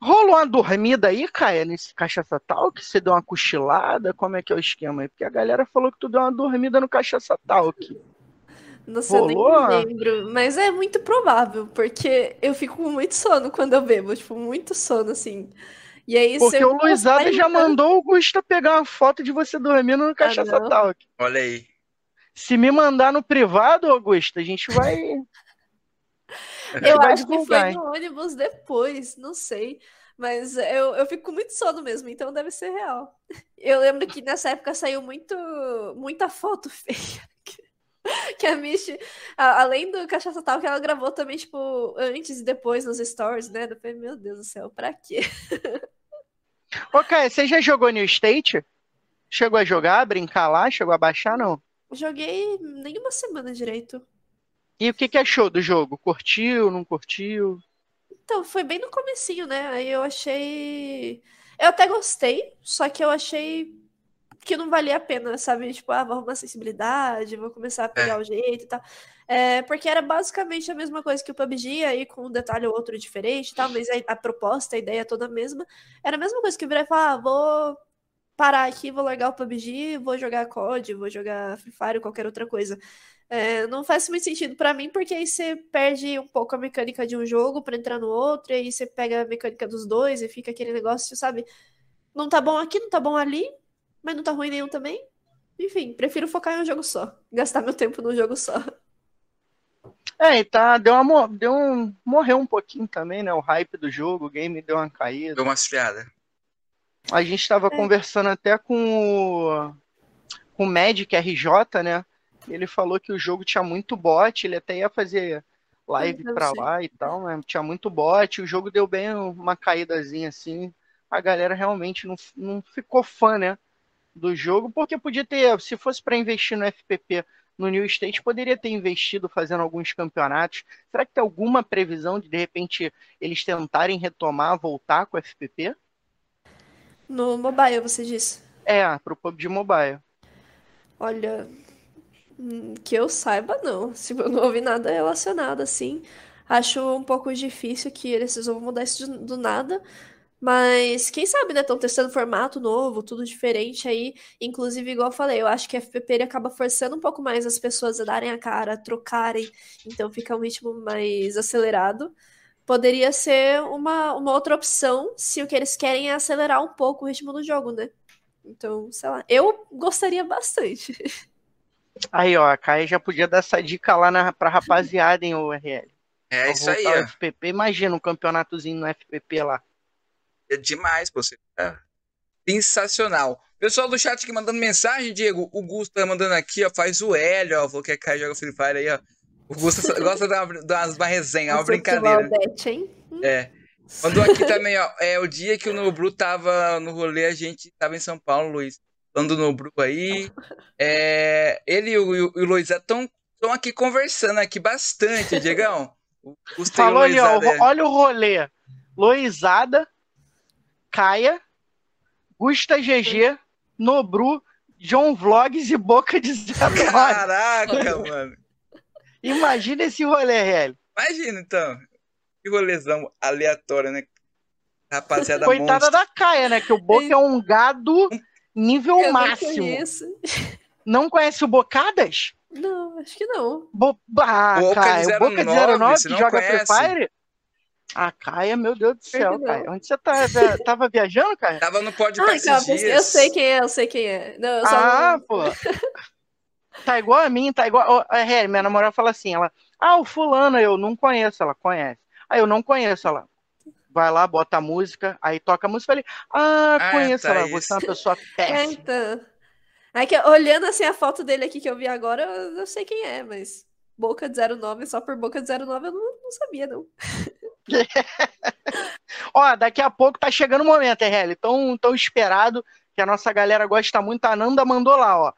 Rolou uma dormida aí, Caia, nesse Cachaça Talk? Você deu uma cochilada? Como é que é o esquema aí? Porque a galera falou que tu deu uma dormida no Cachaça Talk. Nossa, eu nem Rolou? lembro, mas é muito provável, porque eu fico com muito sono quando eu bebo, tipo, muito sono, assim. E aí, Porque eu o Luizada já mandou o Augusta pegar uma foto de você dormindo no Cachaça Ah. Talk. Olha aí. Se me mandar no privado, Augusta, a gente vai. *laughs* Eu vai acho que foi divulgar, hein? no ônibus depois, não sei. Mas eu, eu fico com muito sono mesmo, então deve ser real. Eu lembro que nessa época saiu muito, muita foto *laughs* feia. *laughs* Que a Michi, a- além do Cachaça Tal, que ela gravou também, tipo, antes e depois nos stories, né? Eu falei, meu Deus do céu, pra quê? *laughs* Ô, Caia, você já jogou New State? Chegou a jogar, brincar lá? Chegou a baixar, não? Joguei nem uma semana direito. E o que que achou do jogo? Curtiu, não curtiu? Então, foi bem no comecinho, né? Aí eu achei. Eu até gostei, só que eu achei que não valia a pena, sabe? Tipo, ah, vou arrumar sensibilidade, vou começar a pegar o jeito e tal. É, porque era basicamente a mesma coisa que o PUBG, aí com um detalhe ou outro diferente e tal, mas a, a proposta, a ideia é toda a mesma. Era a mesma coisa que virar e falar, ah, vou parar aqui, vou largar o PUBG, vou jogar COD, vou jogar Free Fire ou qualquer outra coisa. É, não faz muito sentido pra mim, porque aí você perde um pouco a mecânica de um jogo pra entrar no outro, e aí você pega a mecânica dos dois e fica aquele negócio, sabe? Não tá bom aqui, não tá bom ali, mas não tá ruim nenhum também. Enfim, prefiro focar em um jogo só. Gastar meu tempo num jogo só. É, e tá, deu uma, deu um, morreu um pouquinho também, né? O hype do jogo, o game deu uma caída. Deu uma esfriada. A gente estava É. conversando até com o, com o Magic RJ, né? Ele falou que o jogo tinha muito bot, ele até ia fazer live Eu pra sei. lá e tal, né? Tinha muito bot, o jogo deu bem uma caídazinha assim. A galera realmente não, não ficou fã, né? Do jogo, porque podia ter, se fosse para investir no FPP no New State, poderia ter investido fazendo alguns campeonatos. Será que tem alguma previsão de de repente eles tentarem retomar, voltar com o FPP? No mobile, você disse. É, pro PUBG Mobile. Olha, hum, que eu saiba, não. *laughs* Se eu não ouvi nada relacionado assim. Acho um pouco difícil que eles vão mudar isso do nada. Mas quem sabe, né? Estão testando formato novo, tudo diferente aí. Inclusive, igual eu falei, eu acho que a FPP ele acaba forçando um pouco mais as pessoas a darem a cara, a trocarem. Então fica um ritmo mais acelerado. Poderia ser uma, uma outra opção se o que eles querem é acelerar um pouco o ritmo do jogo, né? Então, sei lá. Eu gostaria bastante. *laughs* Aí, ó, a Caia já podia dar essa dica lá na, pra rapaziada em URL. É isso aí. FPP. Imagina um campeonatozinho no FPP lá. É demais, pô. Você sensacional. Pessoal do chat aqui mandando mensagem, Diego. O Gusto tá mandando aqui, ó. Faz o L, ó. Falou que é Kai joga Free Fire aí, ó. O Gusto gosta de dar uma, umas- uma resenha, uma brincadeira. maldete, hein? É. Mandou aqui também, ó. É o dia que o Nobru tava no rolê, a gente tava em São Paulo, Luiz. Falando do Nobru aí. É, ele e o, e o Luiz estão aqui conversando aqui bastante, Diegão. O Gusto Falou ali, ó, Luizada, é. olha o rolê. Loizada, Caia, Gusta GG, Nobru, John Vlogs e Boca de Zero Caraca, mano. Imagina esse rolê, RL. Imagina, então. Que rolezão aleatório, né? Rapaziada Coitada monstro. da Caia, né? Que o Boca é um gado nível Eu máximo. não conheço. Não conhece o Bocadas? Não, acho que não. Bo... Ah, Boca de Caia, Boca de 09, 09 você que joga conhece? Free Fire? Ah, Caia, meu Deus do céu. Caia. Onde você tá, tá- *laughs* tava viajando, Caia? Tava no pódio Ah, calma, dias. eu sei quem é, eu sei quem é. Não, eu só Ah, não- pô. Tá igual a mim, tá igual. Ó, É, minha namorada fala assim, ela, ah, o fulano eu não conheço, ela conhece. Aí eu não conheço, ela vai lá, bota a música, aí toca a música, falei, ah, Ah, conheço, tá ela, isso. você é uma pessoa *laughs* É, péssima. então. É que olhando assim a foto dele aqui que eu vi agora, eu, eu sei quem é, mas Boca de 09, só por Boca de 09 eu não, não sabia, não. *laughs* *laughs* Ó, daqui a pouco tá chegando o momento, RL, tão, tão esperado, que a nossa galera gosta muito, a Nanda mandou lá, ó.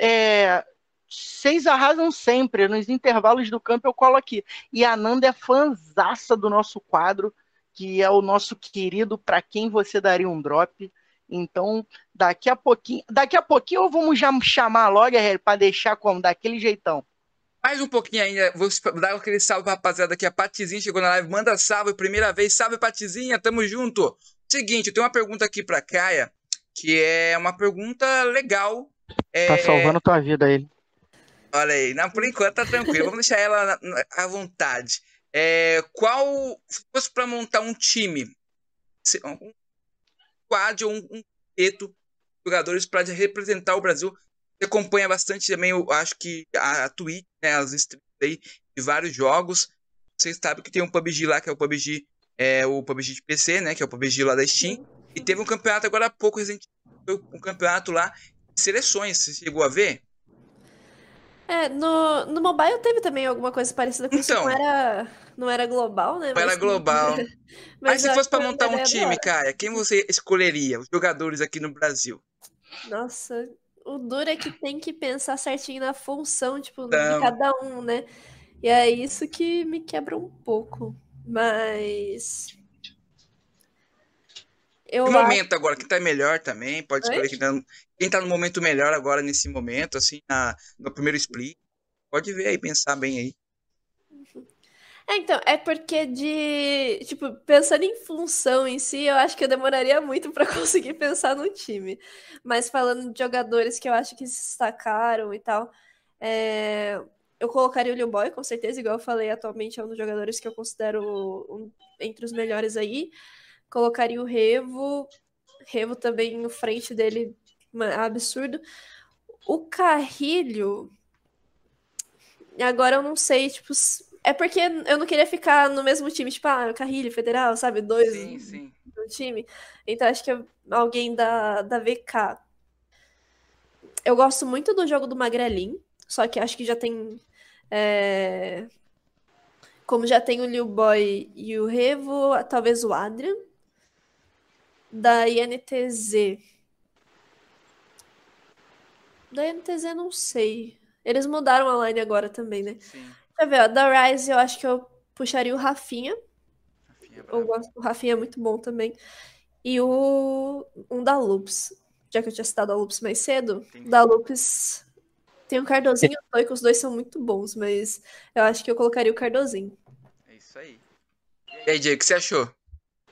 É, vocês arrasam sempre, nos intervalos do campo eu colo aqui. E a Nanda é fanzaça do nosso quadro, que é o nosso querido Pra Quem Você Daria um Drop. Então, daqui a pouquinho, daqui a pouquinho ou vamos já chamar logo, RL, pra deixar como? Daquele jeitão. Mais um pouquinho ainda, vou dar aquele salve pra rapaziada aqui. A Patizinha chegou na live, manda salve, primeira vez. Salve, Patizinha, tamo junto. Seguinte, eu tenho uma pergunta aqui pra Caia, que é uma pergunta legal. É, Tá salvando tua vida ele. Olha aí, não, por enquanto tá tranquilo, vamos deixar ela na- na- à vontade. É, qual, se fosse pra montar um time, um quad ou um, um de jogadores para representar o Brasil, acompanha bastante também, eu acho que a, a Twitch, né, as streams aí de vários jogos. Vocês sabem que tem um PUBG lá, que é o PUBG, é, o PUBG de PC, né, que é o PUBG lá da Steam. E teve um campeonato agora há pouco, recentemente, um campeonato lá de seleções, você chegou a ver? É, no, no mobile teve também alguma coisa parecida com isso. Então. Não era, não era global, né? Não era global. *laughs* Mas, se eu fosse pra montar um time, cara, quem você escolheria? Os jogadores aqui no Brasil. Nossa, o duro é que tem que pensar certinho na função, tipo, de Então. cada um, né? E é isso que me quebra um pouco. Mas. Eu Que acho. momento agora, quem tá melhor também, pode escolher quem tá, no- quem tá no momento melhor agora nesse momento, assim, na, no primeiro split. Pode ver aí, pensar bem aí. É, então, é porque de. Tipo, pensando em função em si, eu acho que eu demoraria muito pra *laughs* conseguir pensar no time. Mas falando de jogadores que eu acho que se destacaram e tal, é, eu colocaria o Liu Boy, com certeza, igual eu falei, atualmente é um dos jogadores que eu considero um- entre os melhores aí. Colocaria o Revo. Revo também no frente dele, absurdo. O Carrilho. Agora eu não sei, tipo. É porque eu não queria ficar no mesmo time, tipo, ah, Carrilho, Federal, sabe? Dois Sim, sim. no time. Então acho que é alguém da, da VK. Eu gosto muito do jogo do Magrelin, só que acho que já tem. é, Como já tem o Liu Boy e o Revo, talvez o Adrian. Da INTZ. Da INTZ não sei. Eles mudaram a line agora também, né? sim. Deixa eu ver, ó. Da Rise eu acho que eu puxaria o Rafinha. Rafinha é Eu gosto, o Rafinha é muito bom também. E o um da Loops. Já que eu tinha citado a Loops mais cedo, Entendi. da Loops tem o Cardozinho e o que os dois são muito bons, mas eu acho que eu colocaria o Cardozinho. É isso aí. E aí, Diego, o que você achou?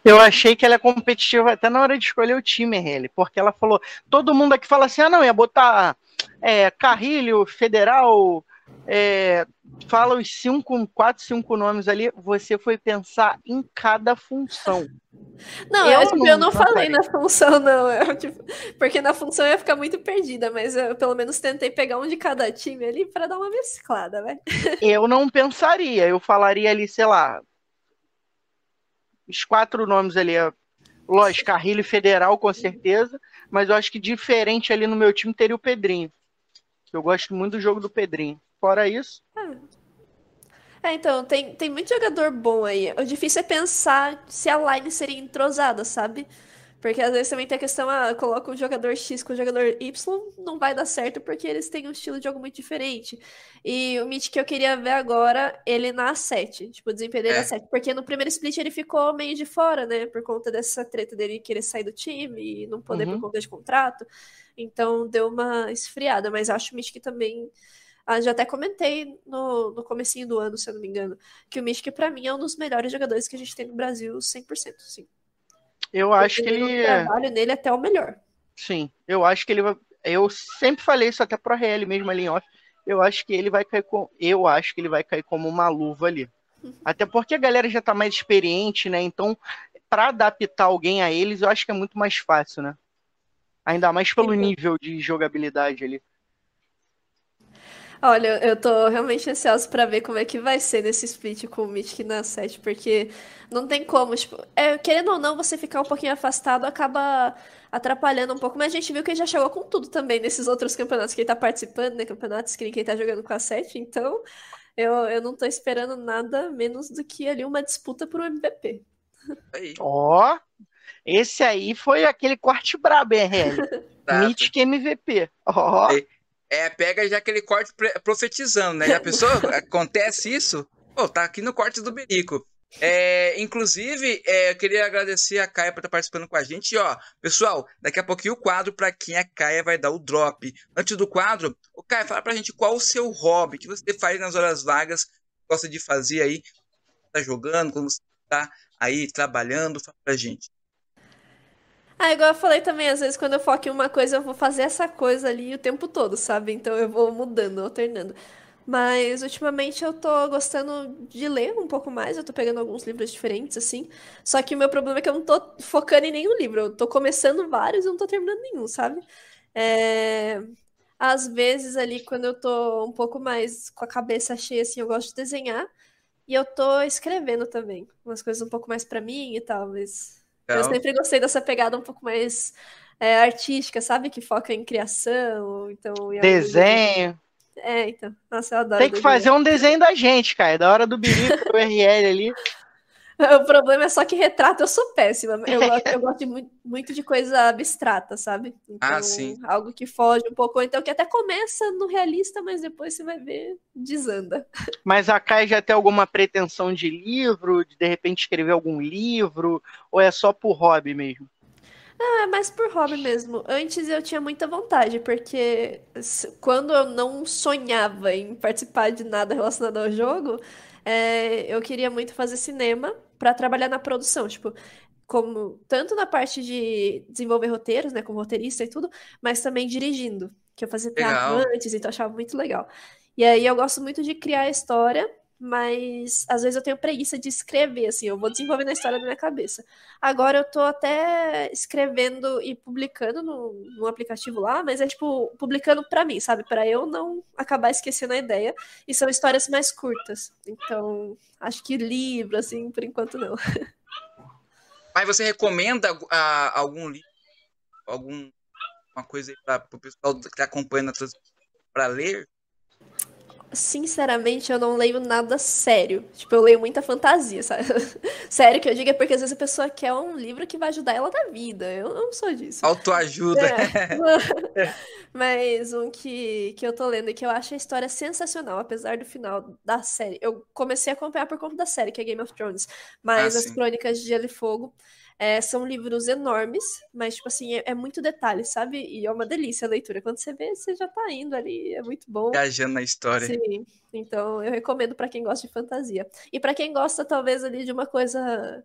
Eu achei que ela é competitiva até na hora de escolher o time, RL, porque ela falou, todo mundo aqui fala assim, ah não, ia botar é, Carrilho, Federal, é, fala os cinco, quatro, cinco nomes ali, você foi pensar em cada função. Não, Eu eu, tipo, não eu não falei na função, *laughs* não. Eu, tipo, porque na função eu ia ficar muito perdida, mas eu pelo menos tentei pegar um de cada time ali pra dar uma mesclada, vai. *laughs* Eu não pensaria, eu falaria ali, sei lá, os quatro nomes ali, é, lógico, Carrilho Federal, com certeza, mas eu acho que diferente ali no meu time teria o Pedrinho. Eu gosto muito do jogo do Pedrinho. Fora isso, É, então, tem, tem muito jogador bom aí. O difícil é pensar se a line seria entrosada, sabe? Porque às vezes também tem a questão, ah, coloca o jogador X com o jogador Y, não vai dar certo porque eles têm um estilo de jogo muito diferente. E o Mitch que eu queria ver agora, ele na 7, tipo, o desempenho dele é. na 7. Porque no primeiro split ele ficou meio de fora, né? Por conta dessa treta dele querer sair do time e não poder uhum. por conta de contrato. Então deu uma esfriada, mas acho o Mitch que também. Ah, já até comentei no, no comecinho do ano, se eu não me engano, que o Mystic, para mim, é um dos melhores jogadores que a gente tem no Brasil, 100%, sim. Eu acho que ele. O trabalho nele é até o melhor. Sim, eu acho que ele vai. Eu sempre falei isso até pro RL mesmo ali em off. Eu acho que ele vai cair com. Eu acho que ele vai cair como uma luva ali. Uhum. Até porque a galera já tá mais experiente, né? Então, para adaptar alguém a eles, eu acho que é muito mais fácil, né? Ainda mais pelo nível de jogabilidade ali. Olha, eu tô realmente ansiosa para ver como é que vai ser nesse split com o Mythic na 7, porque não tem como, tipo, é, querendo ou não, você ficar um pouquinho afastado acaba atrapalhando um pouco, mas a gente viu que ele já chegou com tudo também nesses outros campeonatos que ele tá participando, né? Campeonatos que ninguém tá jogando com a 7, então eu, eu não tô esperando nada menos do que ali uma disputa por um MVP. Ó, oh, esse aí foi aquele corte brabo, hein, *laughs* Mythic MVP. Ó. Oh. É, pega já aquele corte profetizando, né? Já *laughs* pensou? Acontece isso? Pô, tá aqui no corte do Berico. É, inclusive, é, eu queria agradecer a Caia por estar participando com a gente. E, ó, pessoal, daqui a pouquinho o quadro para quem a Caia vai dar o drop. Antes do quadro, o Caia, fala pra gente qual o seu hobby, que você faz nas horas vagas, gosta de fazer aí, tá jogando, quando você tá aí trabalhando, fala pra gente. Ah, igual eu falei também, às vezes quando eu foco em uma coisa, eu vou fazer essa coisa ali o tempo todo, sabe? Então eu vou mudando, alternando. Mas ultimamente eu tô gostando de ler um pouco mais, eu tô pegando alguns livros diferentes, assim. Só que o meu problema é que eu não tô focando em nenhum livro. Eu tô começando vários e não tô terminando nenhum, sabe? É... Às vezes ali, quando eu tô um pouco mais com a cabeça cheia, assim, eu gosto de desenhar. E eu tô escrevendo também. Umas coisas um pouco mais para mim e tal, mas eu sempre gostei dessa pegada um pouco mais é, artística, sabe? Que foca em criação, então... Desenho. É, então. Nossa, eu adoro. Tem que fazer um desenho da gente, cara. Da hora do Birico, do RL ali. *laughs* *laughs* O problema é só que retrato eu sou péssima. Eu gosto, eu gosto de muito, muito, de coisa abstrata, sabe? Ah, então, ah, sim. Algo que foge um pouco. Então, que até começa no realista, mas depois você vai ver, desanda. *laughs* Mas a Kai já tem alguma pretensão de livro? De, de repente escrever algum livro? Ou é só por hobby mesmo? Ah, é mais por hobby mesmo. Antes eu tinha muita vontade, porque quando eu não sonhava em participar de nada relacionado ao jogo, é, eu queria muito fazer cinema para trabalhar na produção, tipo, como tanto na parte de desenvolver roteiros, né, como roteirista e tudo, mas também dirigindo, que eu fazia teatro antes, então eu achava muito legal. E aí eu gosto muito de criar a história mas às vezes eu tenho preguiça de escrever, assim, eu vou desenvolvendo a história na minha cabeça. Agora eu tô até escrevendo e publicando no, no aplicativo lá, mas é tipo, publicando para mim, sabe? para eu não acabar esquecendo a ideia. E são histórias mais curtas. Então, acho que livro, assim, por enquanto não. *laughs* Mas você recomenda uh, algum livro, alguma coisa para o pessoal que está acompanhando para ler? Sinceramente, eu não leio nada sério. Tipo, eu leio muita fantasia, sabe? *laughs* sério que eu digo é porque às vezes a pessoa quer um livro que vai ajudar ela na vida. Eu não sou disso. Autoajuda. É. *laughs* *laughs* Mas um que, que eu tô lendo e que eu acho a história sensacional, apesar do final da série. Eu comecei a acompanhar por conta da série, que é Game of Thrones. Mas ah, as Crônicas de Gelo e Fogo é, são livros enormes, mas, tipo assim, é, é, muito detalhe, sabe? E é uma delícia a leitura. Quando você vê, você já tá indo ali, é muito bom. Viajando na história. Sim, então eu recomendo para quem gosta de fantasia. E para quem gosta, talvez, ali de uma coisa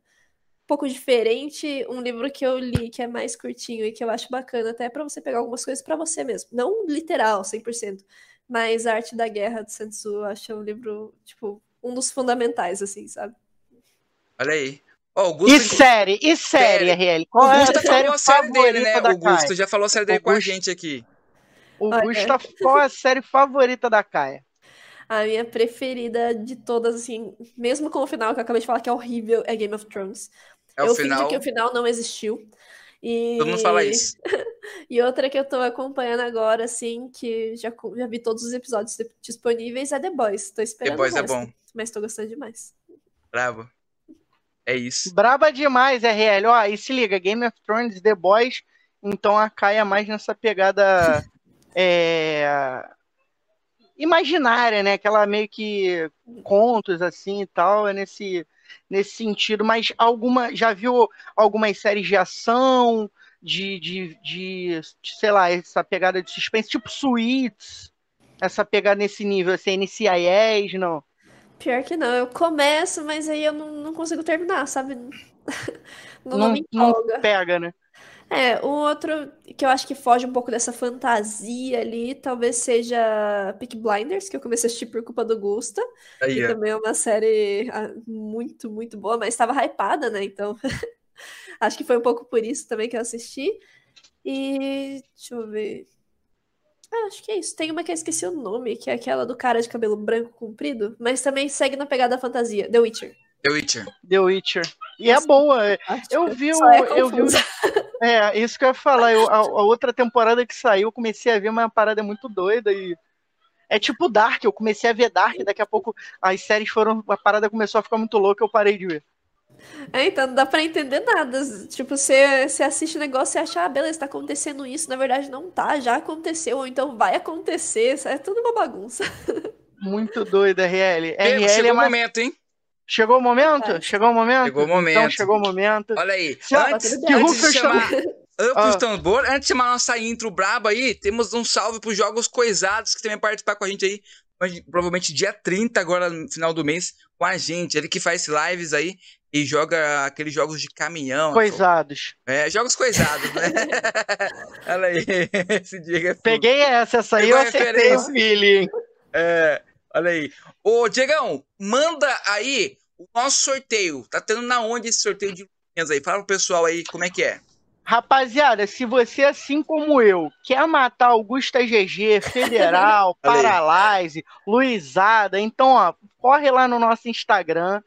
um pouco diferente, um livro que eu li que é mais curtinho e que eu acho bacana, até para você pegar algumas coisas para você mesmo. Não literal, 100%, mas A Arte da Guerra de Sun Tzu, eu acho um livro, tipo, um dos fundamentais, assim, sabe? Olha aí. Oh, Augusto, e série, e série, RL? Qual é a série, a série dele, né? O Augusto Caia? já falou a série dele Augusto, com a gente aqui. Augusto, ah, é. qual é a série favorita da Caia? A minha preferida de todas, assim, mesmo com o final que eu acabei de falar que é horrível, é Game of Thrones. É o eu final... que o final não existiu. E... Todo mundo fala isso. *laughs* e outra que eu tô acompanhando agora, assim, que já, já vi todos os episódios disponíveis, é The Boys. Tô esperando The Boys é bom. Mas tô gostando demais. Bravo. É isso. Braba demais, RL. Ó, e se liga, Game of Thrones, The Boys, então a Kai é mais nessa pegada *laughs* é, imaginária, né? Aquela meio que contos assim e tal, é nesse, nesse sentido. Mas alguma. Já viu algumas séries de ação, de, de, de, de sei lá, essa pegada de suspense, tipo Suits, essa pegada nesse nível, assim, NCIS, não? Pior que não, eu começo, mas aí eu não, não consigo terminar, sabe? *laughs* Não, não, não pega, né? É, um outro que eu acho que foge um pouco dessa fantasia ali, talvez seja Peak Blinders, que eu comecei a assistir por culpa do Gusta. Aí, que é. também é uma série ah, muito, muito boa, mas estava hypada, né? Então, *laughs* acho que foi um pouco por isso também que eu assisti. E deixa eu ver. Ah, acho que é isso. Tem uma que eu esqueci o nome, que é aquela do cara de cabelo branco comprido, mas também segue na pegada da fantasia, The Witcher. The Witcher. The Witcher. E é boa. Eu vi o. É eu vi o, É, isso que eu ia falar. Eu, a, a, outra temporada que saiu, eu comecei a ver uma parada muito doida e. É tipo Dark, eu comecei a ver Dark, daqui a pouco as séries foram. A parada começou a ficar muito louca, eu parei de ver. É, então não dá pra entender nada. Tipo, você, você assiste o negócio e acha, ah, beleza, tá acontecendo isso. Na verdade, não tá, já aconteceu, ou então vai acontecer. É tudo uma bagunça. Muito doida, RL. RL chegou é o momento, hein? Chegou o momento? É. Chegou o momento? Chegou o momento. Então chegou o momento. Olha aí. Se, antes, que antes de chamar... Antes, tambor, antes de chamar nossa intro braba aí, temos um salve pros Jogos Coisados, que também participar com a gente aí provavelmente dia 30, agora no final do mês, com a gente. Ele que faz lives aí e joga aqueles jogos de caminhão. Coisados. É, jogos coisados, né? *laughs* Olha aí, esse Diego é Peguei essa, essa aí eu acertei o feeling. É, olha aí. Ô, Diegão, manda aí o nosso sorteio. Tá tendo na onde esse sorteio de aí? Fala pro pessoal aí como é que é. Rapaziada, se você, assim como eu, quer matar Augusta GG, Federal, *laughs* Paralyze, Luizada, então, ó, corre lá no nosso Instagram,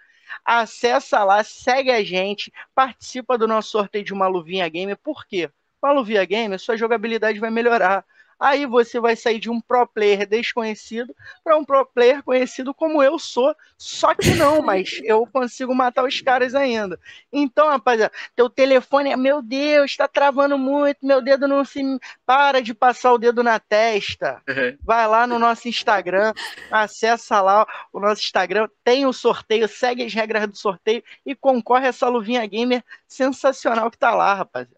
acessa lá, segue a gente, participa do nosso sorteio de uma luvinha game. Por quê? Com a luvinha game, sua jogabilidade vai melhorar. Aí você vai sair de um pro player desconhecido para um pro player conhecido como eu sou. Só que não, mas *laughs* eu consigo matar os caras ainda. Então, rapaziada, teu telefone é, meu Deus, está travando muito, meu dedo não se para de passar o dedo na testa. Uhum. Vai lá no nosso Instagram, acessa lá o nosso Instagram, tem o sorteio, segue as regras do sorteio e concorre a essa luvinha gamer sensacional que tá lá, rapaziada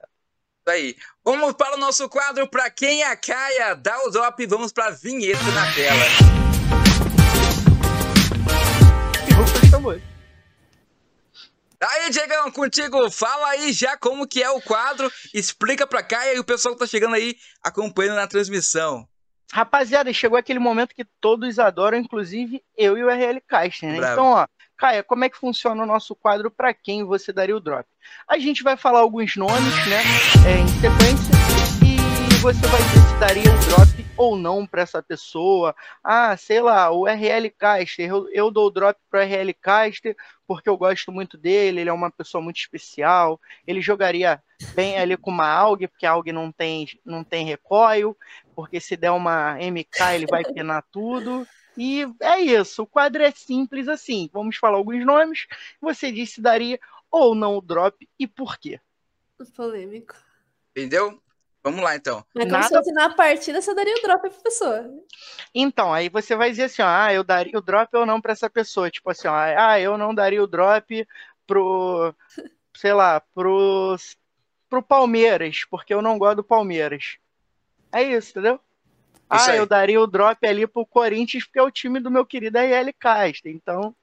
aí. Vamos para o nosso quadro Pra Quem a Caia dá o drop e vamos para a vinheta na tela. Aí, Diegão, contigo, fala aí já como que é o quadro, explica pra Caia e o pessoal que tá chegando aí acompanhando na transmissão. Rapaziada, chegou aquele momento que todos adoram, inclusive eu e o RL Caster, né? Então, ó, Caia, como é que funciona o nosso quadro para quem você daria o drop? A gente vai falar alguns nomes, né, é, em sequência, e você vai dizer se daria o drop ou não para essa pessoa. Ah, sei lá, o RL Caster, eu, eu dou o drop para RL Caster porque eu gosto muito dele, ele é uma pessoa muito especial, ele jogaria bem ali com uma AUG, porque a AUG não tem, não tem recoil, porque se der uma MK ele vai penar tudo. E é isso, o quadro é simples assim. Vamos falar alguns nomes. Você disse se daria ou não o drop e por quê. Polêmico. Entendeu? Vamos lá, então. Mas como Nada... se na a partida, você daria o drop pra pessoa. Então, aí você vai dizer assim, ó, ah, eu daria o drop ou não pra essa pessoa. Tipo assim, ó, ah, eu não daria o drop pro, sei lá, pro, pro Palmeiras, porque eu não gosto do Palmeiras. É isso, entendeu? Ah, eu daria o drop ali pro Corinthians, porque é o time do meu querido RL Castro. Então,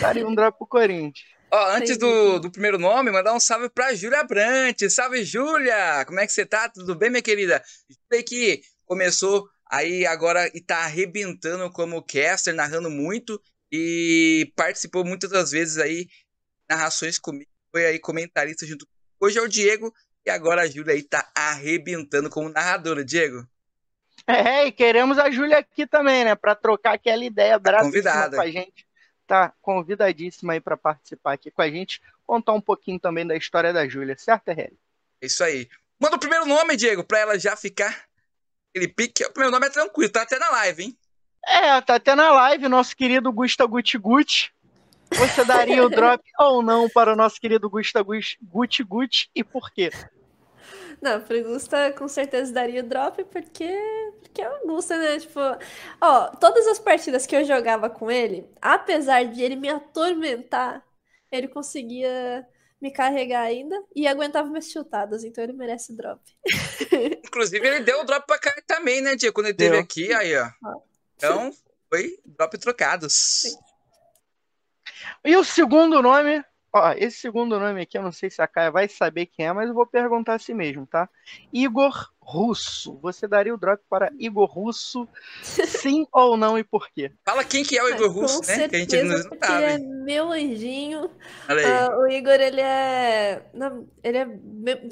daria um *laughs* drop pro Corinthians. Ó, antes do, do primeiro nome, mandar um salve pra Júlia Brant. Salve, Júlia! Como é que você tá? Tudo bem, minha querida? Júlia que começou aí agora e tá arrebentando como caster, narrando muito e participou muitas das vezes aí narrações comigo. Foi aí comentarista junto. Hoje é o Diego e agora a Júlia aí tá arrebentando como narradora. Diego, é, e queremos a Júlia aqui também, né? Para trocar aquela ideia tá convidada com a gente. Tá convidadíssima aí para participar aqui com a gente, contar um pouquinho também da história da Júlia, certo, Hélio? Isso aí. Manda o primeiro nome, Diego, para ela já ficar aquele pique. O primeiro nome é tranquilo, tá até na live, hein? É, tá até na live, nosso querido Gusta Guti Guti. Você daria o drop *laughs* ou não para o nosso querido Gusta Gucci Gucci e por quê? Não, pro Gusta com certeza daria o drop porque, porque é o Gusta, né? Tipo, ó, todas as partidas que eu jogava com ele, apesar de ele me atormentar, ele conseguia me carregar ainda e aguentava minhas chutadas, então ele merece drop. *laughs* Inclusive, ele deu o drop pra cá também, né, Tia? Quando ele teve aqui, aí, ó. Então, foi drop trocados. Sim. E o segundo nome Ó, esse segundo nome aqui, eu não sei se a Caia vai saber quem é, mas eu vou perguntar a si mesmo, tá? Igor Russo. Você daria o drop para Igor Russo, *laughs* sim ou não e por quê? Fala quem que é o Igor Russo, né? Que a gente não, tá, Ele é meu anjinho. Uh, o Igor, ele é. Ele é.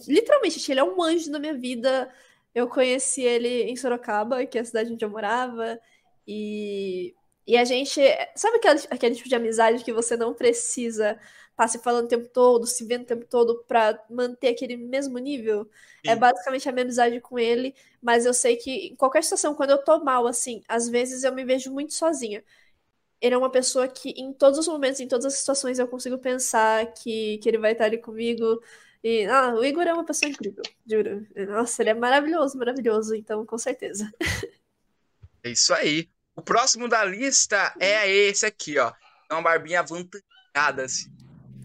Literalmente, ele é um anjo na minha vida. Eu conheci ele em Sorocaba, que é a cidade onde eu morava. E, e a gente. Sabe aquele, aquele tipo de amizade que você não precisa tá se falando o tempo todo, se vendo o tempo todo para manter aquele mesmo nível. É Sim. É basicamente a minha amizade com ele, mas eu sei que em qualquer situação, quando eu tô mal, assim, às vezes eu me vejo muito sozinha. Ele é uma pessoa que em todos os momentos, em todas as situações, eu consigo pensar que, que ele vai estar ali comigo. E, ah, o Igor é uma pessoa incrível, juro. Nossa, ele é maravilhoso, maravilhoso, então com certeza. É isso aí. O próximo da lista é esse aqui, ó. É uma barbinha avantajada, assim.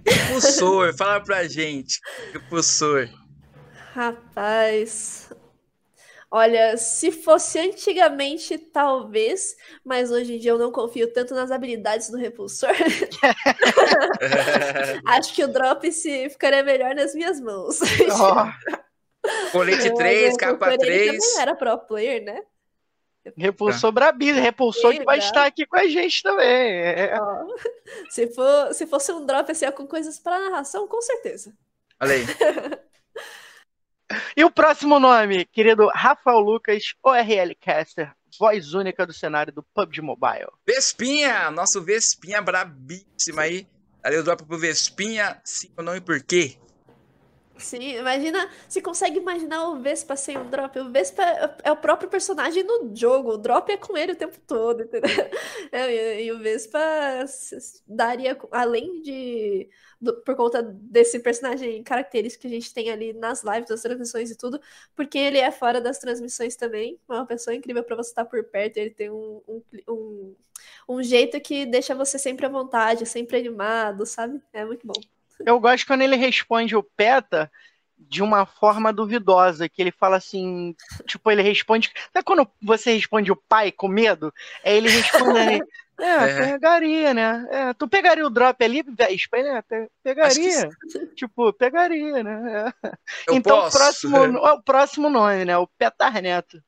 Repulsor, fala pra gente. Repulsor. Rapaz. Olha, se fosse antigamente, talvez, mas hoje em dia eu não confio tanto nas habilidades do repulsor. *laughs* Acho que o drop se ficaria melhor nas minhas mãos. Oh. Colete 3, capa 3. Ele também era pro player, né? Repulsor tá. Brabilo, repulsor que vai estar aqui com a gente também. É. *laughs* se, for, se fosse um drop assim, com coisas para narração, com certeza. Olha aí. *laughs* e o próximo nome, querido Rafael Lucas, ORL Caster, voz única do cenário do PUBG Mobile. Vespinha, nosso Vespinha brabíssima aí. Ali o drop pro Vespinha, sim ou não e por quê? Sim, imagina, se consegue imaginar o Vespa sem o Drop. O Vespa é, é o próprio personagem no jogo, o Drop é com ele o tempo todo, entendeu? *laughs* É, e, o Vespa daria, além de, do, por conta desse personagem característico que a gente tem ali nas lives, das transmissões e tudo, porque ele é fora das transmissões também, é uma pessoa incrível para você estar por perto, ele tem um, um, um, um jeito que deixa você sempre à vontade, sempre animado, sabe? É muito bom. Eu gosto quando ele responde o PETA de uma forma duvidosa, que ele fala assim, tipo, ele responde. Sabe quando você responde o pai com medo? É ele respondendo. *laughs* É, é, pegaria, né? É, tu pegaria o drop ali, Vespa, né? Pegaria. Que... Tipo, pegaria, né? É. Então, posso. o próximo, o próximo nome, né? O Petar Neto.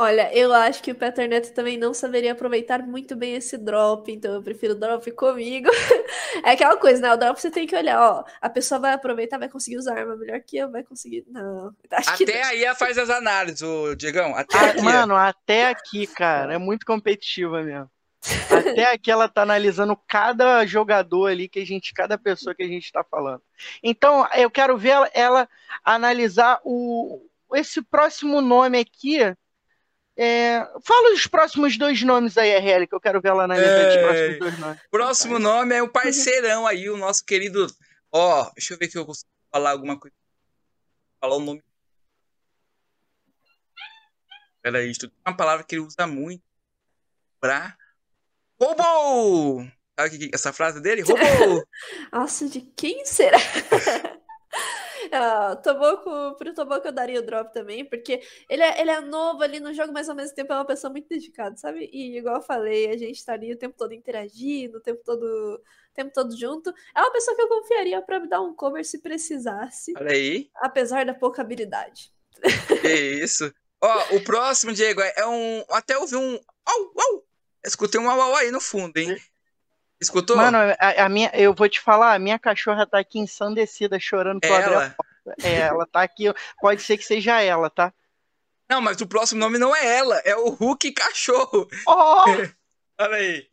Olha, eu acho que o Peternet também não saberia aproveitar muito bem esse drop, então eu prefiro drop comigo. *laughs* é aquela coisa, né? O drop você tem que olhar, ó, a pessoa vai aproveitar, vai conseguir usar arma melhor que eu, vai conseguir. Não. *laughs* Acho até aí ela faz as análises, o Diegão. Até ah, aqui. Mano, até aqui, cara, é muito competitiva mesmo. Até *laughs* aqui ela tá analisando cada jogador ali que a gente, cada pessoa que a gente tá falando. Então, eu quero ver ela, ela analisar o esse próximo nome aqui é, fala os próximos dois nomes aí, RL, que eu quero ver ela na é... dos próximos dois nomes. Próximo nome é o parceirão aí, o nosso querido. Ó, deixa eu ver se eu consigo falar alguma coisa. Falar o nome. Peraí, isso é uma palavra que ele usa muito pra. Roubou! Sabe essa frase dele? Roubou! *laughs* Nossa, de quem será? *laughs* Uh, Toboco, pro Toboco eu daria o drop também, porque ele é, ele é novo ali no jogo, mas ao mesmo tempo é uma pessoa muito dedicada, sabe? E igual eu falei, a gente tá ali o tempo todo interagindo, o tempo todo, o tempo todo junto. É uma pessoa que eu confiaria para me dar um cover se precisasse. Olha aí. Apesar da pouca habilidade. Que isso. Ó, o próximo, Diego, é um. Até ouvi um. Au, au! Escutei um au, au aí no fundo, hein? Escutou? Mano, a, a, minha, eu vou te falar, a minha cachorra tá aqui ensandecida, chorando pra abrir a porta. É, ela tá aqui, pode ser que seja ela, tá? Não, mas o próximo nome não é ela, é o Hulk Cachorro. Oh! *laughs* Olha aí.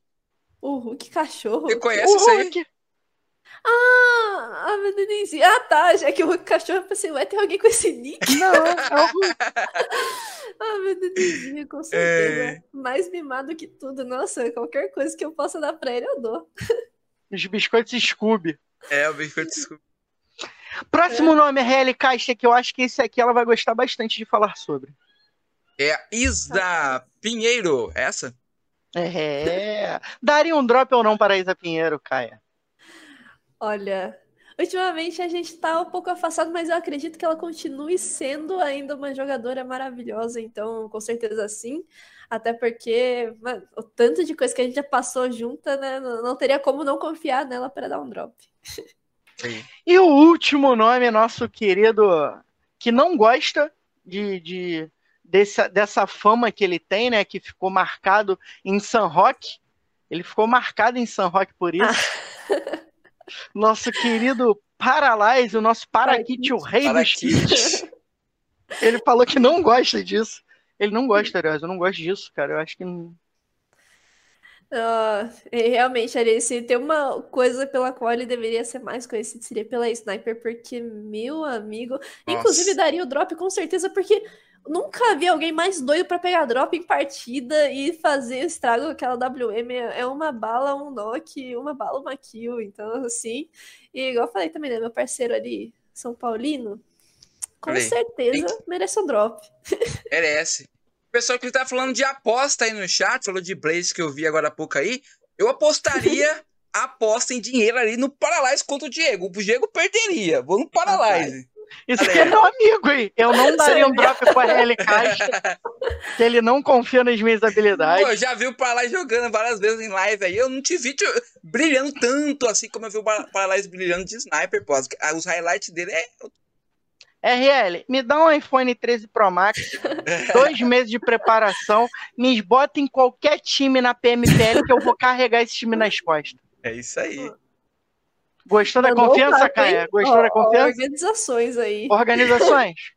O Hulk Cachorro? Você conhece o isso Hulk. aí? Ah, a Denise. Ah, tá. Já que o Cachorro, eu pensei, vai ter alguém com esse nick? Não, é o *laughs* ah, meu Deus, com certeza. É... Mais mimado que tudo. Nossa, qualquer coisa que eu possa dar pra ele, eu dou. Os biscoitos Scooby. É, o biscoito Scooby. Próximo é. nome é RL Caixa, que eu acho que esse aqui ela vai gostar bastante de falar sobre. É a Isa Pinheiro, essa? É. Daria um drop ou não para a Isa Pinheiro, Caia? Olha, ultimamente a gente tá um pouco afastado, mas eu acredito que ela continue sendo ainda uma jogadora maravilhosa, então com certeza sim. Até porque mano, o tanto de coisa que a gente já passou junta, né? Não teria como não confiar nela para dar um drop. E o último nome, nosso querido, que não gosta de, de dessa, dessa fama que ele tem, né? Que ficou marcado em San Roque. Ele ficou marcado em San Roque por isso. Ah. *laughs* Nosso querido Paralyze, o nosso Parakit, o rei dos kits. Ele falou que não gosta disso. Ele não gosta, aliás, eu não gosto disso, cara. Eu acho que. Uh, realmente, ali, se tem uma coisa pela qual ele deveria ser mais conhecido, seria pela Sniper, porque, meu amigo. Nossa. Inclusive, daria o drop com certeza, porque nunca vi alguém mais doido para pegar drop em partida e fazer estrago com aquela WM. É uma bala, um knock, uma bala, uma kill. Então, assim. E igual eu falei também, né? Meu parceiro ali, São Paulino, com falei, certeza que... merece um drop. *laughs* Merece. O pessoal que tá falando de aposta aí no chat, falou de Blaze que eu vi agora há pouco aí. Eu apostaria *laughs* aposta em dinheiro ali no Paralyze contra o Diego. O Diego perderia. Vou no Paralyze. Isso aqui é meu amigo, hein? Eu não daria um drop com a RL Caixa, que ele não confia nas minhas habilidades. Pô, já vi o Paralyze jogando várias vezes em live aí. Eu não te vi te... brilhando tanto assim como eu vi o Paralyze brilhando de sniper, pô. Os highlights dele é. RL, me dá um iPhone 13 Pro Max, *laughs* dois meses de preparação, me bota em qualquer time na PMPL que eu vou carregar esse time nas costas. É isso aí. Gostou da confiança, Caia? Gostou da confiança? Organizações aí. Organizações. *laughs*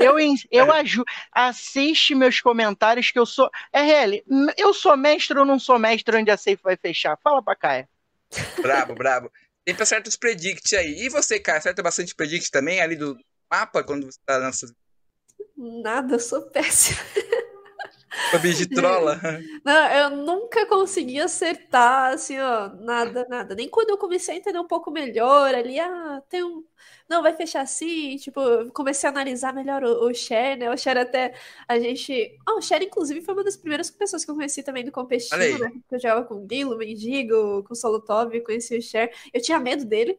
Eu, eu ajudo. Assiste meus comentários que eu sou. RL, eu sou mestre ou não sou mestre onde a safe vai fechar? Fala pra Caia. Brabo, brabo. Tem pra certos predicts aí. E você, Caia, acerta bastante predict também ali do mapa quando você tá lançando? Nada, eu sou péssima. De trola. *laughs* Não, eu nunca consegui acertar, assim, ó, nada, nada. Nem quando eu comecei a entender um pouco melhor ali, ah, tem um. Não, vai fechar assim, tipo, comecei a analisar melhor o, o Cher, né? O Cher até, a gente... Ah, o Cher, inclusive, foi uma das primeiras pessoas que eu conheci também do competitivo, né? Eu jogava com o Guilo, Mendigo, com o Solotov, conheci o Cher. Eu tinha medo dele.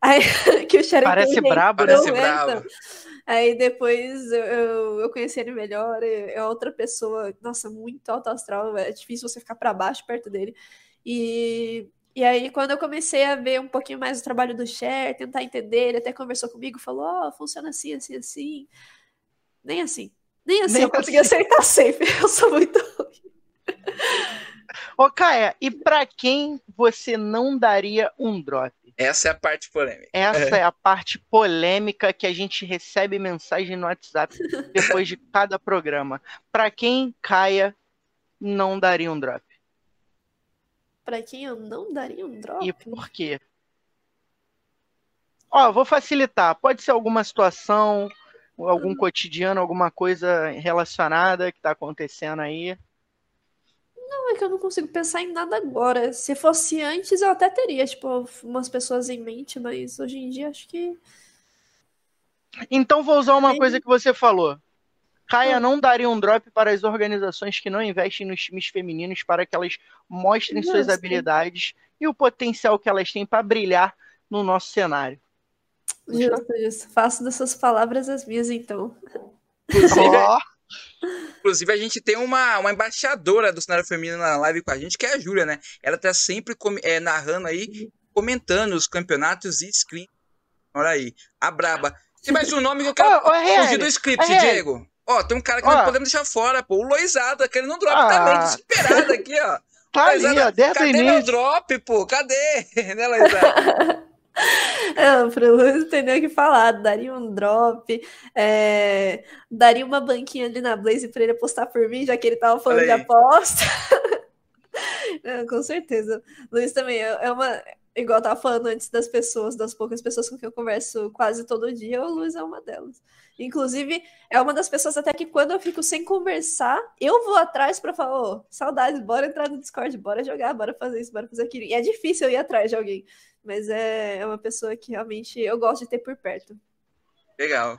Aí, *laughs* que o Cher Parece brabo, né? Parece brabo. Aí depois eu, eu conheci ele melhor, é outra pessoa, nossa, muito alto astral, é difícil você ficar para baixo perto dele. E, e aí, quando eu comecei a ver um pouquinho mais o trabalho do Cher, tentar entender, ele até conversou comigo, falou: Ó, oh, funciona assim, assim, assim. Nem assim. Nem assim Nem eu consegui assim. acertar sempre. *laughs* Eu sou muito ruim. Ô, Caia, e para quem você não daria um drop? Essa é a parte polêmica. Essa é. é a parte polêmica que a gente recebe mensagem no WhatsApp *laughs* depois de cada programa. Para quem Caia não daria um drop? Para quem eu não daria um drop? E por quê? Ó, vou facilitar. Pode ser alguma situação, algum hum. cotidiano, alguma coisa relacionada que está acontecendo aí. Não, é que eu não consigo pensar em nada agora. Se fosse antes, eu até teria, tipo, umas pessoas em mente, mas hoje em dia acho que. Então vou usar uma coisa que você falou. Caia não daria um drop para as organizações que não investem nos times femininos para que elas mostrem Nossa. suas habilidades e o potencial que elas têm para brilhar no nosso cenário. Justo, justo. Faço dessas palavras as minhas, então. Oh. Inclusive, a gente tem uma, uma embaixadora do cenário feminino na live com a gente, que é a Júlia, né? Ela tá sempre é, narrando aí, comentando os campeonatos e screen. Olha aí, a braba. Tem mais um nome que eu quero oh, oh, fugir do script, Diego. Ó, tem um cara que oh. não podemos deixar fora, pô. O Loizada, querendo um drop ah. também, desesperado aqui, ó. Tá Loizada, ali, ó, cadê meu drop, pô? Cadê? *laughs* né, Loizada? *laughs* Pro Luiz não tem nem o que falar. Daria um drop, é... daria uma banquinha ali na Blaze para ele apostar por mim, já que ele tava falando de aposta. não, *laughs* com certeza. Luiz também é, é uma. igual eu tava falando antes das pessoas, das poucas pessoas com quem eu converso quase todo dia, o Luiz é uma delas. Inclusive, é uma das pessoas até que quando eu fico sem conversar, eu vou atrás para falar, ô, oh, saudades, bora entrar no Discord, bora jogar, bora fazer isso, bora fazer aquilo. E é difícil eu ir atrás de alguém, mas é, é uma pessoa que realmente eu gosto de ter por perto. Legal.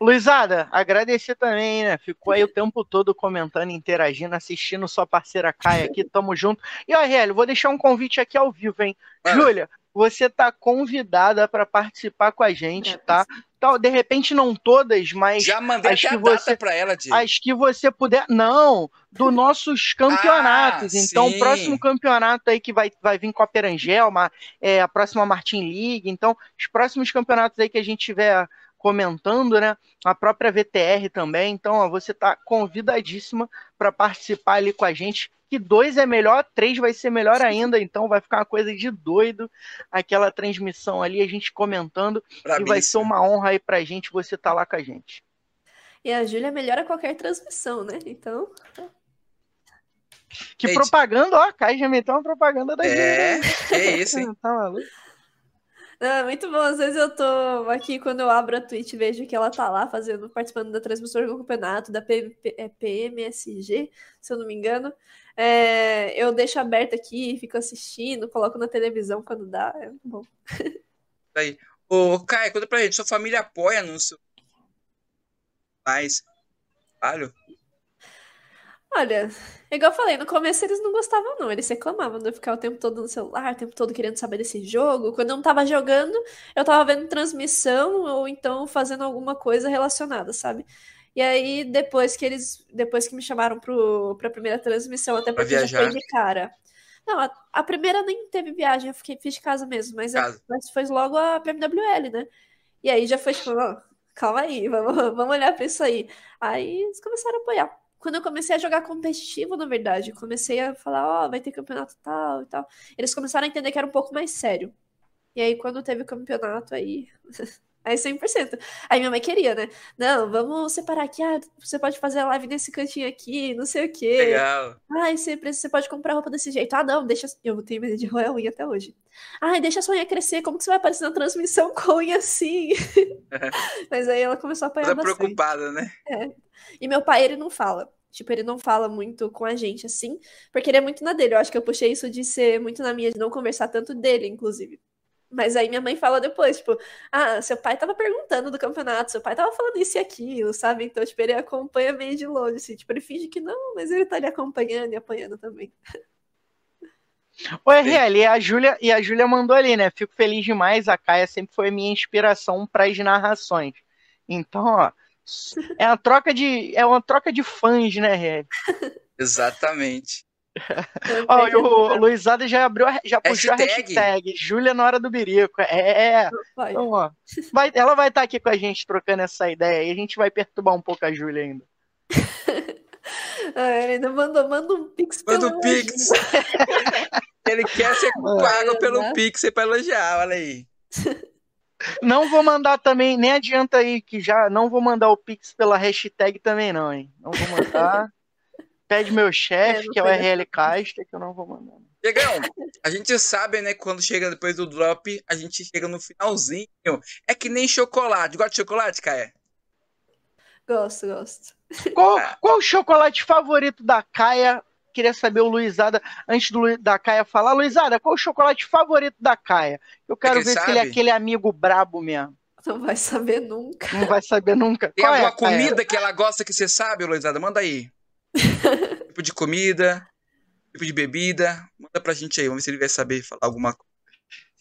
Luizada, agradecer também, né? Ficou aí o tempo todo comentando, interagindo, assistindo sua parceira Caia aqui, tamo junto. E, ó, Hélio, vou deixar um convite aqui ao vivo, hein? Júlia, você tá convidada para participar com a gente, tá? Então, de repente não todas, mas já mandei acho que você para ela, Diego. Acho que você puder, não, do nossos campeonatos. Ah, então, sim. o próximo campeonato aí que vai, vai vir com a Perangel, uma, é, a próxima Martin League. Então, os próximos campeonatos aí que a gente tiver comentando, né? A própria VTR também. Então, ó, você está convidadíssima para participar ali com a gente. Que dois é melhor, três vai ser melhor ainda. Então, vai ficar uma coisa de doido aquela transmissão ali, a gente comentando. E vai ser uma honra aí para a gente você estar tá lá com a gente. E a Júlia melhora qualquer transmissão, né? Então. Que Gente. propaganda, ó, a Kai já meteu uma propaganda da É, é isso, hein? *laughs* tá maluco? É muito bom. Às vezes eu tô aqui, quando eu abro a Twitch, vejo que ela tá lá fazendo, participando da transmissão do campeonato, da PMSG, é se eu não me engano. É, eu deixo aberto aqui, fico assistindo, coloco na televisão quando dá. É muito bom. Aí. Ô, Caio, conta pra gente, sua família apoia seu. Mas. Olha. Olha, igual eu falei, no começo eles não gostavam, não. Eles reclamavam de eu ficar o tempo todo no celular, o tempo todo querendo saber desse jogo. Quando eu não tava jogando, eu tava vendo transmissão ou então fazendo alguma coisa relacionada, sabe? E aí, depois que eles. Depois que me chamaram pro, pra primeira transmissão, até porque já foi de cara. Não, a, a, primeira nem teve viagem, eu fiquei, fiz de casa mesmo, mas, a, mas foi logo a PMWL, né? E aí já foi tipo, oh, calma aí, vamos, *laughs* vamos olhar pra isso aí. Aí eles começaram a apoiar quando eu comecei a jogar competitivo, na verdade, comecei a falar, ó, oh, vai ter campeonato tal e tal. Eles começaram a entender que era um pouco mais sério. E aí, quando teve o campeonato, aí. *laughs* aí 100%. Aí minha mãe queria, né? Não, vamos separar aqui. Ah, você pode fazer a live nesse cantinho aqui, não sei o quê. Legal. Ai, você, você pode comprar roupa desse jeito. Ah, não, deixa. Eu tenho medo de roer unha até hoje. Ai, deixa a sua unha crescer. Como que você vai aparecer na transmissão com unha assim? *laughs* Mas aí ela começou a apanhar Toda bastante. preocupada, né? É. E meu pai, ele não fala. Tipo, ele não fala muito com a gente assim, porque ele é muito na dele. Eu acho que eu puxei isso de ser muito na minha, de não conversar tanto dele, inclusive. Mas aí minha mãe fala depois, tipo, ah, seu pai tava perguntando do campeonato, seu pai tava falando isso e aquilo, sabe? Então, tipo, ele acompanha meio de longe, assim, tipo, ele finge que não, mas ele tá ali acompanhando e apanhando também. O RL, e a Júlia, e a Júlia mandou ali, né? Fico feliz demais, a Caia sempre foi minha inspiração para as narrações. Então, ó, é uma troca de, é uma troca de fãs, né, Ré? *laughs* Exatamente. Ó, o Luizada já abriu, já puxou hashtag. a hashtag Júlia na hora do birico. É, então, ó, vai, ela vai estar tá aqui com a gente trocando essa ideia e a gente vai perturbar um pouco a Júlia ainda. *laughs* ah, ele ainda mandou, manda um pix Manda um pix. *laughs* ele quer ser *laughs* pago pelo pix para elogiar, olha aí. Não vou mandar também, nem adianta aí que já não vou mandar o Pix pela hashtag também, não, hein? Não vou mandar. Pede meu chefe, é, que é o RL Casta, que eu não vou mandar. Chegão, a gente sabe, né, quando chega depois do drop, a gente chega no finalzinho. É que nem chocolate. Gosta de chocolate, Caia? Gosto, gosto. Qual, ah. qual o chocolate favorito da Caia queria saber o Luizada, antes do, da Caia falar. Luizada, qual o chocolate favorito da Caia? Eu quero ver sabe? se ele é aquele amigo brabo mesmo. Não vai saber nunca. Não vai saber nunca. Tem qual é, alguma é, comida que ela gosta que você sabe, Luizada? Manda aí. *laughs* tipo de comida, tipo de bebida. Manda pra gente aí, vamos ver se ele vai saber falar alguma coisa.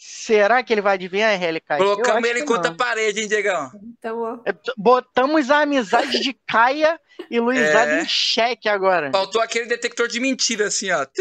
Será que ele vai adivinhar, RLK? Colocamos ele contra a parede, hein, Diegão? Então, Botamos a amizade de Caia e Luizada é. em xeque agora. Faltou aquele detector de mentira, assim, ó. *laughs*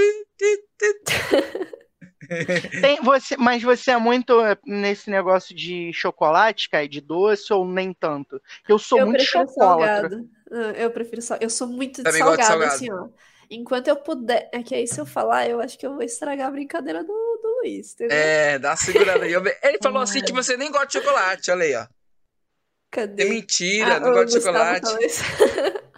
Tem, você, mas você é muito nesse negócio de chocolate, Caia, de doce ou nem tanto? Eu sou eu muito chocolate. Ah, eu prefiro sal. Eu sou muito de salgado, salgado, assim, ó. Enquanto eu puder. É que aí, se eu falar, eu acho que eu vou estragar a brincadeira do, do Luiz, entendeu? É, dá uma segurada aí. Ele falou assim que você nem gosta de chocolate, olha aí, ó. Cadê? É mentira, ah, não gosta de chocolate. *laughs*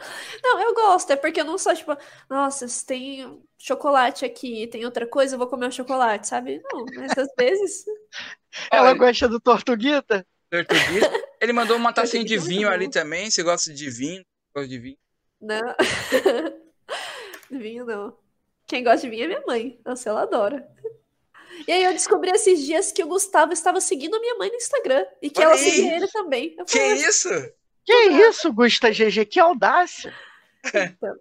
Não, eu gosto, é porque eu não sou tipo, nossa, se tem chocolate aqui, tem outra coisa, eu vou comer o um chocolate, sabe? Não, mas às vezes. *laughs* Ela Olha, gosta do Tortuguita? Tortuguita. Ele mandou uma *laughs* tacinha de vinho ali também. Você gosta de vinho? Gosta de vinho? Não. *laughs* vinho não. Quem gosta de vinho é minha mãe. Nossa, ela adora. E aí eu descobri esses dias que o Gustavo estava seguindo a minha mãe no Instagram. E que Olha ela aí. seguia ele também. Eu que falei, isso? Que isso, Gusta GG? Que audácia! Então.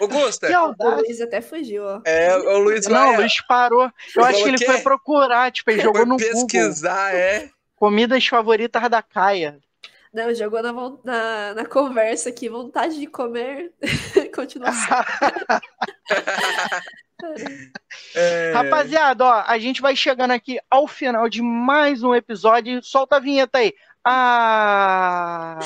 Ô, Gusta. Que audácia. O Luiz até fugiu, ó. É, o Luiz Não, o Luiz parou. Eu acho que ele foi procurar, tipo, ele jogou no pesquisar, Google. pesquisar, é. Comidas favoritas da Caia. Não, jogou na, na, na conversa aqui, vontade de comer. *laughs* Continuação. *laughs* é... Rapaziada, ó, a gente vai chegando aqui ao final de mais um episódio. Solta a vinheta aí. Ah!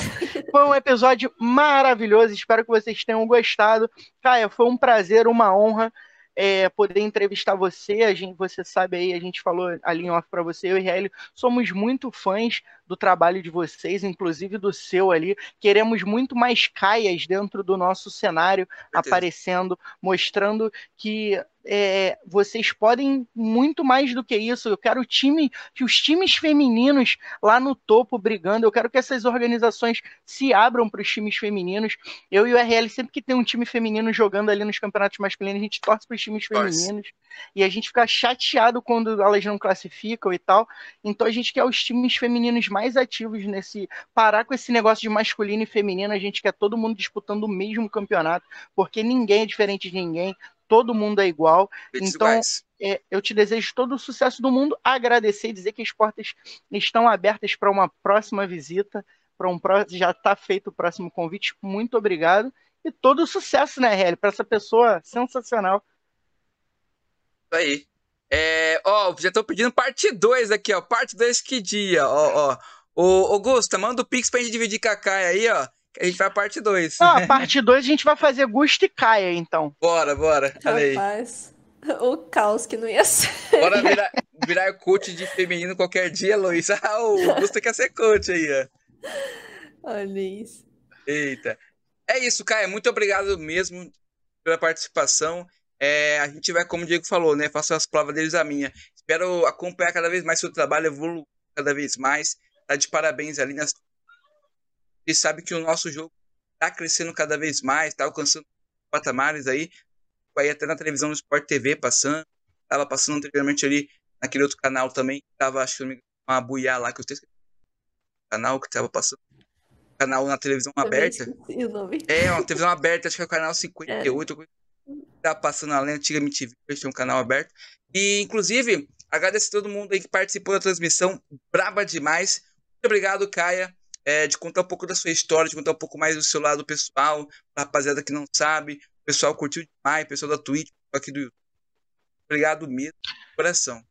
Foi um episódio maravilhoso. Espero que vocês tenham gostado. Caia, foi um prazer, uma honra é, poder entrevistar você. A gente, você sabe aí, a gente falou ali em off para você, eu e Hélio somos muito fãs do trabalho de vocês, inclusive do seu ali. Queremos muito mais caias dentro do nosso cenário aparecendo, mostrando que é, vocês podem muito mais do que isso. Eu quero time, que os times femininos lá no topo brigando. Eu quero que essas organizações se abram para os times femininos. Eu e o RL, sempre que tem um time feminino jogando ali nos campeonatos masculinos, a gente torce para os times femininos. E a gente fica chateado quando elas não classificam e tal. Então a gente quer os times femininos mais ativos nesse. Parar com esse negócio de masculino e feminino. A gente quer todo mundo disputando o mesmo campeonato, porque ninguém é diferente de ninguém todo mundo é igual. então, é, eu te desejo todo o sucesso do mundo, agradecer e dizer que as portas estão abertas para uma próxima visita, para um já está feito o próximo convite. Muito obrigado e todo o sucesso, né, Helly, para essa pessoa sensacional. Isso aí. É, ó, já estou pedindo parte 2 aqui, ó. Parte 2 que dia, ó, ó. Ô, Augusta, manda o Pix pra gente dividir com a Caia aí, ó. A gente vai a *laughs* parte 2. Ah, a parte 2 a gente vai fazer Gusto e Caia, então. Bora, bora. Rapaz, o caos que não ia ser. Bora virar, virar coach de feminino qualquer dia, Luiz. *laughs* Ah, o Gusto quer ser coach aí, ó. Olha isso. Eita. É isso, Caia. Muito obrigado mesmo pela participação. É, a gente vai, como o Diego falou, né? Faço as provas deles a minha. Espero acompanhar cada vez mais seu trabalho, evoluir cada vez mais. Tá de parabéns ali nas e sabe que o nosso jogo está crescendo cada vez mais, está alcançando patamares aí. Vai até na televisão no Sport TV passando. Tava passando anteriormente ali naquele outro canal também. Tava, acho que uma buiá lá que eu esqueci. Canal que tava passando. Canal na televisão aberta. É, uma televisão aberta, acho que é o canal 58. É. Tá passando além antiga MTV, tinha um canal aberto. E, inclusive, agradeço a todo mundo aí que participou da transmissão. Braba demais. Muito obrigado, Caia é, de contar um pouco da sua história, de contar um pouco mais do seu lado pessoal, rapaziada que não sabe. O pessoal curtiu demais, o pessoal da Twitch, aqui do YouTube. Obrigado mesmo, coração.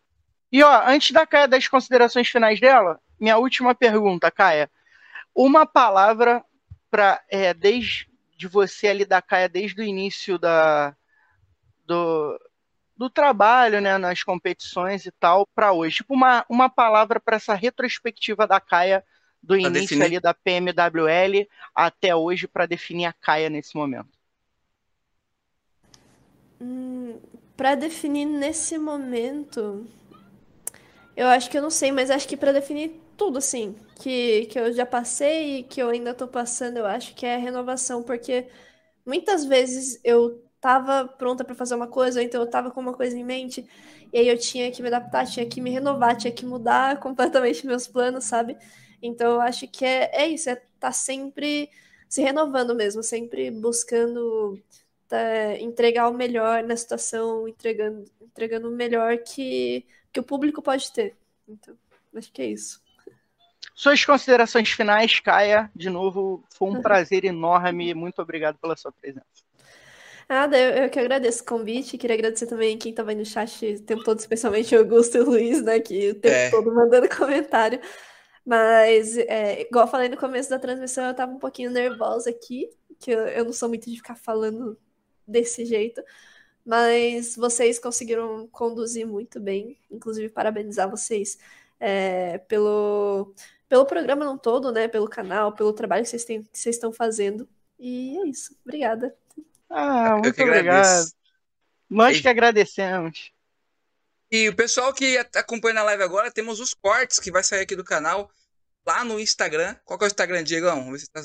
E ó, antes da Caia das considerações finais dela, minha última pergunta, Caia. Uma palavra para é, desde de você ali da Caia desde o início da do, do trabalho, né, nas competições e tal, para hoje. Tipo uma, uma palavra para essa retrospectiva da Caia do início definir... ali da PMWL até hoje para definir a Caia nesse momento? Hum, para definir nesse momento, eu acho que eu não sei, mas acho que para definir tudo assim, que, que eu já passei e que eu ainda tô passando, eu acho que é renovação, porque muitas vezes eu tava pronta para fazer uma coisa, ou então eu tava com uma coisa em mente, e aí eu tinha que me adaptar, tinha que me renovar, tinha que mudar *laughs* completamente meus planos, sabe? Então, eu acho que é, é isso, é estar tá sempre se renovando mesmo, sempre buscando tá, entregar o melhor na situação, entregando, entregando o melhor que, que o público pode ter. Então, acho que é isso. Suas considerações finais, Caia, de novo, foi um *laughs* prazer enorme. Muito obrigado pela sua presença. Nada, eu, eu que agradeço o convite. Queria agradecer também quem estava aí no chat o tempo todo, especialmente o Augusto e o Luiz, né? Que o tempo é. todo mandando *laughs* comentário. Mas, é, igual eu falei no começo da transmissão, eu tava um pouquinho nervosa aqui, que eu, eu não sou muito de ficar falando desse jeito. Mas vocês conseguiram conduzir muito bem, inclusive parabenizar vocês é, pelo, pelo programa não todo, né? Pelo canal, pelo trabalho que vocês, têm, que vocês estão fazendo. E é isso. Obrigada. Ah, muito obrigado. Nós e... que agradecemos. E o pessoal que acompanha na live agora, temos os cortes que vai sair aqui do canal lá no Instagram. Qual que é o Instagram, Diegão? Tá...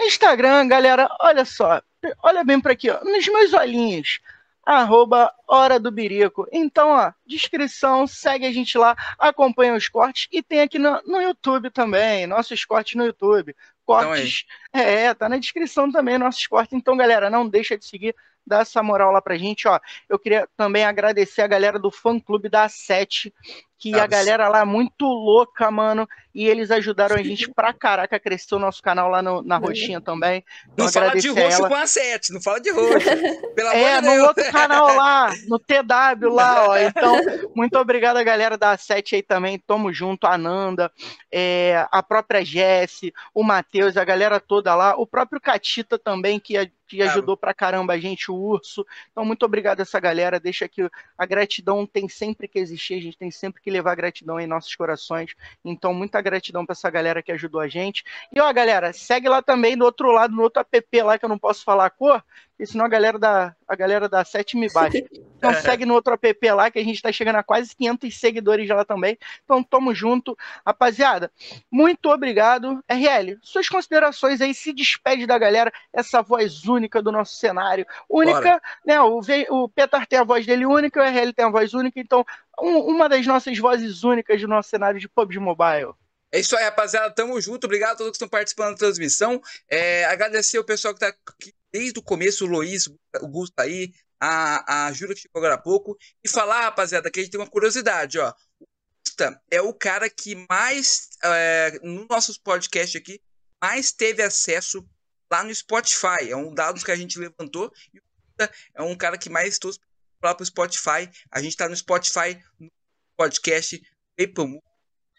Instagram, galera, olha só. Olha bem para aqui, ó, nos meus olhinhos arroba Hora do Birico. Então, ó, descrição, segue a gente lá, acompanha os cortes e tem aqui no, no YouTube também, nossos cortes no YouTube. Cortes, então é, é, tá na descrição também nossos cortes. Então, galera, não deixa de seguir, dá essa moral lá pra gente, ó. Eu queria também agradecer a galera do fã clube da A7, que a galera lá é muito louca, mano, e eles ajudaram a gente pra caraca a crescer o nosso canal lá no, na roxinha também. Então, não fala de roxo com a 7, não fala de roxo. *laughs* Pela é, no outro canal lá, no TW lá, ó. *laughs* Então, muito obrigado a galera da 7 aí também, tamo junto, a Nanda, é, a própria Jesse, o Matheus, a galera toda lá, o próprio Catita também, que que ajudou pra caramba a gente, o Urso. Então, muito obrigado a essa galera. Deixa que a gratidão tem sempre que existir, a gente tem sempre que levar gratidão em nossos corações. Então, muita gratidão para essa galera que ajudou a gente. E ó, galera, segue lá também do outro lado, no outro app lá que eu não posso falar a cor, porque senão a galera da, a galera da 7 me bate. Então segue no outro app lá, que a gente está chegando a quase 500 seguidores lá também. Então tamo junto. Rapaziada, muito obrigado. RL, suas considerações aí, se despede da galera, essa voz única do nosso cenário. Única, Bora. né? O, o Petar tem a voz dele única, o RL tem a voz única, então um, uma das nossas vozes únicas do nosso cenário de PUBG Mobile. É isso aí, rapaziada. Tamo junto. Obrigado a todos que estão participando da transmissão. É, agradecer o pessoal que tá aqui desde o começo, o Luiz, o Gusto tá aí, a, a Júlia que chegou agora há pouco. E falar, rapaziada, que a gente tem uma curiosidade, ó. O Gusta é o cara que mais, é, no nossos podcast aqui, mais teve acesso lá no Spotify. É um dado que a gente levantou. E o Gusta é um cara que mais trouxe para o Spotify. A gente tá no Spotify, no podcast, Apple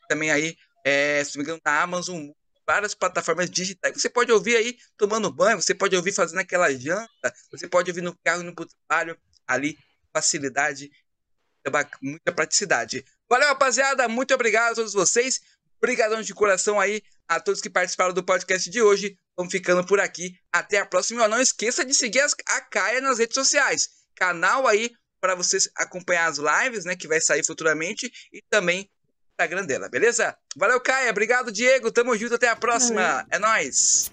também aí é, se não me engano, na Amazon, várias plataformas digitais. Você pode ouvir aí tomando banho, você pode ouvir fazendo aquela janta, você pode ouvir no carro pro trabalho, ali, facilidade, muita praticidade. Valeu, rapaziada, muito obrigado a todos vocês. Obrigadão de coração aí a todos que participaram do podcast de hoje. Vamos ficando por aqui. Até a próxima. Não esqueça de seguir a Caia nas redes sociais. Canal aí para vocês acompanhar as lives, né, que vai sair futuramente e também Instagram dela, beleza? Valeu, Caia. Obrigado, Diego. Tamo junto. Até a próxima. É, é nóis.